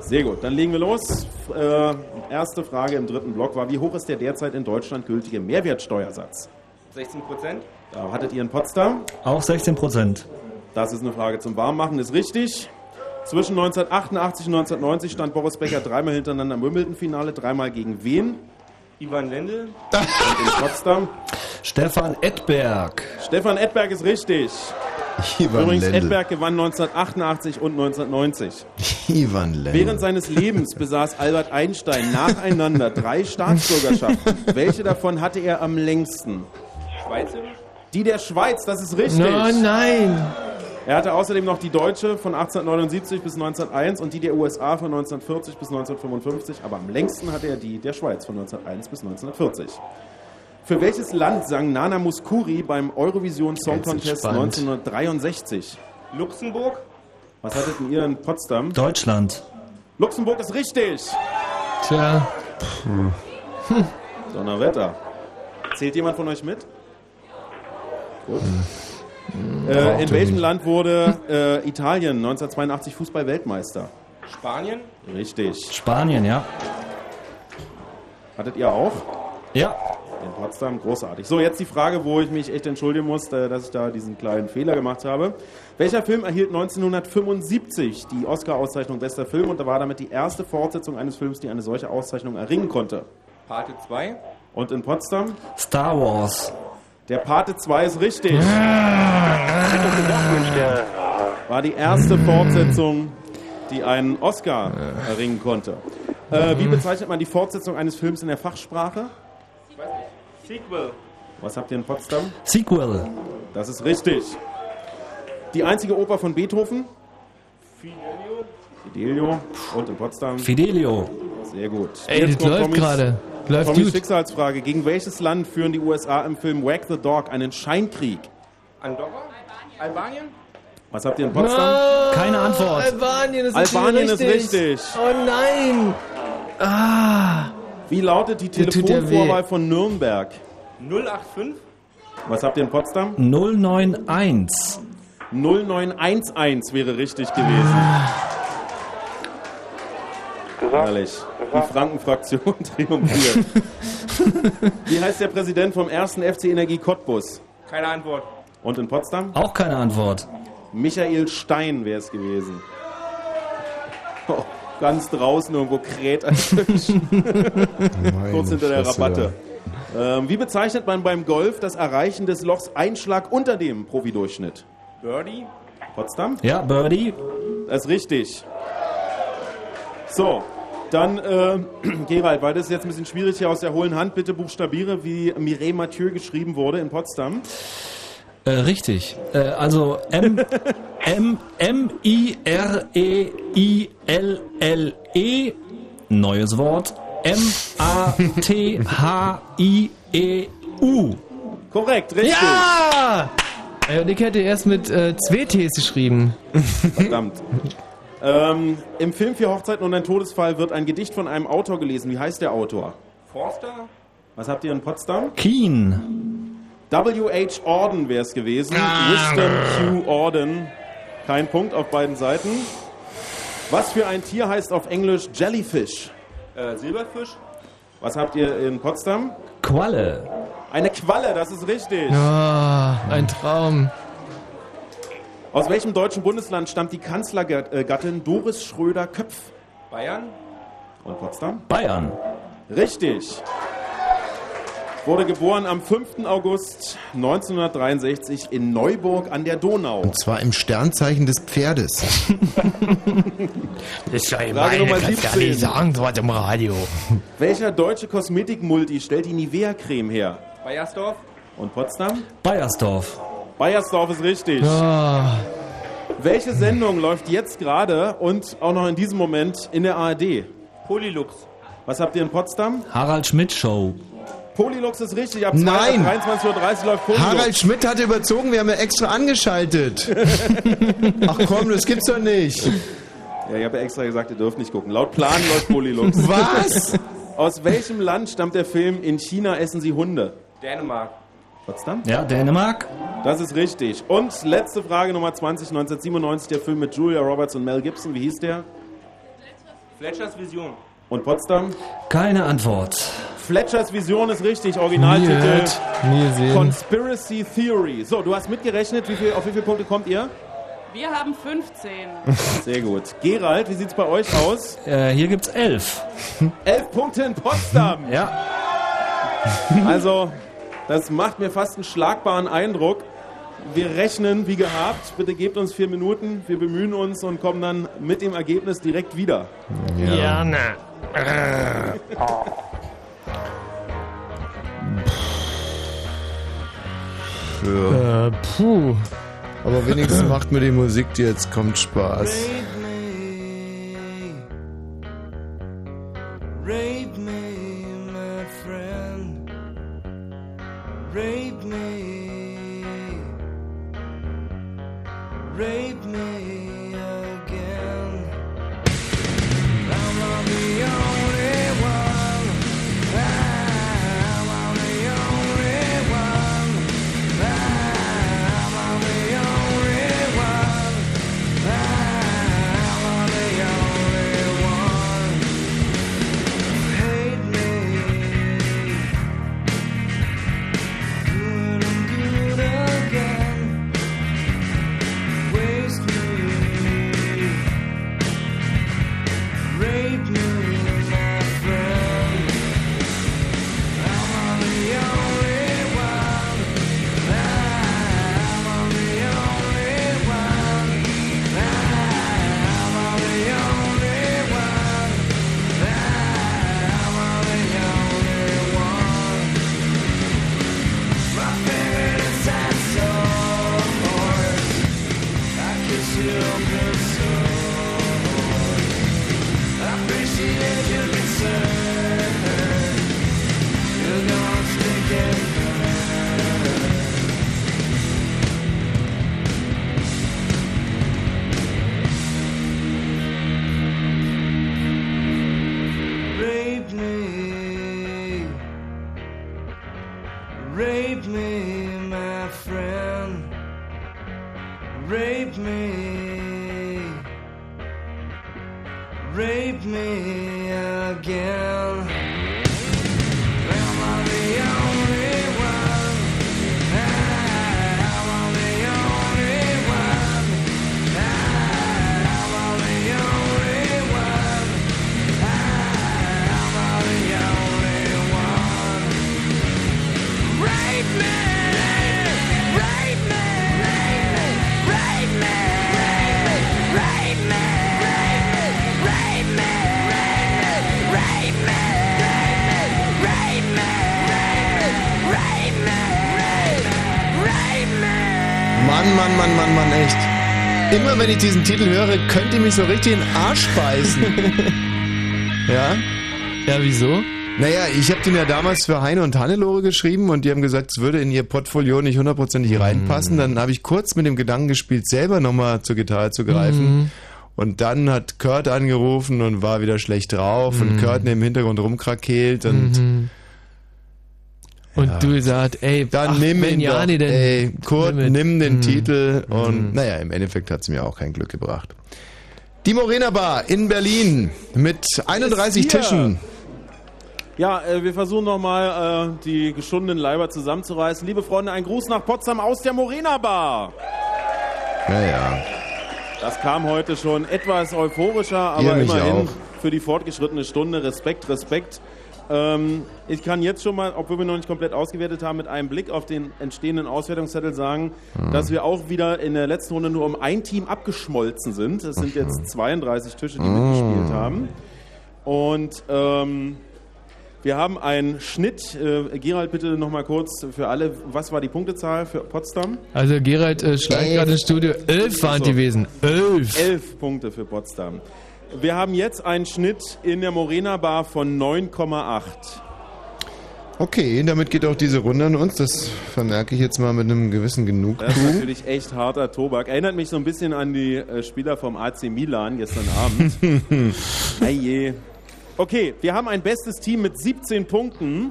Sehr gut, dann legen wir los. Äh, erste Frage im dritten Block war, wie hoch ist der derzeit in Deutschland gültige Mehrwertsteuersatz? 16 Prozent? Da hattet ihr in Potsdam. Auch 16 Prozent. Das ist eine Frage zum Warmmachen, ist richtig. Zwischen 1988 und 1990 stand Boris Becker dreimal hintereinander im Wimbledon-Finale, dreimal gegen wen? Ivan Lendl? Und in Potsdam. Stefan Edberg. Stefan Edberg ist richtig. Ivan Übrigens, Lendl. Edberg gewann 1988 und 1990. Ivan Lendl. Während seines Lebens besaß Albert Einstein nacheinander drei Staatsbürgerschaften. Welche davon hatte er am längsten? Schweizer? Die der Schweiz, das ist richtig. No, nein. Er hatte außerdem noch die deutsche von 1879 bis 1901 und die der USA von 1940 bis 1955, aber am längsten hatte er die der Schweiz von 1901 bis 1940. Für welches Land sang Nana Muscuri beim Eurovision Song Contest spannend. 1963? Luxemburg? Was hattet denn ihr in Potsdam? Deutschland. Luxemburg ist richtig. Tja. Donnerwetter. Zählt jemand von euch mit? Gut. Hm. Äh, in welchem. Land wurde äh, Italien 1982 Fußball-Weltmeister? Spanien? Richtig. Spanien, ja. Hattet ihr auch? Ja. In Potsdam, großartig. So, jetzt die Frage, wo ich mich echt entschuldigen muss, äh, dass ich da diesen kleinen Fehler gemacht habe. Welcher Film erhielt 1975 die Oscar-Auszeichnung Bester Film und war damit die erste Fortsetzung eines Films, die eine solche Auszeichnung erringen konnte? Pate 2? Und in Potsdam? Star Wars. Der Pate 2 ist richtig. War die erste Fortsetzung, die einen Oscar erringen konnte. Äh, wie bezeichnet man die Fortsetzung eines Films in der Fachsprache? Sequel. Was habt ihr in Potsdam? Sequel. Das ist richtig. Die einzige Oper von Beethoven? Fidelio? Fidelio. Und in Potsdam? Fidelio. Sehr gut. Ey, Jetzt das läuft gerade. Läuft Tommys gut. Schicksalsfrage. Gegen welches Land führen die USA im Film Wag the Dog einen Scheinkrieg? Andorra? Albanien? Was habt ihr in Potsdam? Keine Antwort. Albanien ist Albanien richtig. ist richtig. Oh nein. Ah. Wie lautet die Telefonvorwahl von Nürnberg? 085? Was habt ihr in Potsdam? 091. 0911 wäre richtig gewesen. Herrlich. Die Franken-Fraktion triumphiert. Wie heißt der Präsident vom ersten FC Energie Cottbus? Keine Antwort. Und in Potsdam? Auch keine Antwort. Michael Stein wäre es gewesen. Oh, ganz draußen irgendwo kräht ein Fisch. Kurz hinter der Rabatte. Ähm, wie bezeichnet man beim Golf das Erreichen des Lochs Einschlag unter dem Profidurchschnitt? Birdie? Potsdam? Ja, Birdie. Das ist richtig. So, dann, äh, Gerald, weil das ist jetzt ein bisschen schwierig hier aus der hohlen Hand, bitte buchstabiere, wie Mireille Mathieu geschrieben wurde in Potsdam. Äh, richtig. Äh, also M M M I R E I L L E neues Wort M A T H I E U. Korrekt, richtig. Ja! Äh, und ich hätte erst mit äh, zwei Ts geschrieben. Verdammt. Ähm, Im Film Vier Hochzeiten und ein Todesfall wird ein Gedicht von einem Autor gelesen. Wie heißt der Autor? Forster? Was habt ihr in Potsdam? Keen. W.H. Auden wäre es gewesen. Wisdom Q. Auden. Kein Punkt auf beiden Seiten. Was für ein Tier heißt auf Englisch Jellyfish? Äh, Silberfisch? Was habt ihr in Potsdam? Qualle. Eine Qualle, das ist richtig. Ah, ein Traum. Aus welchem deutschen Bundesland stammt die Kanzlergattin Doris Schröder-Köpf? Bayern? Und Potsdam? Bayern. Richtig. Wurde geboren am 5. August 1963 in Neuburg an der Donau. Und zwar im Sternzeichen des Pferdes. Das ist ja Frage Nummer 17. sagen, so was im Radio. Welcher deutsche Kosmetikmulti stellt die Nivea-Creme her? Bayersdorf? Und Potsdam? Bayersdorf. Bayersdorf ist richtig. Ah. Welche Sendung läuft jetzt gerade und auch noch in diesem Moment in der ARD? Polylux. Was habt ihr in Potsdam? Harald Schmidt Show. Polylux ist richtig. Ab Nein. 23.30 Uhr läuft Polylux. Harald Schmidt hatte überzogen, wir haben ja extra angeschaltet. Ach komm, das gibt's doch nicht. Ja, ich habe ja extra gesagt, ihr dürft nicht gucken. Laut Plan läuft Polylux. Was? Aus welchem Land stammt der Film In China essen sie Hunde? Dänemark. Potsdam? Ja, Dänemark. Das ist richtig. Und letzte Frage Nummer 20, 1997, der Film mit Julia Roberts und Mel Gibson. Wie hieß der? Fletchers Vision. Und Potsdam? Keine Antwort. Fletchers Vision ist richtig, Originaltitel. Conspiracy Theory. So, du hast mitgerechnet, wie viel, auf wie viele Punkte kommt ihr? Wir haben 15. Sehr gut. Gerald, wie sieht's bei euch aus? Äh, hier gibt's elf. Elf Punkte in Potsdam. Ja. Also, das macht mir fast einen schlagbaren Eindruck. Wir rechnen wie gehabt. Bitte gebt uns vier Minuten. Wir bemühen uns und kommen dann mit dem Ergebnis direkt wieder. Ja, na. Ja. Äh, puh. Aber wenigstens macht mir die Musik, die jetzt kommt, Spaß. Rape me, Rape me. Rape me wenn ich diesen Titel höre, könnte ich mich so richtig in den Arsch beißen. ja? Ja, wieso? Naja, ich habe den ja damals für Heine und Hannelore geschrieben und die haben gesagt, es würde in ihr Portfolio nicht hundertprozentig reinpassen. Dann habe ich kurz mit dem Gedanken gespielt, selber nochmal zur Gitarre zu greifen. Mhm. Und dann hat Kurt angerufen und war wieder schlecht drauf und Mhm. Kurt im Hintergrund rumkrakeelt und Mhm. Und Ja. du sagst, ey, dann ach, nimm ihn ja, doch, dann ey, Kurt, nimm nimm, den Mhm. Titel und Mhm. naja, im Endeffekt hat es mir auch kein Glück gebracht. Die Morena Bar in Berlin mit 31 Ist hier. Tischen. Ja, äh, wir versuchen nochmal äh, die geschundenen Leiber zusammenzureißen. Liebe Freunde, ein Gruß nach Potsdam aus der Morena Bar. Naja. Das kam heute schon etwas euphorischer, aber immerhin auch. für die fortgeschrittene Stunde. Respekt, Respekt. Ähm, ich kann jetzt schon mal, obwohl wir noch nicht komplett ausgewertet haben, mit einem Blick auf den entstehenden Auswertungszettel sagen, Hm. dass wir auch wieder in der letzten Runde nur um ein Team abgeschmolzen sind. Es sind jetzt 32 Tische, die Hm. mitgespielt haben. Und ähm, wir haben einen Schnitt. Äh, Gerald, bitte nochmal kurz für alle. Was war die Punktezahl für Potsdam? Also Gerald äh, schleicht gerade ins Studio. Elf waren So. gewesen. Elf. Elf Punkte für Potsdam. Wir haben jetzt einen Schnitt in der Morena Bar von 9,8. Okay, damit geht auch diese Runde an uns. Das vermerke ich jetzt mal mit einem gewissen Das ist Genugtuung. natürlich echt harter Tobak. Erinnert mich so ein bisschen an die äh, Spieler vom AC Milan gestern Abend. Eie. Okay, wir haben ein bestes Team mit 17 Punkten.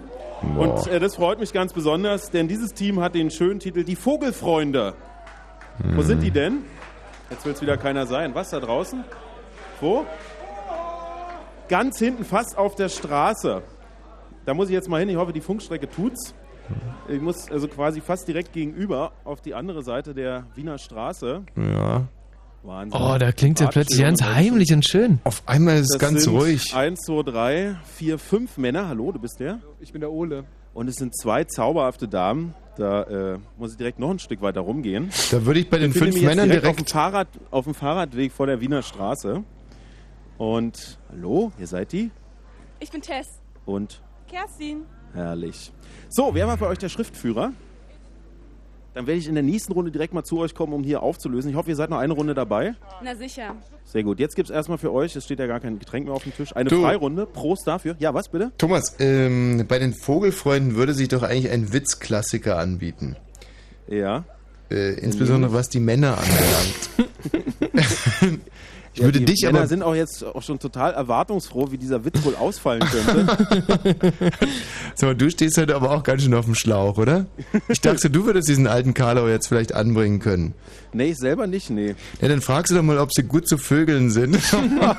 Boah. Und äh, das freut mich ganz besonders, denn dieses Team hat den schönen Titel Die Vogelfreunde. Wo sind die denn? Jetzt will es wieder keiner sein. Was da draußen? Wo? Ganz hinten, fast auf der Straße. Da muss ich jetzt mal hin. Ich hoffe, die Funkstrecke tut's. Ich muss also quasi fast direkt gegenüber auf die andere Seite der Wiener Straße. Ja. Wahnsinn. Oh, da klingt ja plötzlich ganz heimlich und schön. Auf einmal ist es ganz sind ruhig. Eins, zwei, drei, vier, fünf Männer. Hallo, du bist der? Ich bin der Ole. Und es sind zwei zauberhafte Damen. Da äh, muss ich direkt noch ein Stück weiter rumgehen. Da würde ich bei den Ich fünf mich jetzt Männern Auf dem, direkt. Fahrrad, auf dem Fahrradweg vor der Wiener Straße. Und hallo, ihr seid die? Ich bin Tess. Und Kerstin. herrlich. So, wer war für euch der Schriftführer? Dann werde ich in der nächsten Runde direkt mal zu euch kommen, um hier aufzulösen. Ich hoffe, ihr seid noch eine Runde dabei. Na sicher. Sehr gut. Jetzt gibt es erstmal für euch, es steht ja gar kein Getränk mehr auf dem Tisch, eine Du. Freirunde. Prost dafür. Ja, was bitte? Thomas, ähm, bei den Vogelfreunden würde sich doch eigentlich ein Witzklassiker anbieten. Ja. Äh, insbesondere was die Männer anbelangt. ich würde die dich Männer aber. sind auch jetzt auch schon total erwartungsfroh, wie dieser Witz wohl ausfallen könnte. Mal, du stehst heute aber auch ganz schön auf dem Schlauch, oder? Ich dachte, du würdest diesen alten Karlau jetzt vielleicht anbringen können. Nee, ich selber nicht, nee. Ja, dann fragst du doch mal, ob sie gut zu Vögeln sind. ja.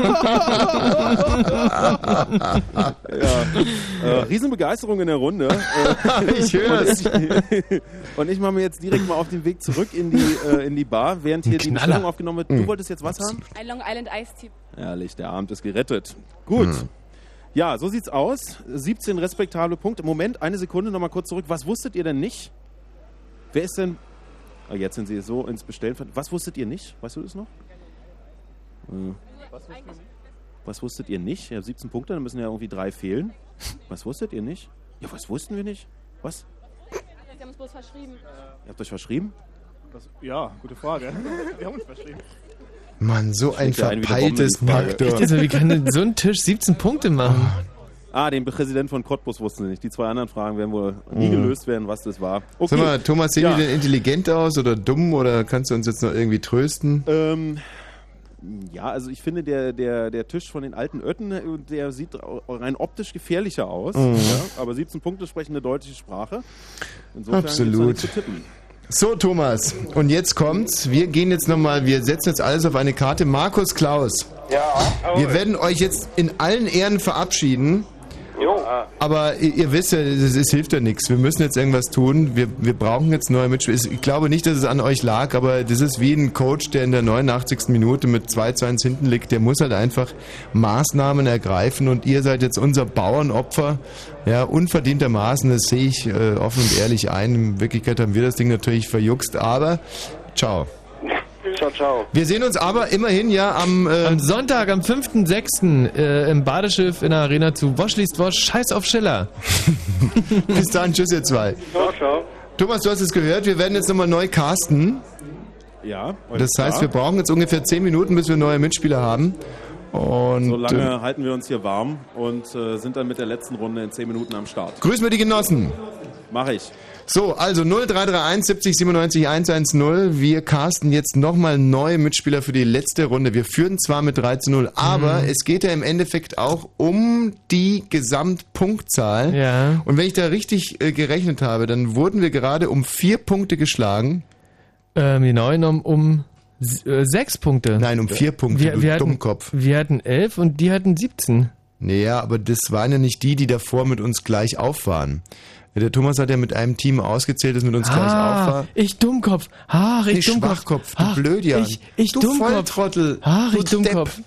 Äh, Riesenbegeisterung in der Runde. Äh, Ich. Und ich, und ich mache mir jetzt direkt mal auf den Weg zurück in die, äh, in die Bar, während hier die. Bestellung aufgenommen wird. Du Mhm. wolltest jetzt was haben? Ein Long Island Ice Tea. Herrlich, der Abend ist gerettet. Gut. Hm. Ja, so sieht's aus. 17 respektable Punkte. Moment, eine Sekunde nochmal kurz zurück. Was wusstet ihr denn nicht? Wer ist denn. Ah, jetzt sind Sie so ins Bestellen. ver- Was wusstet ihr nicht? Weißt du das noch? Äh, Was wusstet ihr nicht? Ja, 17 Punkte, dann müssen ja irgendwie drei fehlen. Was wusstet ihr nicht? Ja, was wussten wir nicht? Was? Sie haben uns bloß verschrieben. Ihr habt euch verschrieben? Das, ja, gute Frage. Wir haben uns verschrieben. Mann, so ein verpeiltes also, wie kann denn so ein Tisch 17 Punkte machen? Ah, den Präsident von Cottbus wussten sie nicht. Die zwei anderen Fragen werden wohl nie Mhm. gelöst werden, was das war. Okay. Sag mal, Thomas, sehen Ja. die denn intelligent aus oder dumm oder kannst du uns jetzt noch irgendwie trösten? Ähm, Ja, also ich finde, der, der, der Tisch von den alten Ötten, äh, der sieht rein optisch gefährlicher aus. Mhm. Ja, aber sieht zum Punkte sprechend eine deutliche Sprache. Insofern Absolut. nichts zu tippen. So, Thomas, und jetzt kommt's. Wir gehen jetzt nochmal, wir setzen jetzt alles auf eine Karte. Markus Klaus. Ja. Wir werden euch jetzt in allen Ehren verabschieden. Jo. Aber ihr, ihr wisst ja, es, hilft ja nichts. Wir müssen jetzt irgendwas tun. Wir, wir brauchen jetzt neue Mitspieler. Ich glaube nicht, dass es an euch lag, aber das ist wie ein Coach, der in der 89. Minute mit 2-2 hinten liegt. Der muss halt einfach Maßnahmen ergreifen und ihr seid jetzt unser Bauernopfer. Ja, unverdientermaßen, das sehe ich äh, offen und ehrlich ein. In Wirklichkeit haben wir das Ding natürlich verjuckst, aber ciao. Ciao, ciao. Wir sehen uns aber immerhin ja am, äh, Am Sonntag, am 5.6. Äh, im Badeschiff in der Arena zu Wosch liest Wosch, Scheiß auf Schiller. Bis dann, tschüss ihr zwei. Ciao, ciao. Thomas, du hast es gehört, wir werden jetzt nochmal neu casten. Ja. Das heißt, wir brauchen jetzt ungefähr 10 Minuten, bis wir neue Mitspieler haben. Und So lange äh, halten wir uns hier warm und äh, sind dann mit der letzten Runde in 10 Minuten am Start. grüßen wir die Genossen. Mache ich. So, also 0331 70 97 110. Wir casten jetzt nochmal neue Mitspieler für die letzte Runde. Wir führen zwar mit 3 zu 0, aber es geht ja im Endeffekt auch um die Gesamtpunktzahl. Ja. Und wenn ich da richtig äh, gerechnet habe, dann wurden wir gerade um vier Punkte geschlagen. Ähm, genau genommen um äh, sechs Punkte. Nein, um vier Punkte, wir, du wir hatten, Dummkopf. Wir hatten elf und die hatten 17. Naja, aber das waren ja nicht die, die davor mit uns gleich auf waren. Der Thomas hat ja mit einem Team ausgezählt, das mit uns gleich auf Ah, war. ich Dummkopf. Ach, ich Nee, Dummkopf. Schwachkopf, du Ach, Blödjan. Ich, ich Du Dummkopf. Volltrottel. Ach, Du ich Dummkopf.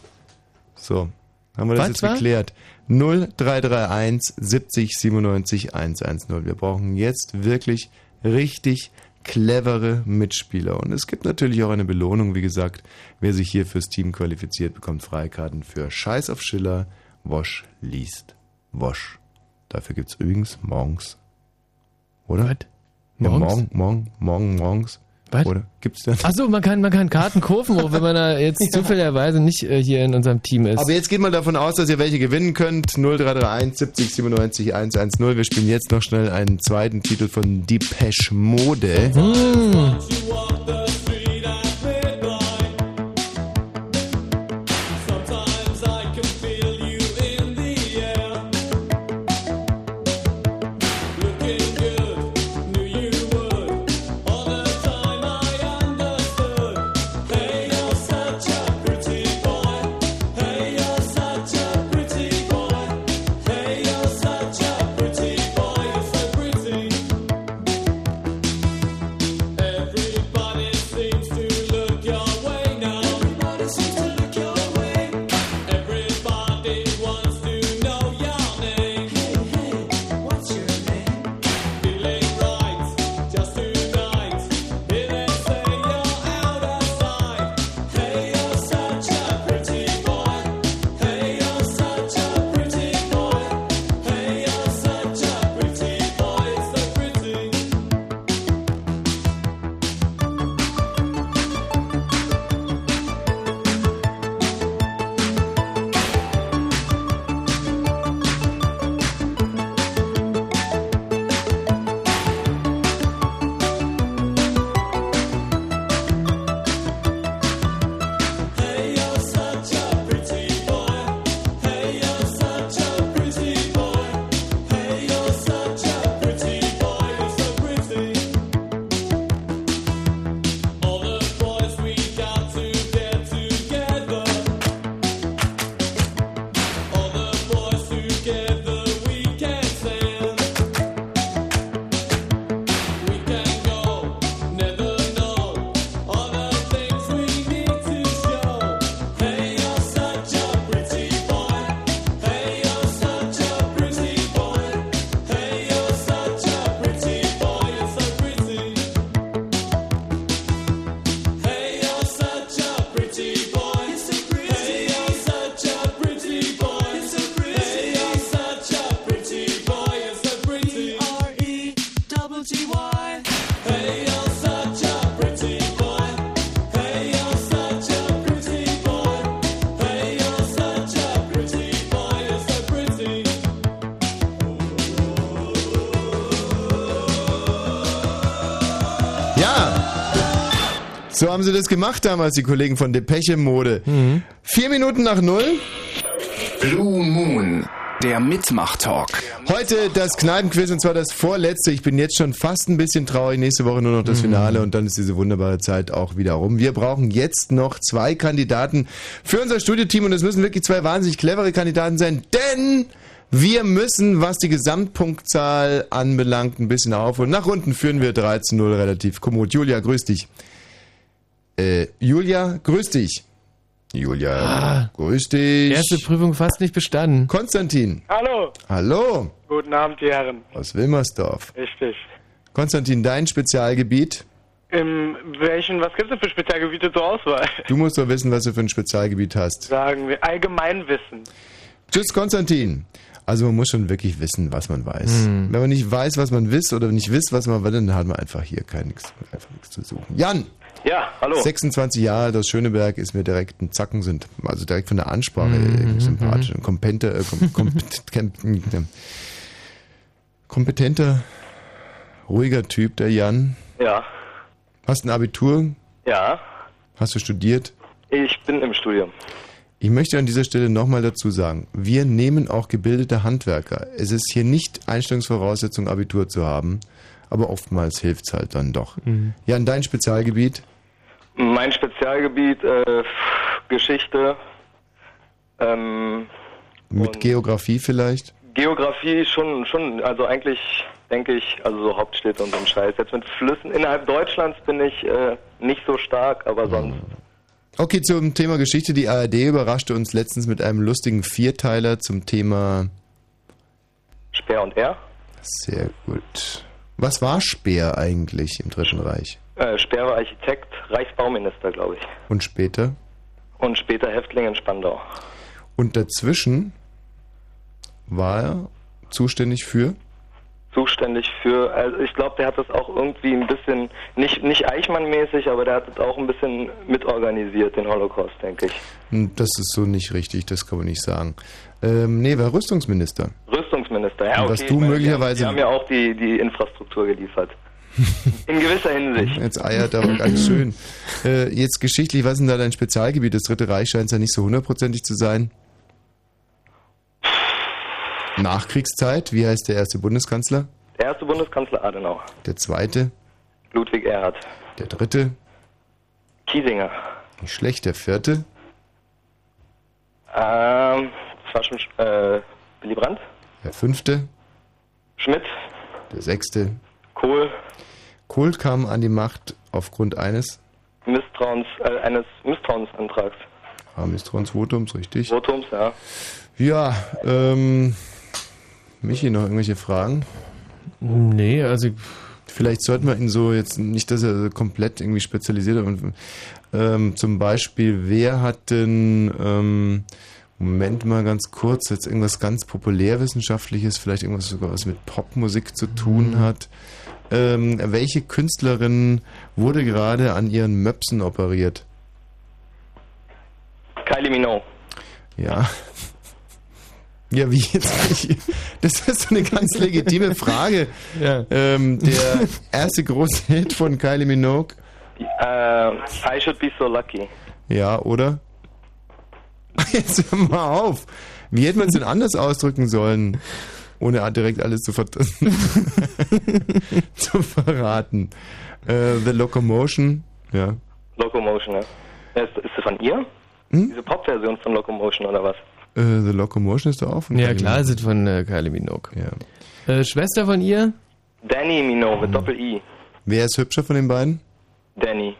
So, haben wir das Was jetzt war? geklärt. 0331 70 97 110. Wir brauchen jetzt wirklich richtig clevere Mitspieler. Und es gibt natürlich auch eine Belohnung, wie gesagt. Wer sich hier fürs Team qualifiziert, bekommt Freikarten für Scheiß auf Schiller, Wosch liest, Wosch. Dafür gibt's übrigens morgens. Oder? Was? Ja, Morgens? morgen, morgen, morgen, morgens. Was? Oder? Gibt's denn? Achso, man kann, man kann Karten kaufen, auch wenn man da jetzt zufälligerweise nicht äh, hier in unserem Team ist. Aber jetzt geht mal davon aus, dass ihr welche gewinnen könnt. 0331 70 97 110. Wir spielen jetzt noch schnell einen zweiten Titel von Depeche Mode. Hm. So haben sie das gemacht damals, die Kollegen von Depeche Mode. Vier Minuten nach null. Blue Moon, der Mitmach-Talk. Heute das Kneipenquiz und zwar das vorletzte. Ich bin jetzt schon fast ein bisschen traurig. Nächste Woche nur noch das Finale und dann ist diese wunderbare Zeit auch wieder rum. Wir brauchen jetzt noch zwei Kandidaten für unser Studioteam und es müssen wirklich zwei wahnsinnig clevere Kandidaten sein, denn wir müssen, was die Gesamtpunktzahl anbelangt, ein bisschen aufholen. Nach unten führen wir 13-0 relativ kommod. Julia, grüß dich. Äh, Julia, grüß dich. Julia, grüß dich. Erste Prüfung fast nicht bestanden. Konstantin. Hallo. Hallo. Guten Abend, die Herren. Aus Wilmersdorf. Richtig. Konstantin, dein Spezialgebiet? Im welchen, was gibt es denn für Spezialgebiete zur Auswahl? Du musst doch wissen, was du für ein Spezialgebiet hast. Sagen wir Allgemeinwissen. Tschüss, Konstantin. Also man muss schon wirklich wissen, was man weiß. Hm. Wenn man nicht weiß, was man wisst oder nicht wisst, was man will, dann hat man einfach hier kein, einfach nichts zu suchen. Jan! Ja, hallo. 26 Jahre alt aus Schöneberg ist mir direkt ein Zacken sind, also direkt von der Ansprache Mhm, äh, sympathisch. Ein kompetenter, äh, kom, kompet, kom, kompetenter, ruhiger Typ, der Jan. Ja, Hast ein Abitur? ja, Hast du studiert? ich bin im Studium. Ich möchte an dieser Stelle nochmal dazu sagen, wir nehmen auch gebildete Handwerker. Es ist hier nicht Einstellungsvoraussetzung, Abitur zu haben, aber oftmals hilft es halt dann doch. Mhm. Jan, dein Spezialgebiet? Mein Spezialgebiet, äh, Geschichte, ähm, Mit Geografie vielleicht? Geografie schon, schon, also eigentlich denke ich, also so Hauptstädte und so ein Scheiß. Jetzt mit Flüssen innerhalb Deutschlands bin ich äh, nicht so stark, aber sonst. Okay, zum Thema Geschichte. Die ARD überraschte uns letztens mit einem lustigen Vierteiler zum Thema... Speer und R. Sehr gut. Was war Speer eigentlich im Dritten Reich? Äh, Speer war Architekt, Reichsbauminister, glaube ich. Und später? Und später Häftling in Spandau. Und dazwischen war er zuständig für? Zuständig für, also ich glaube, der hat das auch irgendwie ein bisschen, nicht, nicht Eichmann-mäßig, aber der hat das auch ein bisschen mitorganisiert, den Holocaust, denke ich. Hm, Das ist so nicht richtig, das kann man nicht sagen. Ähm, nee, war Rüstungsminister. Rüstungsminister, ja, okay. was du möglicherweise- die haben ja auch die, die Infrastruktur geliefert. In gewisser Hinsicht. Jetzt eiert aber ganz schön. Äh, jetzt geschichtlich, was ist denn da dein Spezialgebiet? Das Dritte Reich scheint es ja nicht so hundertprozentig zu sein. Nachkriegszeit, wie heißt der erste Bundeskanzler? Der erste Bundeskanzler Adenauer, Der zweite? Ludwig Erhard, Der dritte? Kiesinger. Nicht schlecht. Der vierte? Ähm, das war schon äh, Willy Brandt, Der fünfte? Schmidt, Der sechste? Kohl, Kohl kam an die Macht aufgrund eines Misstrauens, äh, eines Misstrauensantrags. ah, Misstrauensvotums, richtig? Votums, ja. Ja, ähm, Michi, noch irgendwelche Fragen? Nee, also. Vielleicht sollten wir ihn so jetzt nicht, dass er komplett irgendwie spezialisiert. Und, ähm, zum Beispiel, wer hat denn, ähm, Moment mal ganz kurz, jetzt irgendwas ganz populärwissenschaftliches, vielleicht irgendwas sogar was mit Popmusik zu tun hat. Ähm, welche Künstlerin wurde gerade an ihren Möpsen operiert? Kylie Minogue. Ja. Ja, wie jetzt? Das ist so eine ganz legitime Frage. Ähm, der erste große Hit von Kylie Minogue. Äh, I should be so lucky. Ja, oder? Jetzt hör mal auf. Wie hätte man es denn anders ausdrücken sollen, ohne direkt alles zu, ver zu verraten? Äh, The Locomotion, ja. Locomotion, ja. ja ist, ist das von ihr? Hm? Diese Pop-Version von Locomotion oder was? Äh, The Locomotion ist doch auch von Ja, Kylie klar, Minogue. sind von äh, Kylie Minogue. Ja. Äh, Schwester von ihr? Danny Minogue Hm. mit Doppel-I. Wer ist hübscher von den beiden? Danny.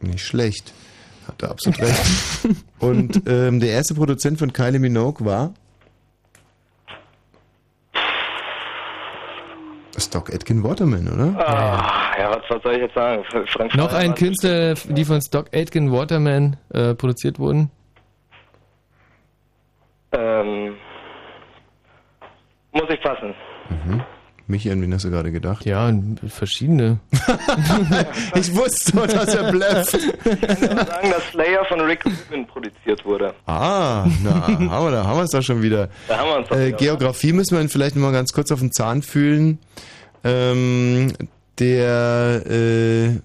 Nicht schlecht. Hat er absolut recht. Und ähm, der erste Produzent von Kylie Minogue war? Stock Aitken Waterman, oder? Ah, ja, was, was soll ich jetzt sagen? Frank Noch ein Künstler, die von Stock Aitken Waterman äh, produziert wurden? Ähm, muss ich passen. Mhm. Michi, an wen hast du gerade gedacht? Ja, verschiedene. ich wusste dass er blufft. Ich kann nur sagen, dass Slayer von Rick Rubin produziert wurde. Ah, na, haben wir, da haben wir es doch schon wieder. Da haben wir uns Äh, Geografie müssen wir ihn vielleicht noch mal ganz kurz auf den Zahn fühlen. Ähm, der, äh,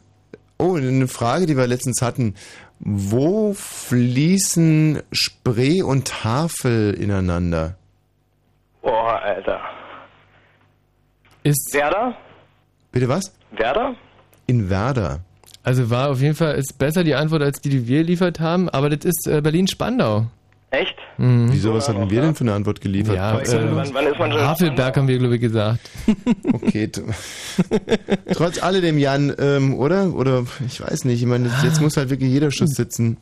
oh, eine Frage, die wir letztens hatten. Wo fließen Spree und Havel ineinander? Boah, Alter. Ist Werder? Bitte was? Werder? In Werder. Also war auf jeden Fall ist besser die Antwort als die, die wir geliefert haben, aber das ist äh, Berlin-Spandau. Echt? Mhm. Wieso, was hatten wir denn für eine Antwort geliefert? Ja, äh, Wann- wann ist man schon- Havelberg haben wir, glaube ich, gesagt. Okay. Trotz alledem, Jan, ähm, oder? Oder ich weiß nicht. Ich meine, jetzt muss halt wirklich jeder Schuss sitzen.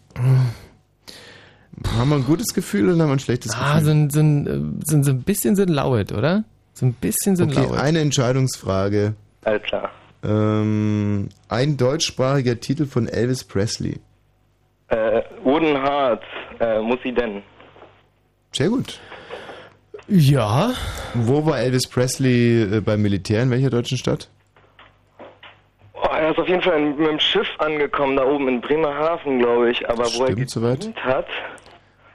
Haben wir ein gutes Gefühl oder haben wir ein schlechtes Ah, Gefühl? sind, sind, äh, sind so ein bisschen sind lauet, oder? So ein bisschen sind Okay, lauet. eine Entscheidungsfrage. Alles klar. Ähm, ein deutschsprachiger Titel von Elvis Presley. Äh, Odenhardt, äh, muss sie denn? Sehr gut. Ja. Wo war Elvis Presley äh, beim Militär? In welcher deutschen Stadt? Oh, er ist auf jeden Fall mit dem Schiff angekommen, da oben in Bremerhaven, glaube ich. Aber wo er gedient hat.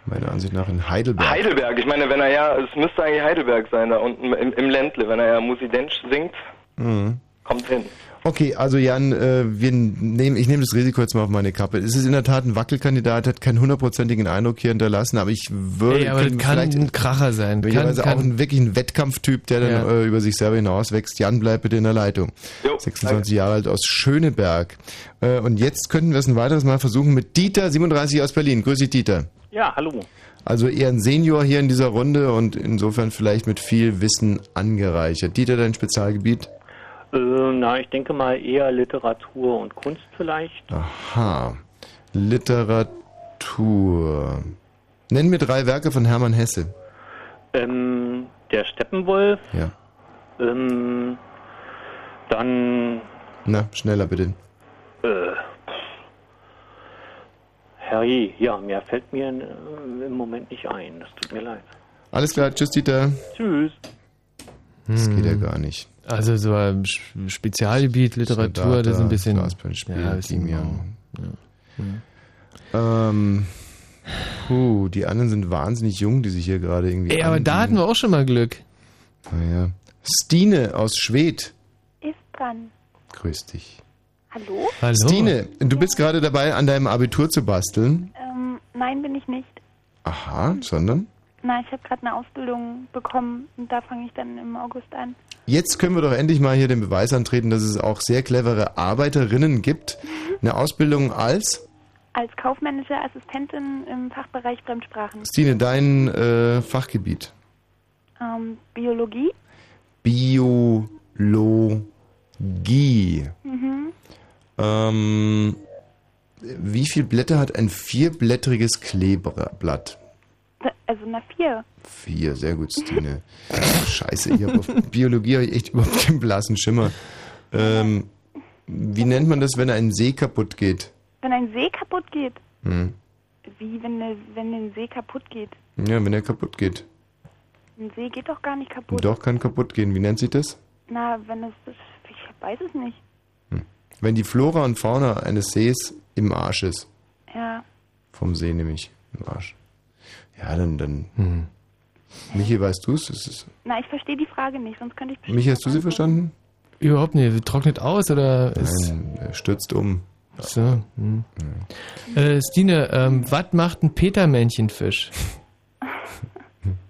Meiner Ansicht nach in Heidelberg. Heidelberg, ich meine, wenn er ja, es müsste eigentlich Heidelberg sein, da unten im, im Ländle, wenn er ja Musidensch singt, Mhm. kommt hin. Okay, also Jan, äh, wir nehmen, ich nehme das Risiko jetzt mal auf meine Kappe. Es ist in der Tat ein Wackelkandidat, hat keinen hundertprozentigen Eindruck hier hinterlassen, aber ich würde Ey, aber das kann vielleicht ein Kracher sein. Kann, möglicherweise kann, auch ein, wirklich ein Wettkampftyp, der dann Ja. äh, über sich selber hinauswächst. Jan, bleib bitte in der Leitung. 26 Jahre alt aus Schöneberg. Äh, und jetzt könnten wir es ein weiteres Mal versuchen mit Dieter, 37 aus Berlin. Grüß dich, Dieter. Ja, hallo. Also eher ein Senior hier in dieser Runde und insofern vielleicht mit viel Wissen angereichert. Dieter, dein Spezialgebiet? Äh, na, ich denke mal eher Literatur und Kunst vielleicht. Aha. Literatur. Nenn mir drei Werke von Hermann Hesse. Ähm, der Steppenwolf. Ja. Ähm, dann, Na, schneller bitte. äh, Herrje, ja, mehr fällt mir äh, im Moment nicht ein. Das tut mir leid. Alles klar, tschüss Dieter. Tschüss. Das geht ja Hm. gar nicht. Also so ein Spezialgebiet, Literatur, das ist ein bisschen... Glasperlenspiel, ja, ist Thymian. Ja. Ähm, puh, die anderen sind wahnsinnig jung, die sich hier gerade irgendwie Ey, aber da hatten wir auch schon mal Glück. Naja. Stine aus Schwedt. Ist dran. Grüß dich. Hallo? Hallo. Stine, du bist gerade dabei, an deinem Abitur zu basteln. Ähm, nein, bin ich nicht. Aha, sondern? Na, ich habe gerade eine Ausbildung bekommen und da fange ich dann im August an. Jetzt können wir doch endlich mal hier den Beweis antreten, dass es auch sehr clevere Arbeiterinnen gibt. Eine Ausbildung als? Als kaufmännische Assistentin im Fachbereich Fremdsprachen. Stine, dein äh, Fachgebiet. Ähm, Biologie. Biologie. Mhm. Ähm, wie viele Blätter hat ein vierblättriges Kleeblatt? Also na vier. Vier, sehr gut, Stine. Scheiße, ich hab auf Biologie habe ich echt überhaupt keinen blassen Schimmer. Ähm, wie nennt man das, wenn ein See kaputt geht? Wenn ein See kaputt geht. Hm. Wie wenn, ne, wenn ein See kaputt geht? Ja, wenn er kaputt geht. Ein See geht doch gar nicht kaputt. Doch, kann kaputt gehen. Wie nennt sich das? Na, wenn es. Ich weiß es nicht. Wenn die Flora und Fauna eines Sees im Arsch ist. Ja. Vom See nämlich. Im Arsch. Ja, dann, dann. Michi, weißt du es? Na, ich verstehe die Frage nicht, sonst könnte ich Michi, hast du sie verstanden? Überhaupt nicht. Trocknet aus oder ist. Nein, er stürzt um. So. Hm. Äh, Stine, ähm, was macht ein Petermännchenfisch?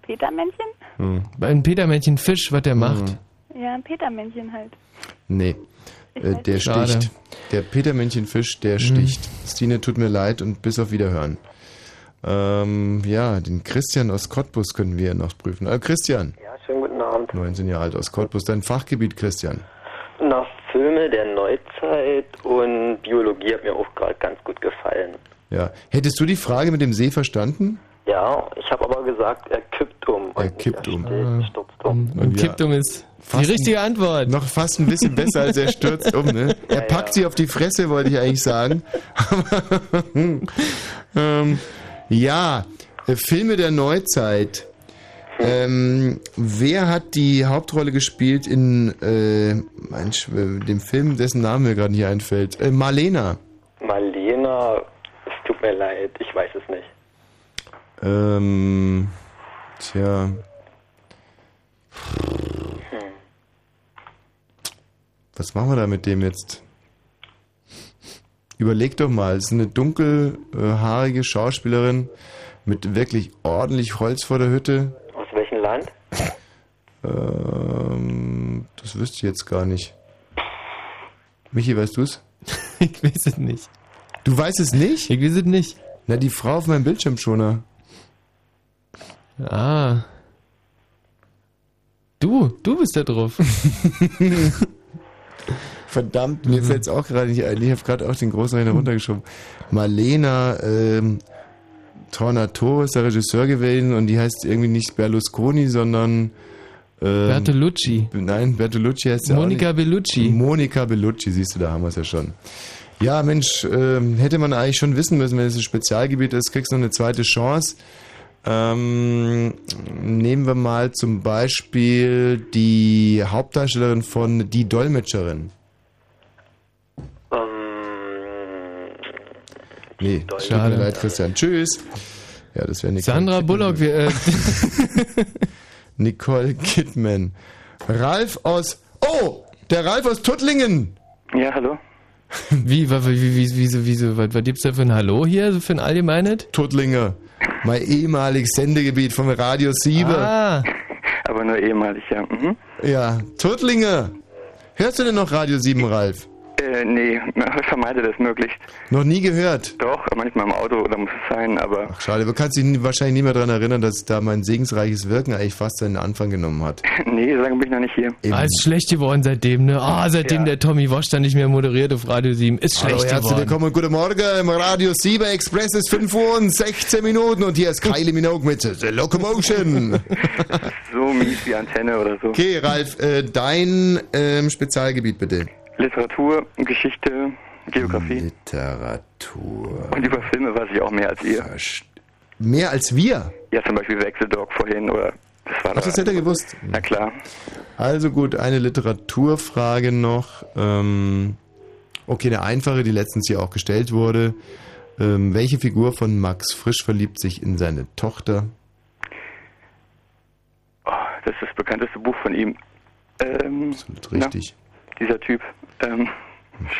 Petermännchen? Hm. Ein Petermännchenfisch, was der macht? Ja, ein Petermännchen halt. Nee. Äh, weiß der nicht. Schade. sticht. Der Petermännchenfisch, der sticht. Stine, tut mir leid und bis auf Wiederhören. Ähm, ja, den Christian aus Cottbus können wir noch prüfen. Äh, Christian. Ja, schönen guten Abend. 19 Jahre alt aus Cottbus. Dein Fachgebiet, Christian. Na, Filme der Neuzeit und Biologie hat mir auch gerade ganz gut gefallen. Ja. Hättest du die Frage mit dem See verstanden? Ja, ich habe aber gesagt, er kippt um. Er kippt um. Er stürzt um. Und kippt um ist Fast die richtige Antwort. Noch fast ein bisschen besser als er stürzt um, ne? Er packt sie auf die Fresse, wollte ich eigentlich sagen. Aber, ähm, ja, äh, Filme der Neuzeit. Ähm, wer hat die Hauptrolle gespielt in äh, mein, Schw- dem Film, dessen Name mir gerade nicht einfällt? Äh, Marlena. Marlena, es tut mir leid, ich weiß es nicht. Ähm, tja. Was machen wir da mit dem jetzt? Überleg doch mal, es ist eine dunkelhaarige Schauspielerin mit wirklich ordentlich Holz vor der Hütte. Aus welchem Land? Ähm, das wüsste ich jetzt gar nicht. Michi, weißt du's? ich weiß es nicht. Du weißt es nicht? Ich weiß es nicht. Na, die Frau auf meinem Bildschirmschoner. Ah. Du, du bist da drauf. Verdammt, mir fällt's auch gerade nicht ein. Ich habe gerade auch den großen Rechner runtergeschoben. Marlena ähm, Tornatore ist der Regisseur gewesen und die heißt irgendwie nicht Berlusconi, sondern ähm, Bertolucci. Nein, Bertolucci heißt ja Monica auch nicht. Bellucci. Monica Bellucci, siehst du, da haben wir es ja schon. Ja, Mensch, ähm, hätte man eigentlich schon wissen müssen, wenn es ein Spezialgebiet ist, kriegst du noch eine zweite Chance. Ähm, nehmen wir mal zum Beispiel die Hauptdarstellerin von Die Dolmetscherin. Nee, Schade. leid, Christian. Tschüss. Ja, das wäre Nicole Sandra Kidman. Bullock, wir, äh, Nicole Kidman. Ralf aus. Oh! Der Ralf aus Tuttlingen! Ja, hallo. wie, wie, wie, wie, wieso, wieso, was, was gibt's da für ein Hallo hier, so für ein Allgemeinet? Tuttlinger. Mein ehemaliges Sendegebiet von Radio 7. Ah. Aber nur ehemalig, ja. Mhm. Ja, Tuttlinger. Hörst du denn noch Radio 7, Ralf? Äh, nee, ich vermeide das möglichst. Noch nie gehört? Doch, manchmal im Auto oder muss es sein, aber Ach, schade. Du kannst dich wahrscheinlich nicht mehr daran erinnern, dass da mein segensreiches Wirken eigentlich fast seinen Anfang genommen hat. nee, so lange bin ich noch nicht hier. Ah, ist schlecht geworden seitdem, ne? Ah, seitdem der Tommy Wosch dann nicht mehr moderiert auf Radio 7. Ist Hallo, schlecht herzlich geworden. willkommen und guten Morgen im Radio 7 Express ist 5 Uhr und 16 Minuten und hier ist Kylie Minogue mit The Locomotion. so mies wie Antenne oder so. Okay, Ralf, äh, dein ähm, Spezialgebiet bitte. Literatur, Geschichte, Geografie. Literatur. Und über Filme weiß ich auch mehr als ihr. Mehr als wir? Ja, zum Beispiel Wechseldog vorhin oder das war Ach, das hätte er gewusst. Na klar. Also gut, eine Literaturfrage noch. Ähm, okay, eine einfache, die letztens hier auch gestellt wurde. Ähm, welche Figur von Max Frisch verliebt sich in seine Tochter? Oh, das ist das bekannteste Buch von ihm. Ähm, Absolut richtig. Na, dieser Typ. Ähm,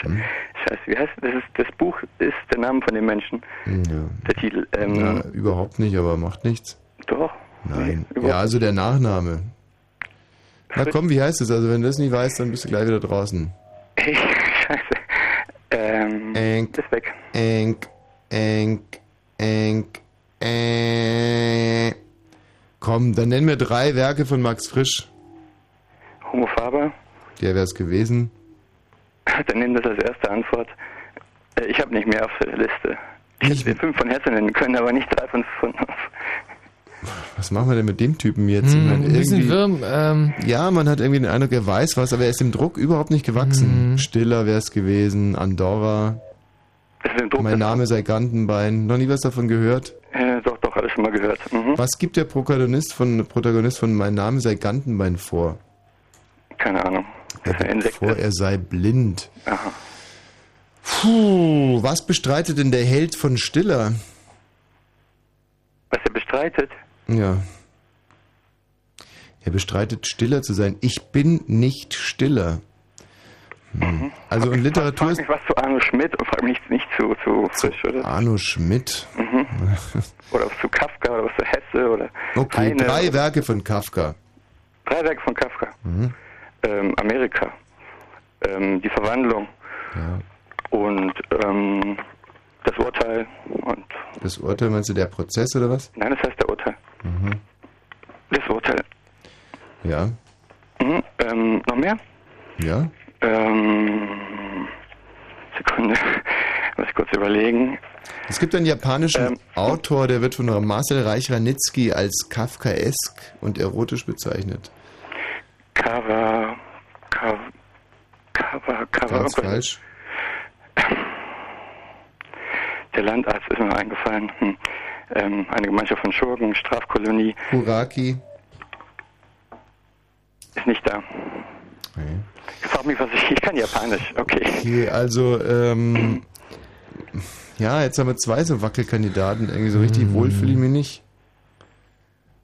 Mhm. Scheiße, wie heißt das? Ist, das Buch ist der Name von dem Menschen. Ja. Der Titel. Ähm, ja, überhaupt nicht, aber macht nichts. Doch. Nein. Nee, ja, also der Nachname. Na komm, wie heißt es? Also wenn du das nicht weißt, dann bist du gleich wieder draußen. Hey, scheiße. Ähm, Enk, ist weg. Enk, Enk, Enk, Enk. Komm, dann nenn mir drei Werke von Max Frisch. Homo Faber. Der wär's gewesen. Dann nimm das als erste Antwort. Äh, Ich habe nicht mehr auf der Liste. Ich hätte fünf von Herzen nennen können, aber nicht drei von fünf. Was machen wir denn mit dem Typen jetzt? Ich Hm, meine, ein bisschen wirm, ähm, Ja, man hat irgendwie den Eindruck, er weiß was, aber er ist dem Druck überhaupt nicht Hm. gewachsen. Stiller wär's gewesen, Andorra. mein Name sei Gantenbein. Noch nie was davon gehört? Äh, doch, doch, alles schon mal gehört. Mhm. Was gibt der Protagonist von, Protagonist von Mein Name sei Gantenbein vor? Keine Ahnung. Gibt vor, er sei blind. Aha. Puh, was bestreitet denn der Held von Stiller? Was er bestreitet? Ja. Er bestreitet, stiller zu sein. Ich bin nicht stiller. Hm. Also und Literatur Frag ist mich was zu Arno Schmidt und frag mich nicht, zu, zu frisch, oder? Arno Schmidt. Mhm. Oder was zu Kafka oder was zu Hesse oder Okay, Heine drei Werke von Kafka. Drei Werke von Kafka. Mhm. Ähm, Amerika. Ähm, die Verwandlung. Und ähm, das Urteil. Und Das Urteil, meinst du der Prozess oder was? nein, das heißt der Urteil. Mhm. Das Urteil. Ja, Mhm. Ähm, noch mehr? ja. Ähm, Sekunde. Muss ich kurz überlegen. Es gibt einen japanischen Ähm, Autor, der wird von Marcel Reich-Ranitzky als Kafkaesk und erotisch bezeichnet. Cover. Cover. Cover. Cover. Ganz falsch. Der Landarzt ist mir eingefallen. Hm. Ähm, eine Gemeinschaft von Schurken, Strafkolonie, Kuraki. ist nicht da. Ich frag mich, was ich. Ich kann Japanisch. Okay. Okay, also, ähm, ja, jetzt haben wir zwei so Wackelkandidaten. Irgendwie so richtig wohl fühle ich mich nicht.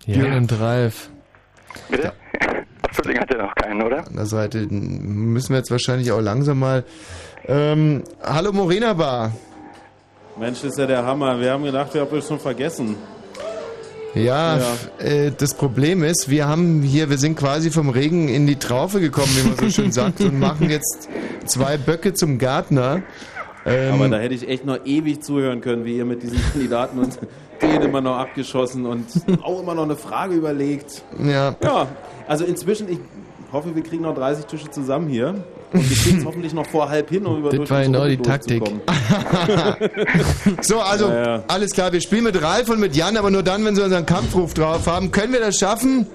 Jan und Ralf. Bitte? Frühling hat er noch keinen, oder? An der Seite müssen wir jetzt wahrscheinlich auch langsam mal Ähm, hallo Morena Bar. Mensch, das ist ja der Hammer. Wir haben gedacht, wir haben es schon vergessen. Ja, Ja. Äh, das Problem ist, wir haben hier, wir sind quasi vom Regen in die Traufe gekommen, wie man so schön sagt, und machen jetzt zwei Böcke zum Gärtner. Ähm, Aber da hätte ich echt noch ewig zuhören können, wie ihr mit diesen Kandidaten und den immer noch abgeschossen und auch immer noch eine Frage überlegt. ja. Ja, also inzwischen, ich hoffe, wir kriegen noch 30 Tische zusammen hier. Und wir kriegen es hoffentlich noch vor halb hin, um über Das war genau die Taktik. So, also Ja, ja. alles klar, wir spielen mit Ralf und mit Jan, aber nur dann, wenn sie unseren Kampfruf drauf haben. Können wir das schaffen?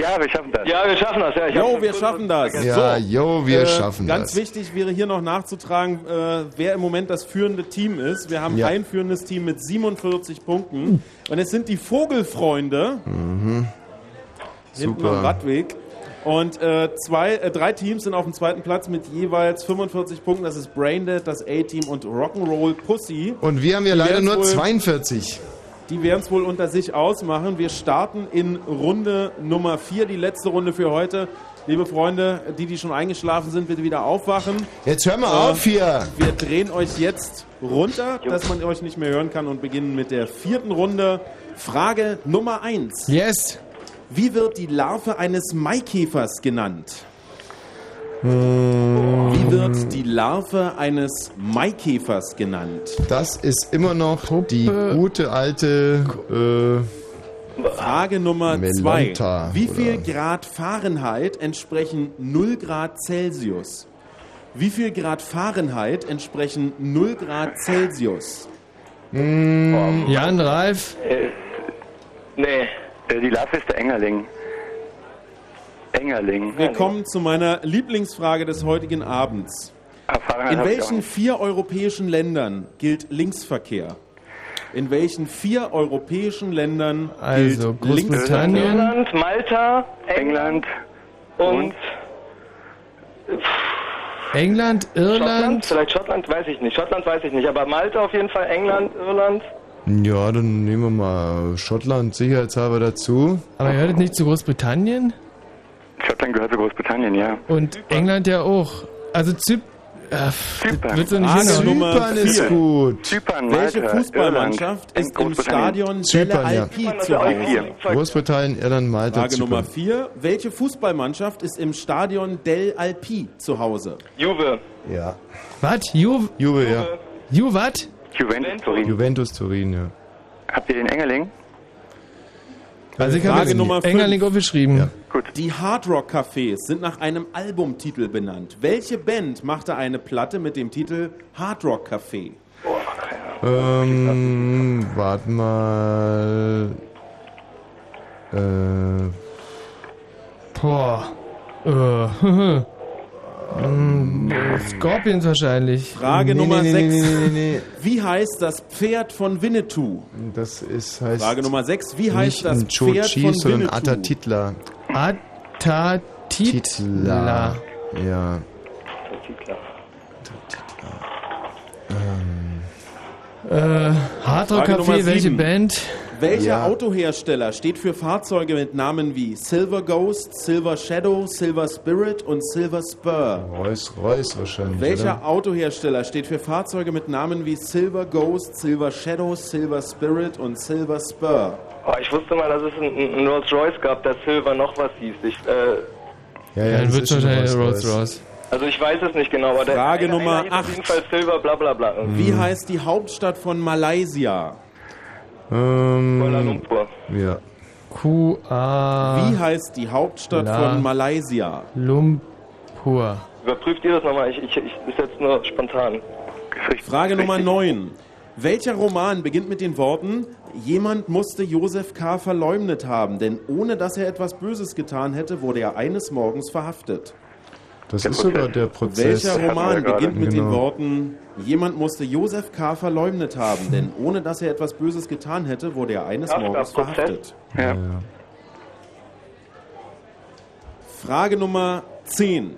Ja, wir schaffen das. Ja, wir schaffen das. Ja, Jo, wir schaffen das. Ja, jo, wir äh, schaffen ganz das. wichtig wäre hier noch nachzutragen, äh, wer im Moment das führende Team ist. Wir haben Ja. ein führendes Team mit 47 Punkten. Und es sind die Vogelfreunde Mhm. hinten Super. am Radweg. Und äh, zwei, äh, drei Teams sind auf dem zweiten Platz mit jeweils 45 Punkten. Das ist Braindead, das A-Team und Rock'n'Roll Pussy. Und wir haben ja leider nur wohl- 42. Die werden es wohl unter sich ausmachen. Wir starten in Runde Nummer 4, die letzte Runde für heute. Liebe Freunde, die, die schon eingeschlafen sind, bitte wieder aufwachen. Jetzt hör mal Äh, auf hier. Wir drehen euch jetzt runter, dass man euch nicht mehr hören kann und beginnen mit der vierten Runde. Frage Nummer 1. Yes. Wie wird die Larve eines Maikäfers genannt? Hm. Wie wird die Larve eines Maikäfers genannt? Das ist immer noch die gute alte äh, Frage Nummer Melonta, 2. Wie viel oder? Grad Fahrenheit entsprechen 0 Grad Celsius? Wie viel Grad Fahrenheit entsprechen 0 Grad Celsius? Jan, Ralf. Äh, nee. Die Larve ist der Engerling. Engerling. Wir kommen zu meiner Lieblingsfrage des heutigen Abends. Fahrenheit In welchen vier europäischen Ländern gilt Linksverkehr? In welchen vier europäischen Ländern Also, gilt Linksverkehr? Großbritannien. Irland, Malta, England und England, Schottland. Irland. Vielleicht Schottland, weiß ich nicht. Schottland weiß ich nicht. Aber Malta auf jeden Fall, England, Irland. Ja, dann nehmen wir mal Schottland sicherheitshalber dazu. Aber gehört es nicht zu Großbritannien? Schottland gehört zu Großbritannien, ja. Und England ja auch. Also Zyp... Äh, Zypern. wird so nicht hinhauen. Nummer Zypern ist vier. gut. Zypern, Welche Malta, Fußballmannschaft Irland, ist im. Stadion Zypern, ja. Alpi Das zu Hause? Großbritannien, Irland, Malta, Frage Zypern. Nummer 4. Welche Fußballmannschaft ist im Stadion Del Alpi zu Hause? Juve. Ja. Was? Ju... Juve, ja. Ju, was? Juventus Turin. Juventus Turin, ja. Habt ihr den Engerling? Also ich habe Nummer Engerling fünf. aufgeschrieben. Die Hard Rock Cafés sind nach einem Albumtitel benannt. Welche Band machte eine Platte mit dem Titel Hard Rock Café? Ähm, warte mal. Äh, Boah. Äh, hm, Scorpions wahrscheinlich. Frage Nee, Nummer nee, 6. nee, nee, nee, Wie heißt das Pferd von Winnetou? das ist heißt Frage Nummer 6. Wie heißt das Pferd Chochi, von sondern Winnetou? Atatitla. Atatitla. Titla. Ja. Äh, Hard Rock Frage Nummer Café, welche. Band? Welcher Ja. Autohersteller steht für Fahrzeuge mit Namen wie Silver Ghost, Silver Shadow, Silver Spirit und Silver Spur? Rolls Royce wahrscheinlich. Welcher Oder? Autohersteller steht für Fahrzeuge mit Namen wie Silver Ghost, Silver Shadow, Silver Spirit und Silver Spur? Oh, ich wusste mal, dass es einen, einen Rolls Royce gab, der Silver noch was hieß. Ich, äh, Ja, ja, Dann wird schon wahrscheinlich Rolls Rolls Royce. also ich weiß es nicht genau, aber der Frage einer, Nummer einer hieß auf acht. jeden Fall Silver, bla bla bla. Wie heißt die Hauptstadt von Malaysia? Kuala Ähm, Lumpur. ja. Q-A... Wie heißt die Hauptstadt La- von Malaysia? Lumpur. Überprüft ihr das nochmal? Ich, ich, ich ist jetzt nur spontan. Frage Nummer 9. Welcher Roman beginnt mit den Worten Jemand musste Josef K. verleumdet haben, denn ohne dass er etwas Böses getan hätte, wurde er eines Morgens verhaftet. Das ist sogar der Prozess. Welcher Roman beginnt mit den Genau. Worten Jemand musste Josef K. verleumdet haben, denn ohne dass er etwas Böses getan hätte, wurde er eines Kafka, Morgens verhaftet. Ja. Frage Nummer 10.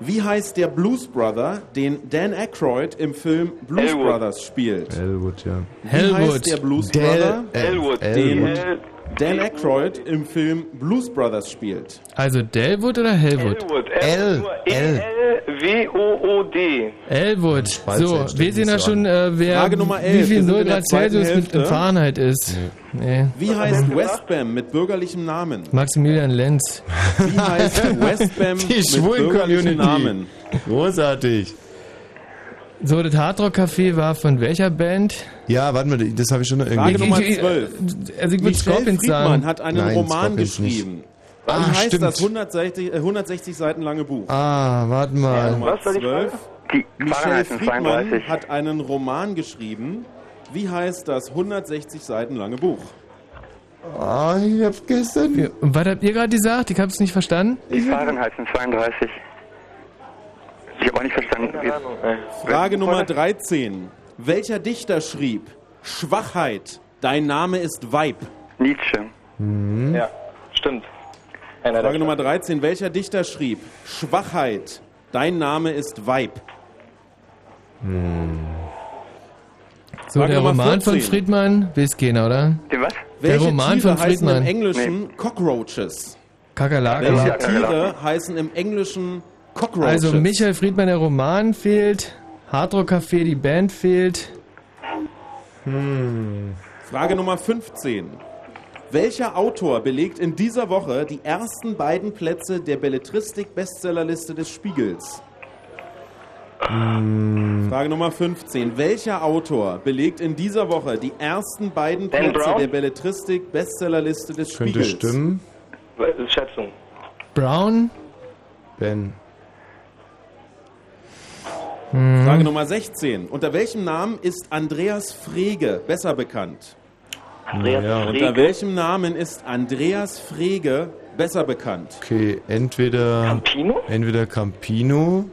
Wie heißt der Blues Brother, den Dan Aykroyd im Film Blues Elwood. Brothers spielt? Elwood, ja. Wie Hellwood. heißt der Blues Del- Brother? El- Elwood. Elwood. Den El Dan Aykroyd im Film Blues Brothers spielt? Also Delwood oder Hellwood? Elwood. L. L. E-L-W-O-O-D. Elwood. So, wir sehen ja schon, äh, wer, Frage Nummer wie 11. viel Wir sind 0 in der Grad Celsius mit Fahrenheit ist. Nee. Wie heißt Westbam mit bürgerlichem Namen? Maximilian Lenz. Wie heißt Westbam Die mit schwulen bürgerlichem Namen? Community. Großartig. So, das Hardrock Café war von welcher Band? Ja, warte mal, das habe ich schon irgendwie. Frage Nummer Ich- ich- 12. Also ich würde Michel Scorpions Friedmann sagen. hat einen Nein, Roman Scorpions nicht. geschrieben. Wie Ah, heißt stimmt. das 160, äh, 160 Seiten lange Buch? Ah, warte mal. Nummer Was soll ich 12. Die Michel Friedmann 32. hat einen Roman geschrieben. Wie heißt das 160 Seiten lange Buch? Ah, ich hab gestern. Und was habt ihr gerade gesagt? Ich habe es nicht verstanden. Die Fahrenheit sind 32. Ich habe auch nicht verstanden. Keine Ahnung, ey. Frage Nummer 13. Welcher Dichter schrieb Schwachheit, dein Name ist Weib? Nietzsche. Ja, stimmt. Einer Frage der Nummer 13. Welcher Dichter schrieb Schwachheit, dein Name ist Weib? So, Frage der Nummer Roman von 14. Friedmann, wisst keiner, oder? Den was? Welche Roman Tiere von heißen Friedmann. im Englischen Cockroaches? Kakerlaken. Welche. Tiere heißen im Englischen Cockroaches? Also Michael Friedmann, der Roman fehlt. Hardrock Café, die Band fehlt. Frage Nummer 15. Welcher Autor belegt in dieser Woche die ersten beiden Plätze der Belletristik-Bestsellerliste des Spiegels? Frage Nummer 15. Welcher Autor belegt in dieser Woche die ersten beiden Plätze Brown? der Belletristik-Bestsellerliste des Könnte Spiegels? stimmen. Schätzung. Brown. Ben. Frage Nummer 16. Unter welchem Namen ist Andreas Frege besser bekannt? Andreas Ja, Frege. Unter welchem Namen ist Andreas Frege besser bekannt? Okay, entweder. Campino? Entweder Campino.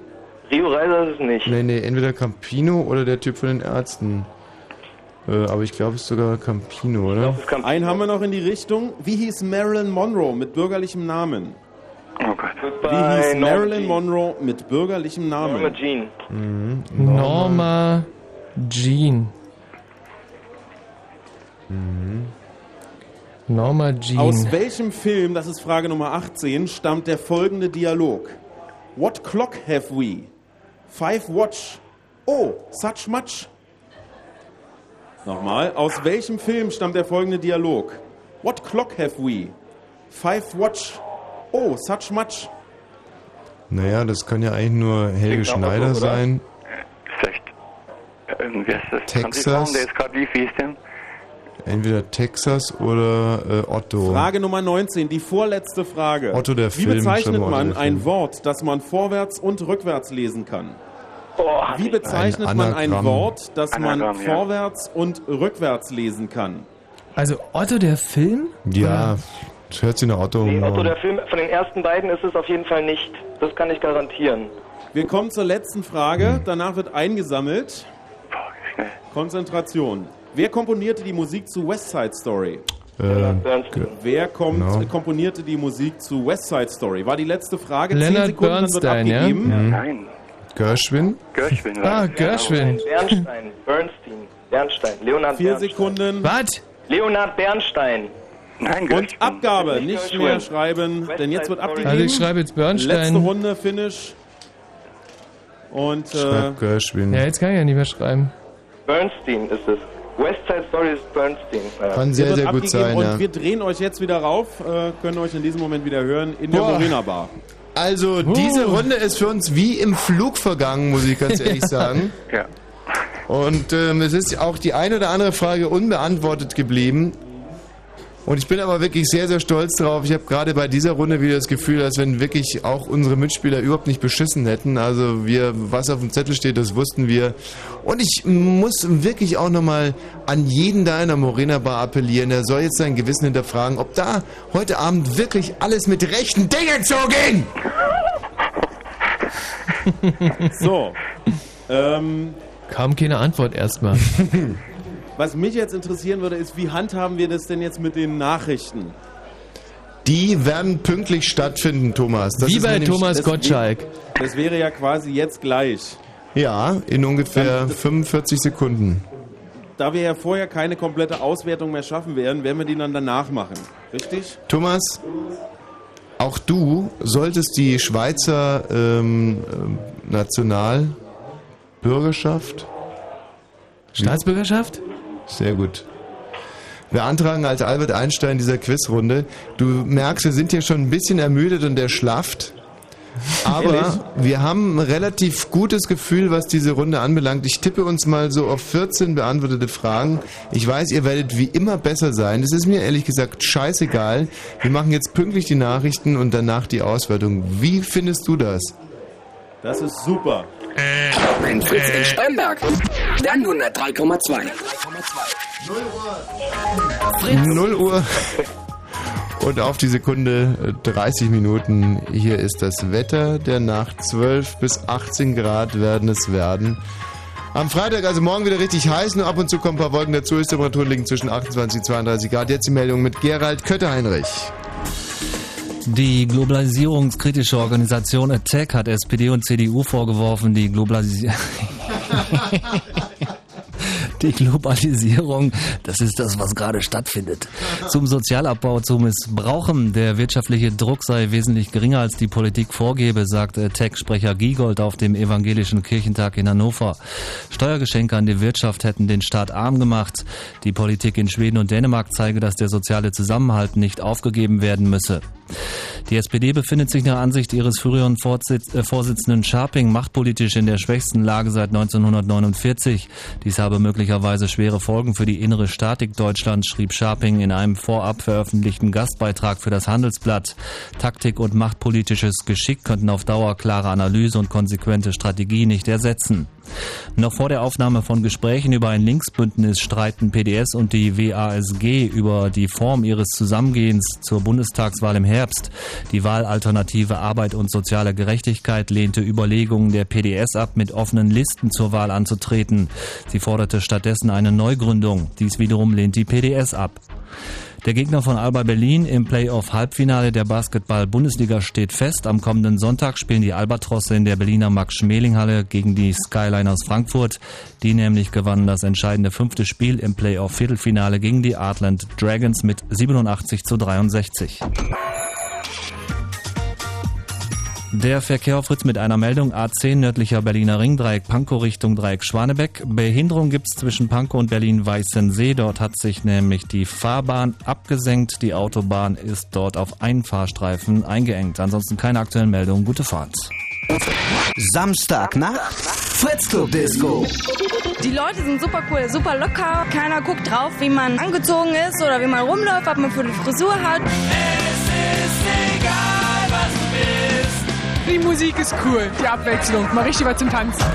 Rio Reiser ist es nicht. Nee, nee, entweder Campino oder der Typ von den Ärzten. Äh, aber ich glaube, es ist sogar Campino, oder? Ist Campino. Einen haben wir noch in die Richtung. Wie hieß Marilyn Monroe mit bürgerlichem Namen? Oh Gott. Wie hieß Norma Marilyn Jean. Monroe mit bürgerlichem Norma Namen? Jean. Mhm. Norma Jean. Norma Jean. Aus welchem Film, das ist Frage Nummer 18, stammt der folgende Dialog? What clock have we? Five watch. Oh, such much. Nochmal. Aus welchem Film stammt der folgende Dialog? What clock have we? Five watch. Oh, such much. Naja, das kann ja eigentlich nur Helge Schneider so, sein. Vielleicht. äh, Irgendwie ist das Texas. Der ist gerade wie? Entweder Texas oder äh, Otto. Frage Nummer 19, die vorletzte Frage. Otto der Wie Film, bezeichnet wir Otto man ein. Wort, das man vorwärts und rückwärts lesen kann? Oh, Wie bezeichnet Ein man ein. Wort, das man Anagramm, ja. vorwärts und rückwärts lesen kann? Also Otto der Film? Ja, das hört sich nach Otto Nee. Otto, der Film, von den ersten beiden ist es auf jeden Fall nicht. Das kann ich garantieren. Wir kommen zur letzten Frage, danach wird eingesammelt. Konzentration. Wer komponierte die Musik zu West Side Story? Äh, Bernstein. Wer kommt, Genau. komponierte die Musik zu West Side Story? War die letzte Frage. Leonard Zehn Sekunden, dann wird Bernstein, ja? abgegeben. Mhm. Nein. Gershwin? Gershwin Ah. Gershwin. Bernstein. Bernstein. Bernstein. Leonard Vier Bernstein. Sekunden. Was? Leonard Bernstein. Nein, Und. Abgabe. Nicht mehr schreiben, denn jetzt wird abgegeben. Also ich schreibe jetzt Letzte Bernstein. Runde, Finish. Und äh, Schreibt Gershwin. Ja, jetzt kann ich ja nicht mehr schreiben. Bernstein ist es. West Side Story ist Bernstein. Ja. Kann sehr, wird sehr gut abgegeben sein, und ja. wir drehen euch jetzt wieder rauf, äh, können euch in diesem Moment wieder hören in der Boah. Morena Bar. Also, diese Runde ist für uns wie im Flug vergangen, muss ich ganz ehrlich sagen. Ja. Und ähm, es ist auch die eine oder andere Frage unbeantwortet geblieben. Und ich bin aber wirklich sehr, sehr stolz drauf. Ich habe gerade bei dieser Runde wieder das Gefühl, als wenn wirklich auch unsere Mitspieler überhaupt nicht beschissen hätten. Also wir, was auf dem Zettel steht, das wussten wir. Und ich muss wirklich auch nochmal an jeden da in der Morena Bar appellieren. Der soll jetzt sein Gewissen hinterfragen, ob da heute Abend wirklich alles mit rechten Dingen zuging. So. ähm, Kam keine Antwort erstmal. was mich jetzt interessieren würde, ist, wie handhaben wir das denn jetzt mit den Nachrichten? Die werden pünktlich stattfinden, Thomas. Das Wie ist bei Thomas das- Gottschalk. Das wäre ja quasi jetzt gleich. Ja, in ungefähr Dann- 45 Sekunden. da wir ja vorher keine komplette Auswertung mehr schaffen werden, werden wir die dann danach machen. Richtig? Thomas, auch du solltest die Schweizer ähm, ähm, Nationalbürgerschaft. Staatsbürgerschaft? Sehr gut. Beantragen als Albert Einstein dieser Quizrunde. Du merkst, wir sind hier schon ein bisschen ermüdet und erschlafft. Aber wir haben ein relativ gutes Gefühl, was diese Runde anbelangt. Ich tippe uns mal so auf 14 beantwortete Fragen. Ich weiß, ihr werdet wie immer besser sein. Das ist mir ehrlich gesagt scheißegal. Wir machen jetzt pünktlich die Nachrichten und danach die Auswertung. Wie findest du das? Das ist super. Mein Fritz in Starnberg. Dann 103,2. 0 Uhr und auf die Sekunde äh, 30 Minuten. Hier ist das Wetter der Nacht. 12 bis 18 Grad werden es werden. Am Freitag, also morgen wieder richtig heiß, nur ab und zu kommen ein paar Wolken dazu. Ist Temperaturen liegen zwischen 28 und 32 Grad. Jetzt die Meldung mit Gerald Kötter-Heinrich. Die globalisierungskritische Organisation Attack hat SPD und CDU vorgeworfen, die Globalisierung. Die Globalisierung, das ist das, was gerade stattfindet. Zum Sozialabbau zu missbrauchen. Der wirtschaftliche Druck sei wesentlich geringer, als die Politik vorgebe, sagte Tech-Sprecher Giegold auf dem Evangelischen Kirchentag in Hannover. Steuergeschenke an die Wirtschaft hätten den Staat arm gemacht. Die Politik in Schweden und Dänemark zeige, dass der soziale Zusammenhalt nicht aufgegeben werden müsse. Die SPD befindet sich nach Ansicht ihres früheren äh, Vorsitzenden Scharping machtpolitisch in der schwächsten Lage seit 1949. Dies habe möglicherweise schwere Folgen für die innere Statik Deutschlands, schrieb Scharping in einem vorab veröffentlichten Gastbeitrag für das Handelsblatt. Taktik und machtpolitisches Geschick könnten auf Dauer klare Analyse und konsequente Strategie nicht ersetzen. Noch vor der Aufnahme von Gesprächen über ein Linksbündnis streiten PDS und die WASG über die Form ihres Zusammengehens zur Bundestagswahl im Herbst. Die Wahlalternative Arbeit und soziale Gerechtigkeit lehnte Überlegungen der PDS ab, mit offenen Listen zur Wahl anzutreten. Sie forderte stattdessen eine Neugründung. Dies wiederum lehnt die PDS ab. Der Gegner von Alba Berlin im Playoff-Halbfinale der Basketball-Bundesliga steht fest. Am kommenden Sonntag spielen die Albatrosse in der Berliner Max-Schmeling-Halle gegen die Skyline aus Frankfurt. Die nämlich gewannen das entscheidende fünfte Spiel im Playoff-Viertelfinale gegen die Artland Dragons mit 87 zu 63. Der Verkehr auf Fritz mit einer Meldung A10 nördlicher Berliner Ringdreieck Pankow Richtung Dreieck Schwanebeck. Behinderung gibt's zwischen Pankow und Berlin-Weißensee. Dort hat sich nämlich die Fahrbahn abgesenkt. Die Autobahn ist dort auf einen Fahrstreifen eingeengt. Ansonsten keine aktuellen Meldungen. Gute Fahrt. Samstagnacht, Fritz Club Disco. Die Leute sind super cool, super locker. Keiner guckt drauf, wie man angezogen ist oder wie man rumläuft, was man für eine Frisur hat. Es Die Musik ist cool, die Abwechslung, mal richtig was zum Tanzen.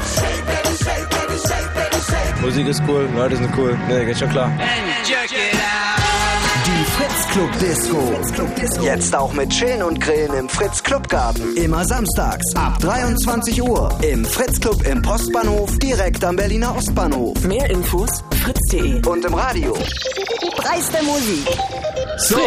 Musik ist cool, Leute sind cool. Ne, geht schon klar. Die Fritz Club Disco. Jetzt auch mit Chillen und Grillen im Fritz Club Garten. Immer samstags ab 23 Uhr im Fritz Club im Postbahnhof direkt am Berliner Ostbahnhof. Mehr Infos fritz.de Und im Radio. Preis der Musik. So,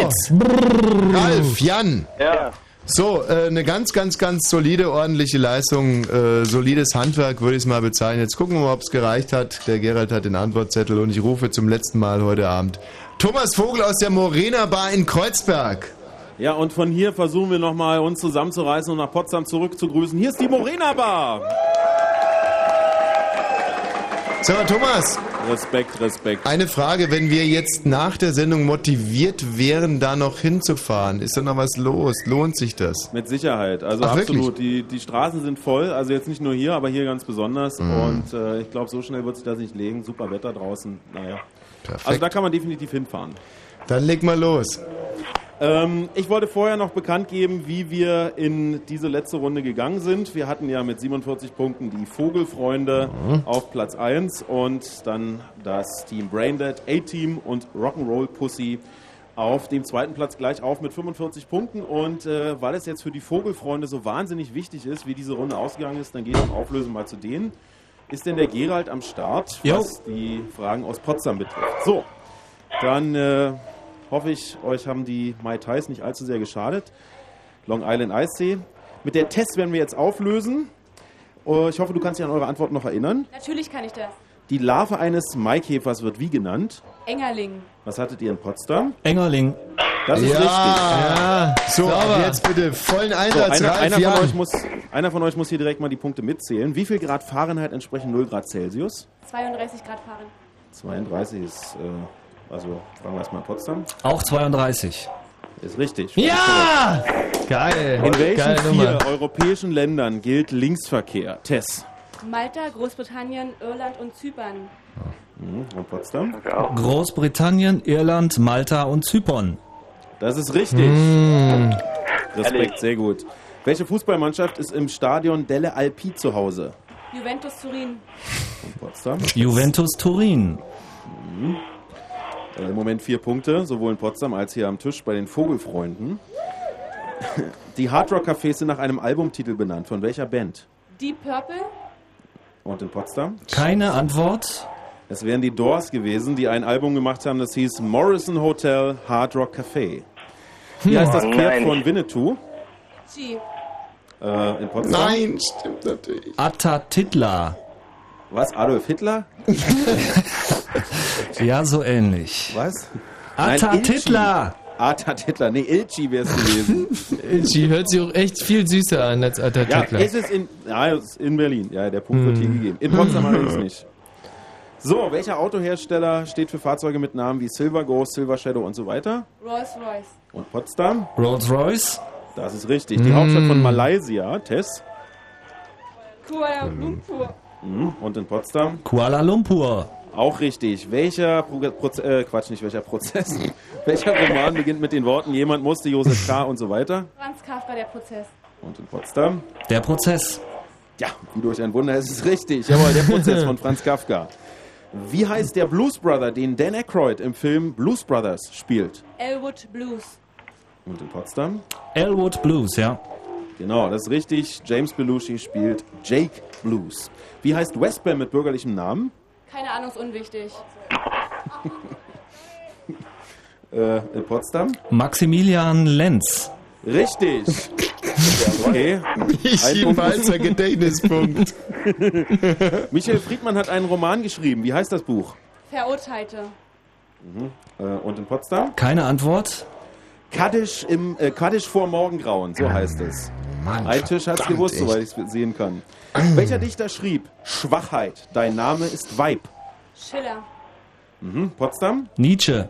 Ralf, Jan. Ja. So, äh, eine ganz, ganz, ganz solide, ordentliche Leistung, äh, solides Handwerk würde ich es mal bezeichnen. Jetzt gucken wir mal, ob es gereicht hat. Der Gerald hat den Antwortzettel und ich rufe zum letzten Mal heute Abend Thomas Vogel aus der Morena Bar in Kreuzberg. Ja, und von hier versuchen wir nochmal uns zusammenzureißen und nach Potsdam zurückzugrüßen. Hier ist die Morena Bar. Mal, Thomas. Respekt, Respekt. Eine Frage, wenn wir jetzt nach der Sendung motiviert wären, da noch hinzufahren, ist da noch was los? Lohnt sich das? Mit Sicherheit. Also Ach, absolut. Die, die Straßen sind voll. Also jetzt nicht nur hier, aber hier ganz besonders. Mhm. Und äh, ich glaube, so schnell wird sich das nicht legen. Super Wetter draußen. Naja. Perfekt. Also da kann man definitiv hinfahren. Dann leg mal los. Ähm, ich wollte vorher noch bekannt geben, wie wir in diese letzte Runde gegangen sind. Wir hatten ja mit 47 Punkten die Vogelfreunde Mhm. auf Platz 1 und dann das Team Braindead, A-Team und Rock'n'Roll Pussy auf dem zweiten Platz gleich auf mit 45 Punkten. Und äh, weil es jetzt für die Vogelfreunde so wahnsinnig wichtig ist, wie diese Runde ausgegangen ist, dann gehe ich im Auflösen mal zu denen. Ist denn der Gerald am Start, Jo. was die Fragen aus Potsdam betrifft? So, dann äh, hoffe ich, euch haben die Mai Tais nicht allzu sehr geschadet. Long Island Eistee. Mit der Test werden wir jetzt auflösen. Äh, Ich hoffe, du kannst dich an eure Antwort noch erinnern. Natürlich kann ich das. Die Larve eines Maikäfers wird wie genannt? Engerling. Was hattet ihr in Potsdam? Engerling. Das ist Ja. richtig. Ja. So, jetzt bitte vollen So, Einsatz. einer, Ralf einer, Jan. von euch muss, einer von euch muss hier direkt mal die Punkte mitzählen. Wie viel Grad Fahrenheit entsprechen 0 Grad Celsius? 32 Grad fahren. 32 ist, äh, also fragen wir erstmal Potsdam. Auch 32. Ist richtig. Ja! Geil. In welchen Geile vier Nummer. europäischen Ländern gilt Linksverkehr? Tess. Malta, Großbritannien, Irland und Zypern. Mhm. Und Potsdam? Großbritannien, Irland, Malta und Zypern. Das ist richtig. Mm. Respekt, sehr gut. Welche Fußballmannschaft ist im Stadion Delle Alpi zu Hause? Juventus Turin. Und Potsdam? Juventus Turin. Mhm. Äh, Im Moment vier Punkte, sowohl in Potsdam als hier am Tisch bei den Vogelfreunden. Die Hardrock-Cafés sind nach einem Albumtitel benannt. Von welcher Band? Deep Purple. Und in Potsdam? Keine Antwort. Es wären die Doors gewesen, die ein Album gemacht haben, das hieß Morrison Hotel Hard Rock Café. Wie heißt das Pferd von Winnetou? G. Äh, in Potsdam? Nein, stimmt natürlich. Atatitla. Was? Adolf Hitler? Ja, so ähnlich. Was? Atatitla. Atatitla. Nee, Ilchi wäre es gewesen. Ilchi hört sich auch echt viel süßer an als ja, Atatürkler. es ist in, ja, es ist in Berlin. Ja, der Punkt wird hier Hm. gegeben. In Potsdam allerdings nicht. So, welcher Autohersteller steht für Fahrzeuge mit Namen wie Silver Ghost, Silver Shadow und so weiter? Rolls Royce. Und Potsdam? Rolls-Royce. Das ist richtig. Die Hm. Hauptstadt von Malaysia, Tess. Kuala Lumpur. Mhm. Und in Potsdam? Kuala Lumpur. Auch richtig. Welcher Pro Proze äh, Quatsch, nicht welcher Prozess. welcher Roman beginnt mit den Worten Jemand musste, Josef K. und so weiter? Franz Kafka, der Prozess. Und in Potsdam? Der Prozess. Ja, wie durch ein Wunder ist es richtig. Jawohl, der Prozess von Franz Kafka. Wie heißt der Blues Brother, den Dan Aykroyd im Film Blues Brothers spielt? Elwood Blues. Und in Potsdam? Elwood Blues, ja. Genau, das ist richtig. James Belushi spielt Jake Blues. Wie heißt Westbam mit bürgerlichem Namen? Keine Ahnung, ist unwichtig. Äh, in Potsdam? Maximilian Lenz. Richtig. Okay. Michi Punkt. Walzer Gedächtnispunkt. Michael Friedmann hat einen Roman geschrieben. Wie heißt das Buch? Verurteilte. Mhm. Äh, und in Potsdam? Keine Antwort. Kaddisch, im, äh, Kaddisch vor Morgengrauen, so heißt es. Mann, Ein Tisch hat es verdammt, gewusst, echt. soweit ich es sehen kann. Welcher Dichter schrieb, Schwachheit, dein Name ist Weib? Schiller. Mhm. Potsdam? Nietzsche.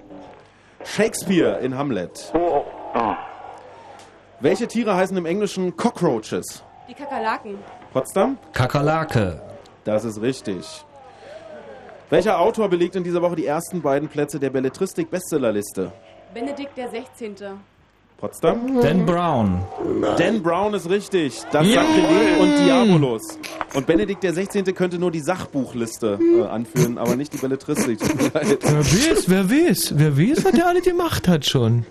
Shakespeare in Hamlet. Welche Tiere heißen im Englischen Cockroaches? Die Kakerlaken. Potsdam? Kakerlake. Das ist richtig. Welcher Autor belegt in dieser Woche die ersten beiden Plätze der Belletristik-Bestsellerliste? Benedikt der 16. Potsdam? Dan Brown. Dan Brown ist richtig. Das Ja. Sakrileg und Diabolus. Und Benedikt der 16. könnte nur die Sachbuchliste äh, anführen, aber nicht die Belletristik. Tut mir leid. Wer weiß, wer weiß, wer weiß, was der alle gemacht hat schon.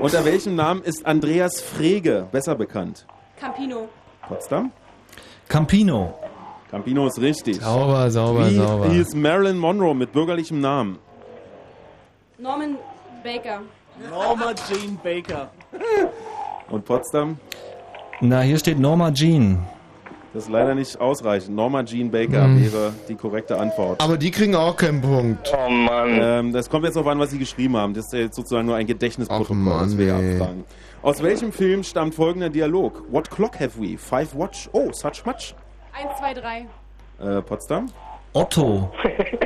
Unter welchem Namen ist Andreas Frege besser bekannt? Campino. Potsdam? Campino. Campino ist richtig. Sauber, sauber, Wie sauber. hieß Marilyn Monroe mit bürgerlichem Namen? Norman Baker. Norma Jean Baker. Und Potsdam? Na, hier steht Norma Jean. Das ist leider nicht ausreichend. Norma Jean Baker Hm. wäre die korrekte Antwort. Aber die kriegen auch keinen Punkt. Oh Mann. Ähm, das kommt jetzt noch an, was Sie geschrieben haben. Das ist jetzt sozusagen nur ein Gedächtnisprotokoll, das wir ey. abfragen. Aus welchem Film stammt folgender Dialog? What clock have we? Five watch? Oh, such much? 1, 2, 3. Äh, Potsdam? Otto.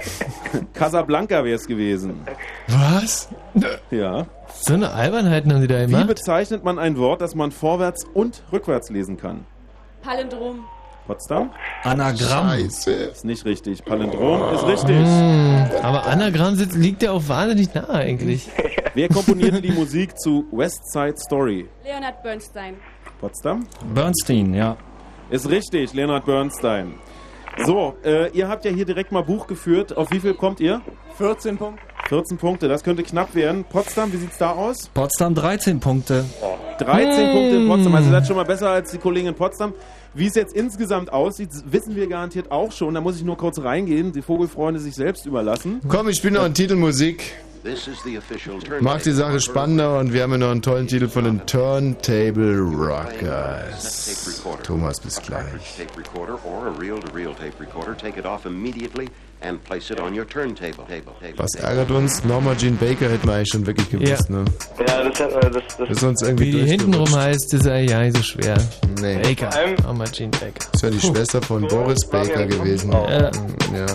Casablanca wäre es gewesen. Was? Ja. So eine Albernheiten haben die da Wie gemacht. bezeichnet man ein Wort, das man vorwärts und rückwärts lesen kann? Palindrom. Potsdam? Anagramm. Scheiße. Ist nicht richtig. Palindrom ist richtig. Hm, aber Anagramm sitzt, liegt ja auch wahnsinnig nah eigentlich. Wer komponierte die Musik zu West Side Story? Leonard Bernstein. Potsdam? Bernstein, ja. Ist richtig, Leonard Bernstein. So, äh, ihr habt ja hier direkt mal Buch geführt. Auf wie viel kommt ihr? 14 Punkte. 14 Punkte, das könnte knapp werden. Potsdam, wie sieht's da aus? Potsdam 13 Punkte. 13 Punkte in Potsdam, also ihr seid schon mal besser als die Kollegen in Potsdam. Wie es jetzt insgesamt aussieht, wissen wir garantiert auch schon. Da muss ich nur kurz reingehen, die Vogelfreunde sich selbst überlassen. Komm, ich spiele noch eine Titelmusik. Macht die Sache spannender und wir haben ja noch einen tollen Titel von den Turntable Rockers. Thomas, bis gleich. tape recorder or a reel-to-reel tape recorder. Take it off immediately and place it on your turntable. Table, table, Was ärgert uns? Norma Jean Baker hätten wir eigentlich schon wirklich gewusst, ne? Ja, das, hat, äh, das, das Das ist uns irgendwie Wie die hintenrum heißt, ist eigentlich ja nicht so schwer. Nee. Baker. Allem- Norma Jean Baker. Das wäre die Schwester von Boris Baker gewesen. Ja. Ja.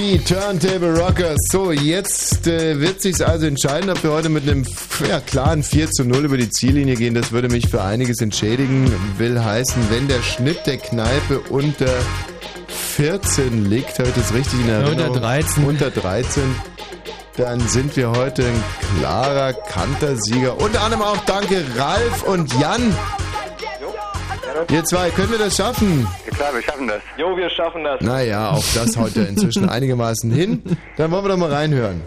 Die Turntable Rockers. So, jetzt äh, wird sich also entscheiden, ob wir heute mit einem ja, klaren 4 zu 0 über die Ziellinie gehen. Das würde mich für einiges entschädigen. Will heißen, wenn der Schnitt der Kneipe unter 14 liegt, habe ich das richtig in Erinnerung? Unter 13. Unter 13. Dann sind wir heute ein klarer Kantersieger. Unter anderem auch danke Ralf und Jan. Ihr zwei, können wir das schaffen? Ja, klar, wir schaffen das. Jo, wir schaffen das. Naja, auch das haut ja inzwischen einigermaßen hin. Dann wollen wir doch mal reinhören.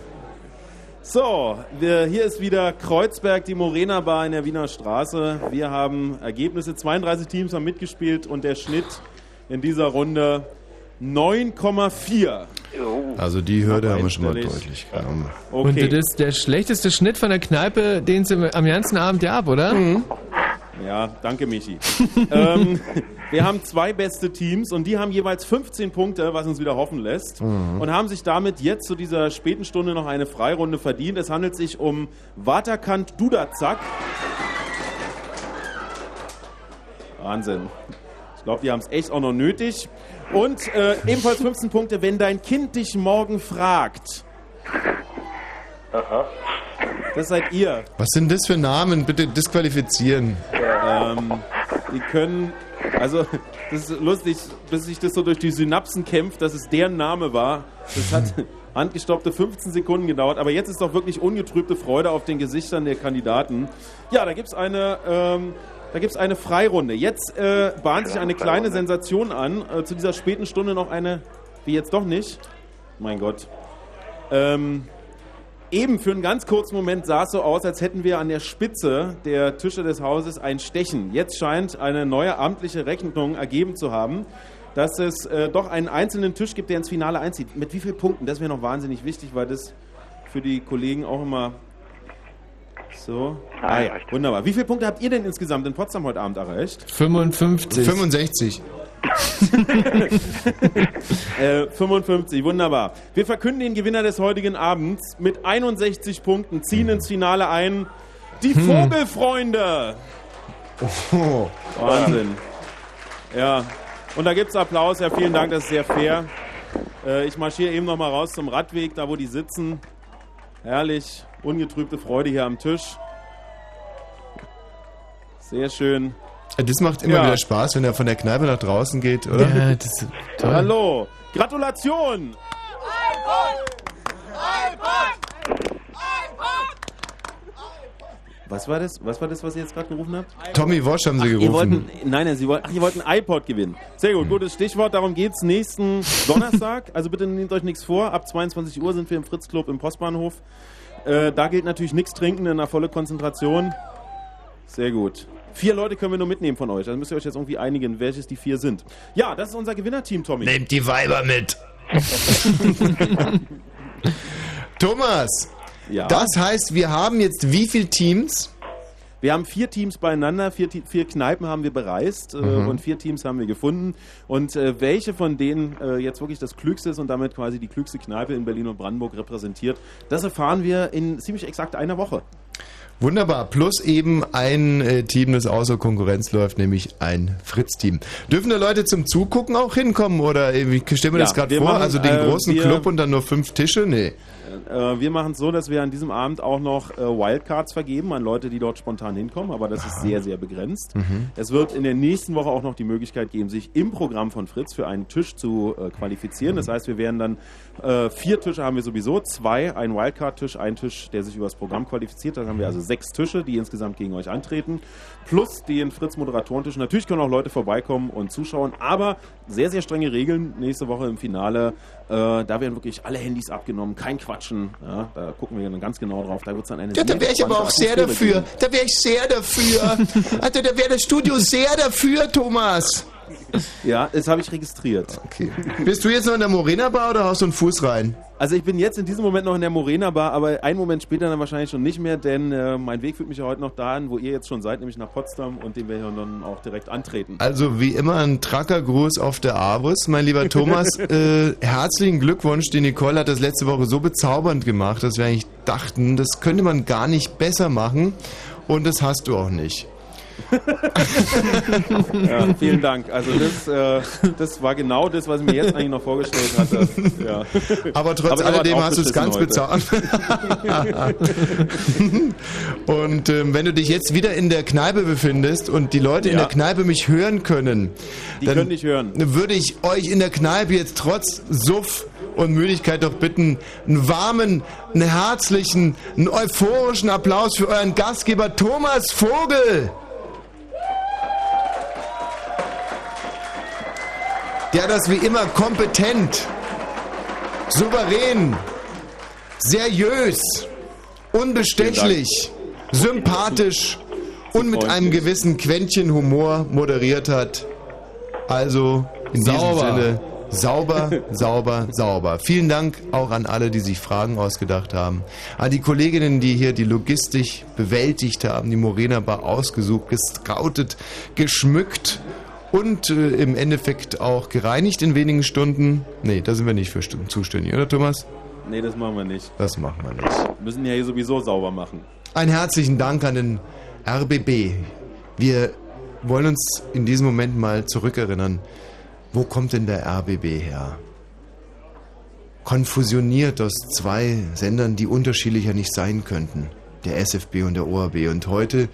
So, wir, hier ist wieder Kreuzberg, die Morena Bar in der Wiener Straße. Wir haben Ergebnisse. 32 Teams haben mitgespielt und der Schnitt in dieser Runde 9,4. Also die Hürde haben wir schon mal deutlich genommen. Und Okay. das ist der schlechteste Schnitt von der Kneipe, den es im- am ganzen Abend gab, oder? Ja, danke Michi. ähm, wir haben zwei beste Teams und die haben jeweils 15 Punkte, was uns wieder hoffen lässt. Mhm. Und haben sich damit jetzt zu dieser späten Stunde noch eine Freirunde verdient. Es handelt sich um Waterkant Dudazak. Wahnsinn. Ich glaube, die haben es echt auch noch nötig. Und äh, ebenfalls 15 Punkte, wenn dein Kind dich morgen fragt. Aha. Das seid ihr. Was sind das für Namen? Bitte disqualifizieren. Ähm, die können, also das ist lustig, bis sich das so durch die Synapsen kämpft, dass es deren Name war. Das hat, Handgestoppte 15 Sekunden gedauert, aber jetzt ist doch wirklich ungetrübte Freude auf den Gesichtern der Kandidaten. Ja, da gibt's eine, ähm, da gibt's eine Freirunde. Jetzt äh, bahnt sich eine kleine Sensation an. Äh, zu dieser späten Stunde noch eine, wie jetzt doch nicht. Mein Gott. Ähm, eben für einen ganz kurzen Moment sah es so aus, als hätten wir an der Spitze der Tische des Hauses ein Stechen. Jetzt scheint eine neue amtliche Rechnung ergeben zu haben, dass es äh, doch einen einzelnen Tisch gibt, der ins Finale einzieht. Mit wie vielen Punkten? Das wäre noch wahnsinnig wichtig, weil das für die Kollegen auch immer so. Ah ja, wunderbar. Wie viele Punkte habt ihr denn insgesamt in Potsdam heute Abend erreicht? 55. 65. Äh, 55, wunderbar. Wir verkünden den Gewinner des heutigen Abends mit 61 Punkten, ziehen ins Finale ein. Die Hm. Vogelfreunde! Oh. Wahnsinn. Ja, und da gibt's Applaus. Ja, vielen Dank, das ist sehr fair. Äh, ich marschiere eben noch mal raus zum Radweg, da wo die sitzen. Herrlich, ungetrübte Freude hier am Tisch. Sehr schön. Das macht immer Ja. wieder Spaß, wenn er von der Kneipe nach draußen geht, oder? Ja, das ist toll. Hallo, Gratulation! Was war das? Was war das, was ihr jetzt gerade gerufen habt? Tommy Walsh haben sie Ach, ihr gerufen. wollten, nein, nein, Sie wollten, ach, ihr wollten ein iPod gewinnen. Sehr gut, gutes Stichwort. Darum geht's nächsten Donnerstag. Also bitte nehmt euch nichts vor. Ab 22 Uhr sind wir im Fritz Club im Postbahnhof. Äh, da gilt natürlich nichts trinken, in einer volle Konzentration. Sehr gut. Vier Leute können wir nur mitnehmen von euch. Also müsst ihr euch jetzt irgendwie einigen, welches die vier sind. Ja, das ist unser Gewinnerteam, Tommy. Nehmt die Weiber mit. Thomas, Ja. das heißt, wir haben jetzt wie viele Teams? Wir haben vier Teams beieinander, vier, vier Kneipen haben wir bereist äh, Mhm. und vier Teams haben wir gefunden. Und äh, welche von denen äh, jetzt wirklich das Klügste ist und damit quasi die klügste Kneipe in Berlin und Brandenburg repräsentiert, das erfahren wir in ziemlich exakt einer Woche. Wunderbar. Plus eben ein äh, Team, das außer Konkurrenz läuft, nämlich ein Fritz-Team. Dürfen da Leute zum Zugucken auch hinkommen? Oder äh, wie stellen wir Ja, das gerade vor? machen, also den äh, großen Club und dann nur fünf Tische? Nee. Äh, wir machen es so, dass wir an diesem Abend auch noch äh, Wildcards vergeben an Leute, die dort spontan hinkommen, aber das ist sehr, sehr begrenzt. Mhm. Es wird in der nächsten Woche auch noch die Möglichkeit geben, sich im Programm von Fritz für einen Tisch zu äh, qualifizieren. Das heißt, wir werden dann äh, vier Tische haben wir sowieso, zwei, ein Wildcard-Tisch, ein Tisch, der sich über das Programm qualifiziert. Dann haben wir also sechs Tische, die insgesamt gegen euch antreten, plus den Fritz-Moderatoren-Tisch. Natürlich können auch Leute vorbeikommen und zuschauen, aber sehr, sehr strenge Regeln nächste Woche im Finale. Äh, da werden wirklich alle Handys abgenommen, kein Quatschen. Ja, da gucken wir dann ganz genau drauf. Da wird es dann eine Ja, da wäre ich aber auch sehr dafür. Da wäre ich sehr dafür. Also da wäre das Studio sehr dafür, Thomas. Ja, das habe ich registriert. Okay. Bist du jetzt noch in der Morena Bar oder haust du einen Fuß rein? Also ich bin jetzt in diesem Moment noch in der Morena Bar, aber einen Moment später dann wahrscheinlich schon nicht mehr, denn äh, mein Weg führt mich ja heute noch dahin, wo ihr jetzt schon seid, nämlich nach Potsdam und den wir hier dann auch direkt antreten. Also wie immer ein Trackergruß auf der Avus. Mein lieber Thomas, äh, herzlichen Glückwunsch. Die Nicole hat das letzte Woche so bezaubernd gemacht, dass wir eigentlich dachten, das könnte man gar nicht besser machen. Und das hast du auch nicht. Ja, vielen Dank. Also das, äh, das war genau das, was ich mir jetzt eigentlich noch vorgestellt hatte. Ja. Aber trotz wart alledem hast du es ganz beschissen bezahlt. und ähm, wenn du dich jetzt wieder in der Kneipe befindest und die Leute in Ja. der Kneipe mich hören können, Die dann können dich hören. würde ich euch in der Kneipe jetzt trotz Suff und Müdigkeit doch bitten, einen warmen, einen herzlichen, einen euphorischen Applaus für euren Gastgeber Thomas Vogel. Der das wie immer kompetent, souverän, seriös, unbestechlich, sympathisch und mit einem gewissen Quäntchen Humor moderiert hat. Also in Sauber. diesem Sinne sauber, sauber, sauber. Vielen Dank auch an alle, die sich Fragen ausgedacht haben. An die Kolleginnen, die hier die Logistik bewältigt haben, die Morena Bar ausgesucht, gescoutet, geschmückt und äh, im Endeffekt auch gereinigt in wenigen Stunden. Nee, da sind wir nicht für zuständig, oder Thomas? Nee, das machen wir nicht. Das machen wir nicht. Wir müssen ja hier sowieso sauber machen. Einen herzlichen Dank an den RBB. Wir wollen uns in diesem Moment mal zurückerinnern. Wo kommt denn der RBB her? Konfusioniert aus zwei Sendern, die unterschiedlicher nicht sein könnten. Der SFB und der ORB. Und heute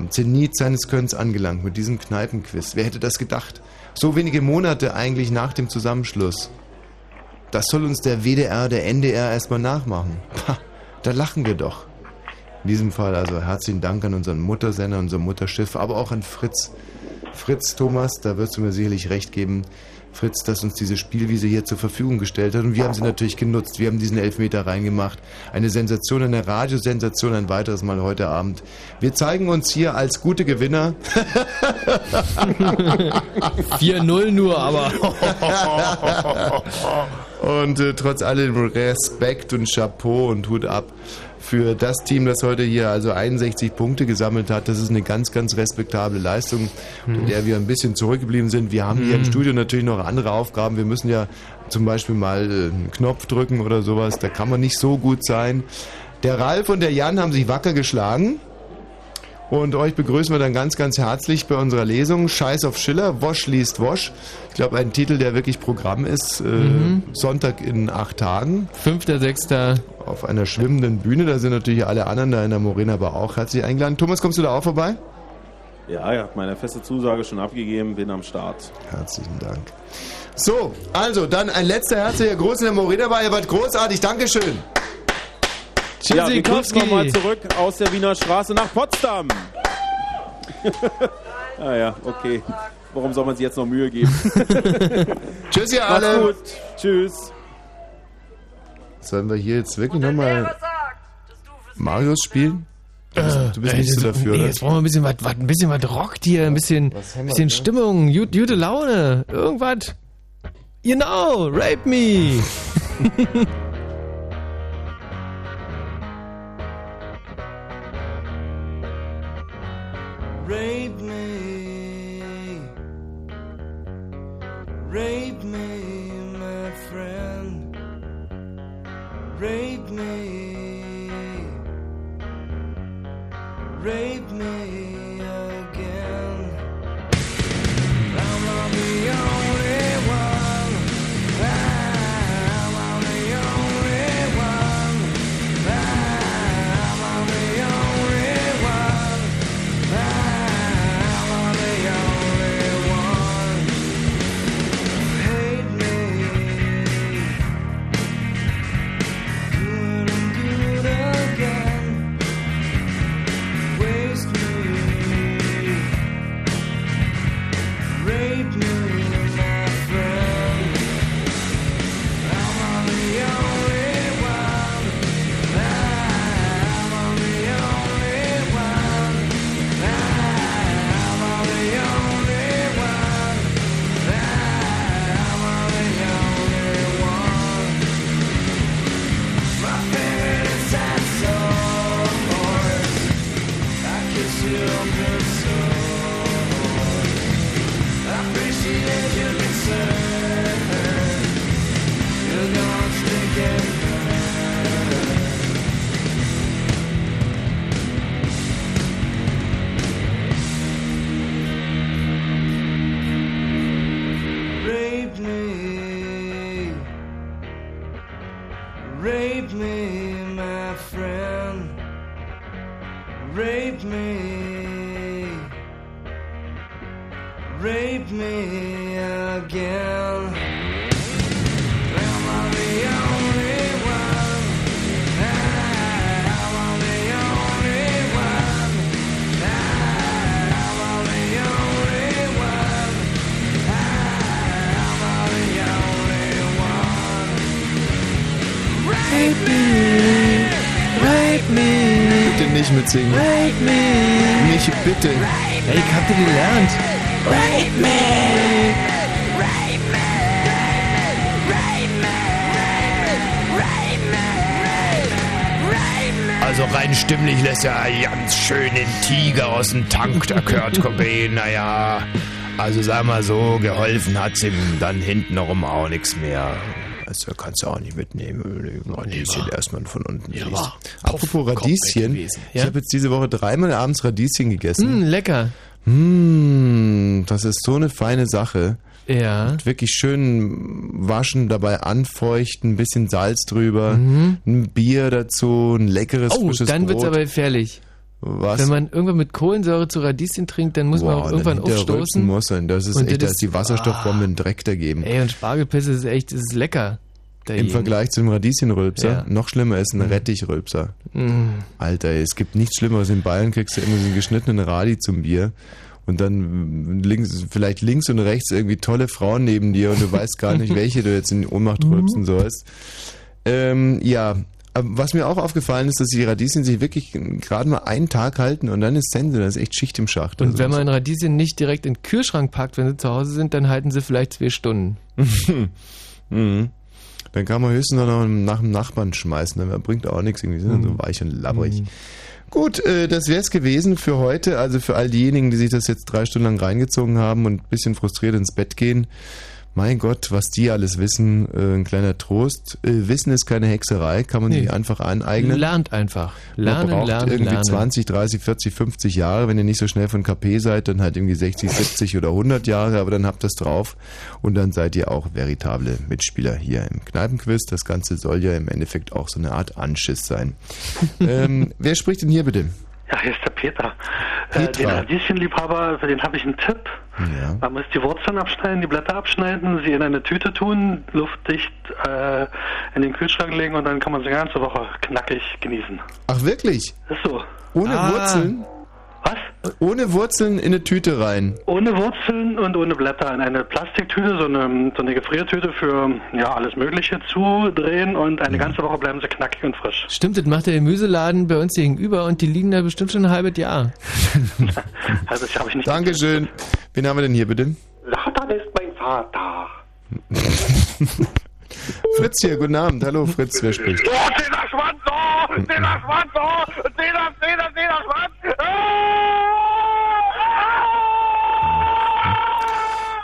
am Zenit seines Könns angelangt mit diesem Kneipenquiz. Wer hätte das gedacht? So wenige Monate eigentlich nach dem Zusammenschluss. Das soll uns der WDR, der NDR erstmal nachmachen. Pah, da lachen wir doch. In diesem Fall also herzlichen Dank an unseren Muttersender, unser Mutterschiff, aber auch an Fritz. Fritz Thomas, da wirst du mir sicherlich recht geben. Fritz, dass uns diese Spielwiese hier zur Verfügung gestellt hat. Und wir haben sie natürlich genutzt. Wir haben diesen Elfmeter reingemacht. Eine Sensation, eine Radiosensation, ein weiteres Mal heute Abend. Wir zeigen uns hier als gute Gewinner. 4-0 nur, aber. und äh, trotz allem Respekt und Chapeau und Hut ab für das Team, das heute hier also 61 Punkte gesammelt hat. Das ist eine ganz, ganz respektable Leistung, in der wir ein bisschen zurückgeblieben sind. Wir haben hier im Mhm. Studio natürlich noch andere Aufgaben. Wir müssen ja zum Beispiel mal äh, einen Knopf drücken oder sowas. Da kann man nicht so gut sein. Der Ralf und der Jan haben sich wacker geschlagen. Und euch begrüßen wir dann ganz, ganz herzlich bei unserer Lesung. Scheiß auf Schiller, Wosch liest Wosch. Ich glaube, ein Titel, der wirklich Programm ist. Äh, Mhm. Sonntag in acht Tagen. Fünfter, sechster. Auf einer schwimmenden Bühne. Da sind natürlich alle anderen da in der Morena aber auch herzlich eingeladen. Thomas, kommst du da auch vorbei? Ja, ich habe meine feste Zusage schon abgegeben, bin am Start. Herzlichen Dank. So, also dann ein letzter herzlicher Gruß in der Morena bei. Ihr wart großartig. Dankeschön. Ja, wir grüßen nochmal zurück aus der Wiener Straße nach Potsdam. ah ja, okay. Warum soll man sich jetzt noch Mühe geben? Tschüss, ihr Macht's alle. gut. Tschüss. Sollen wir hier jetzt wirklich nochmal Marius spielen? Du bist, du bist Äh, nicht so dafür, nee, oder? Jetzt brauchen wir ein bisschen was, was- ein bisschen was rockt hier, ein bisschen, bisschen da? Stimmung, gut, gute Laune, irgendwas. Genau, rape me. Rape me. Rape me, my friend. Rape me. Rape me again. I'm not the only Rape me, my friend. Rape me. Rape me again. Rape me! Rape me. Bitte nicht mitsingen. Rape me. Nicht bitte. Ey, ich hab dir gelernt. Rape me! Also rein stimmlich lässt er ganz schön den Tiger aus dem Tank, der Kurt Cobain. Naja, also sag mal so, geholfen hat's ihm dann hintenrum auch nichts mehr. Also kannst du auch nicht mitnehmen. Radieschen erstmal von unten Ja, aber Apropos Radieschen. Ich habe jetzt diese Woche dreimal abends Radieschen gegessen. Mm, lecker. Mm, das ist so eine feine Sache. Ja. Und wirklich schön waschen, dabei anfeuchten, ein bisschen Salz drüber, Mhm. ein Bier dazu, ein leckeres Oh, frisches dann Brot. wird's aber gefährlich. Was? Wenn man irgendwann mit Kohlensäure zu Radieschen trinkt, dann muss man Boah, auch irgendwann aufstoßen. muss er. Das ist Und echt, das da ist die Wasserstoffbombe ein Dreck dagegen. Ey, und Spargelpisse ist echt, das ist lecker. Im Jens. Vergleich zu dem Radieschenrülpser. Ja. Noch schlimmer ist ein Rettichrülpser. Mm. Alter, es gibt nichts Schlimmeres. In Bayern kriegst du immer so einen geschnittenen Radi zum Bier. Und dann links, vielleicht links und rechts irgendwie tolle Frauen neben dir und du weißt gar nicht, welche du jetzt in Ohnmacht rülpsen sollst. Ähm, ja, was mir auch aufgefallen ist, dass die Radieschen sich wirklich gerade mal einen Tag halten und dann ist Sense, das ist echt Schicht im Schacht. Und Also wenn man Radieschen nicht direkt in den Kühlschrank packt, wenn sie zu Hause sind, dann halten sie vielleicht zwei Stunden. mhm. Dann kann man höchstens noch nach dem Nachbarn schmeißen, dann bringt auch nichts, irgendwie sind dann so weich und labbrig. Gut, äh, das wäre es gewesen für heute. Also für all diejenigen, die sich das jetzt drei Stunden lang reingezogen haben und ein bisschen frustriert ins Bett gehen. Mein Gott, was die alles wissen, äh, ein kleiner Trost. Äh, Wissen ist keine Hexerei, kann man Nee. sich einfach aneignen. Lernt einfach. Lernen, man braucht lernen, irgendwie lernen. 20, 30, 40, 50 Jahre. Wenn ihr nicht so schnell von KP seid, dann halt irgendwie 60, 70 oder 100 Jahre, aber dann habt das drauf und dann seid ihr auch veritable Mitspieler hier im Kneipenquiz. Das Ganze soll ja im Endeffekt auch so eine Art Anschiss sein. ähm, wer spricht denn hier bitte? Ja, hier ist der Peter. Äh, Petra. den Radieschenliebhaber, für den habe ich einen Tipp. Ja. Man muss die Wurzeln abschneiden, die Blätter abschneiden, sie in eine Tüte tun, luftdicht äh, in den Kühlschrank legen und dann kann man sie eine ganze Woche knackig genießen. Ach wirklich? Ist so. Ohne Ah. Wurzeln? Was? Ohne Wurzeln in eine Tüte rein. Ohne Wurzeln und ohne Blätter in eine Plastiktüte, so eine, so eine Gefriertüte für ja alles Mögliche zudrehen und eine ganze Woche bleiben sie knackig und frisch. Stimmt, das macht der Gemüseladen bei uns gegenüber und die liegen da bestimmt schon ein halbes Jahr. Also das habe ich nicht. Dankeschön. Wen haben wir denn hier bitte? Satan ist mein Vater. Fritz hier, guten Abend. Hallo Fritz, wer spricht? Oh, das Schwanz, oh! Das Schwanz, oh! Das, seh das Schwanz!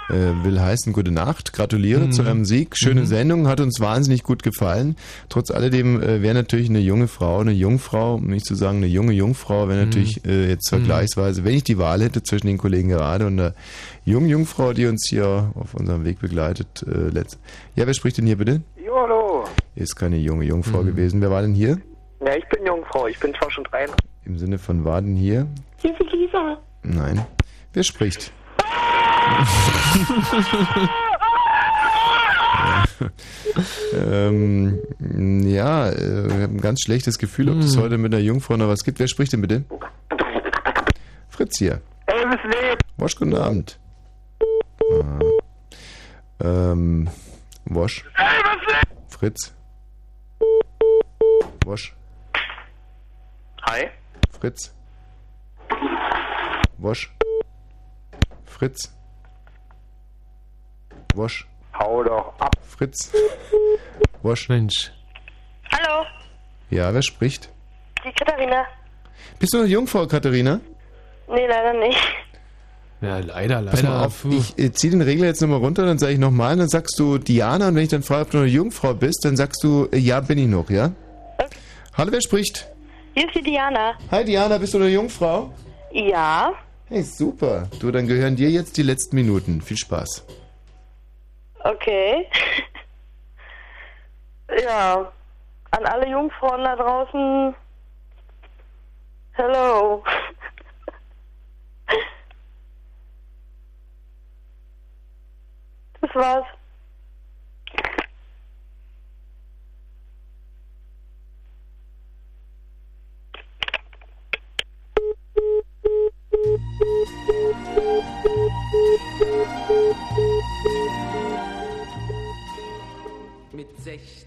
Äh, will heißen, gute Nacht. Gratuliere Mhm. zu eurem Sieg. Schöne Sendung, hat uns wahnsinnig gut gefallen. Trotz alledem äh, wäre natürlich eine junge Frau, eine Jungfrau, um nicht zu sagen eine junge Jungfrau, wäre natürlich äh, jetzt vergleichsweise, wenn ich die Wahl hätte zwischen den Kollegen gerade und einer jungen Jungfrau, die uns hier auf unserem Weg begleitet. Äh, letzt. Ja, wer spricht denn hier bitte? Jo, hallo. Ist keine junge Jungfrau gewesen. Wer war denn hier? Ja, ich bin Jungfrau. Ich bin zwar schon drei. Im Sinne von war denn hier? Hier ist Lisa. Nein. Wer spricht? ähm, ja, äh, ich habe ein ganz schlechtes Gefühl, ob es heute mit einer Jungfrau noch was gibt. Wer spricht denn bitte? Fritz hier. Elvis lebt. Wosch, guten Abend. Ah. Ähm, Wosch. Fritz. Wosch. Hi. Fritz. Wosch. Fritz. Wosch. Hau doch ab. Fritz. Wosch. Mensch. Hallo, Ja, wer spricht? die Katharina. Bist du eine Jungfrau, Katharina? Nee, leider nicht. Ja, leider, Pass mal leider. auf, ich äh, zieh den Regler jetzt nochmal runter, dann sage ich nochmal, dann sagst du Diana und wenn ich dann frage, ob du eine Jungfrau bist, dann sagst du, äh, ja, bin ich noch, ja? Hallo, wer spricht? Hier ist die Diana. Hi Diana, bist du eine Jungfrau? Ja. Hey, super. Du, dann gehören dir jetzt die letzten Minuten. Viel Spaß. Okay. ja. An alle Jungfrauen da draußen. Hello. War's. Mit 16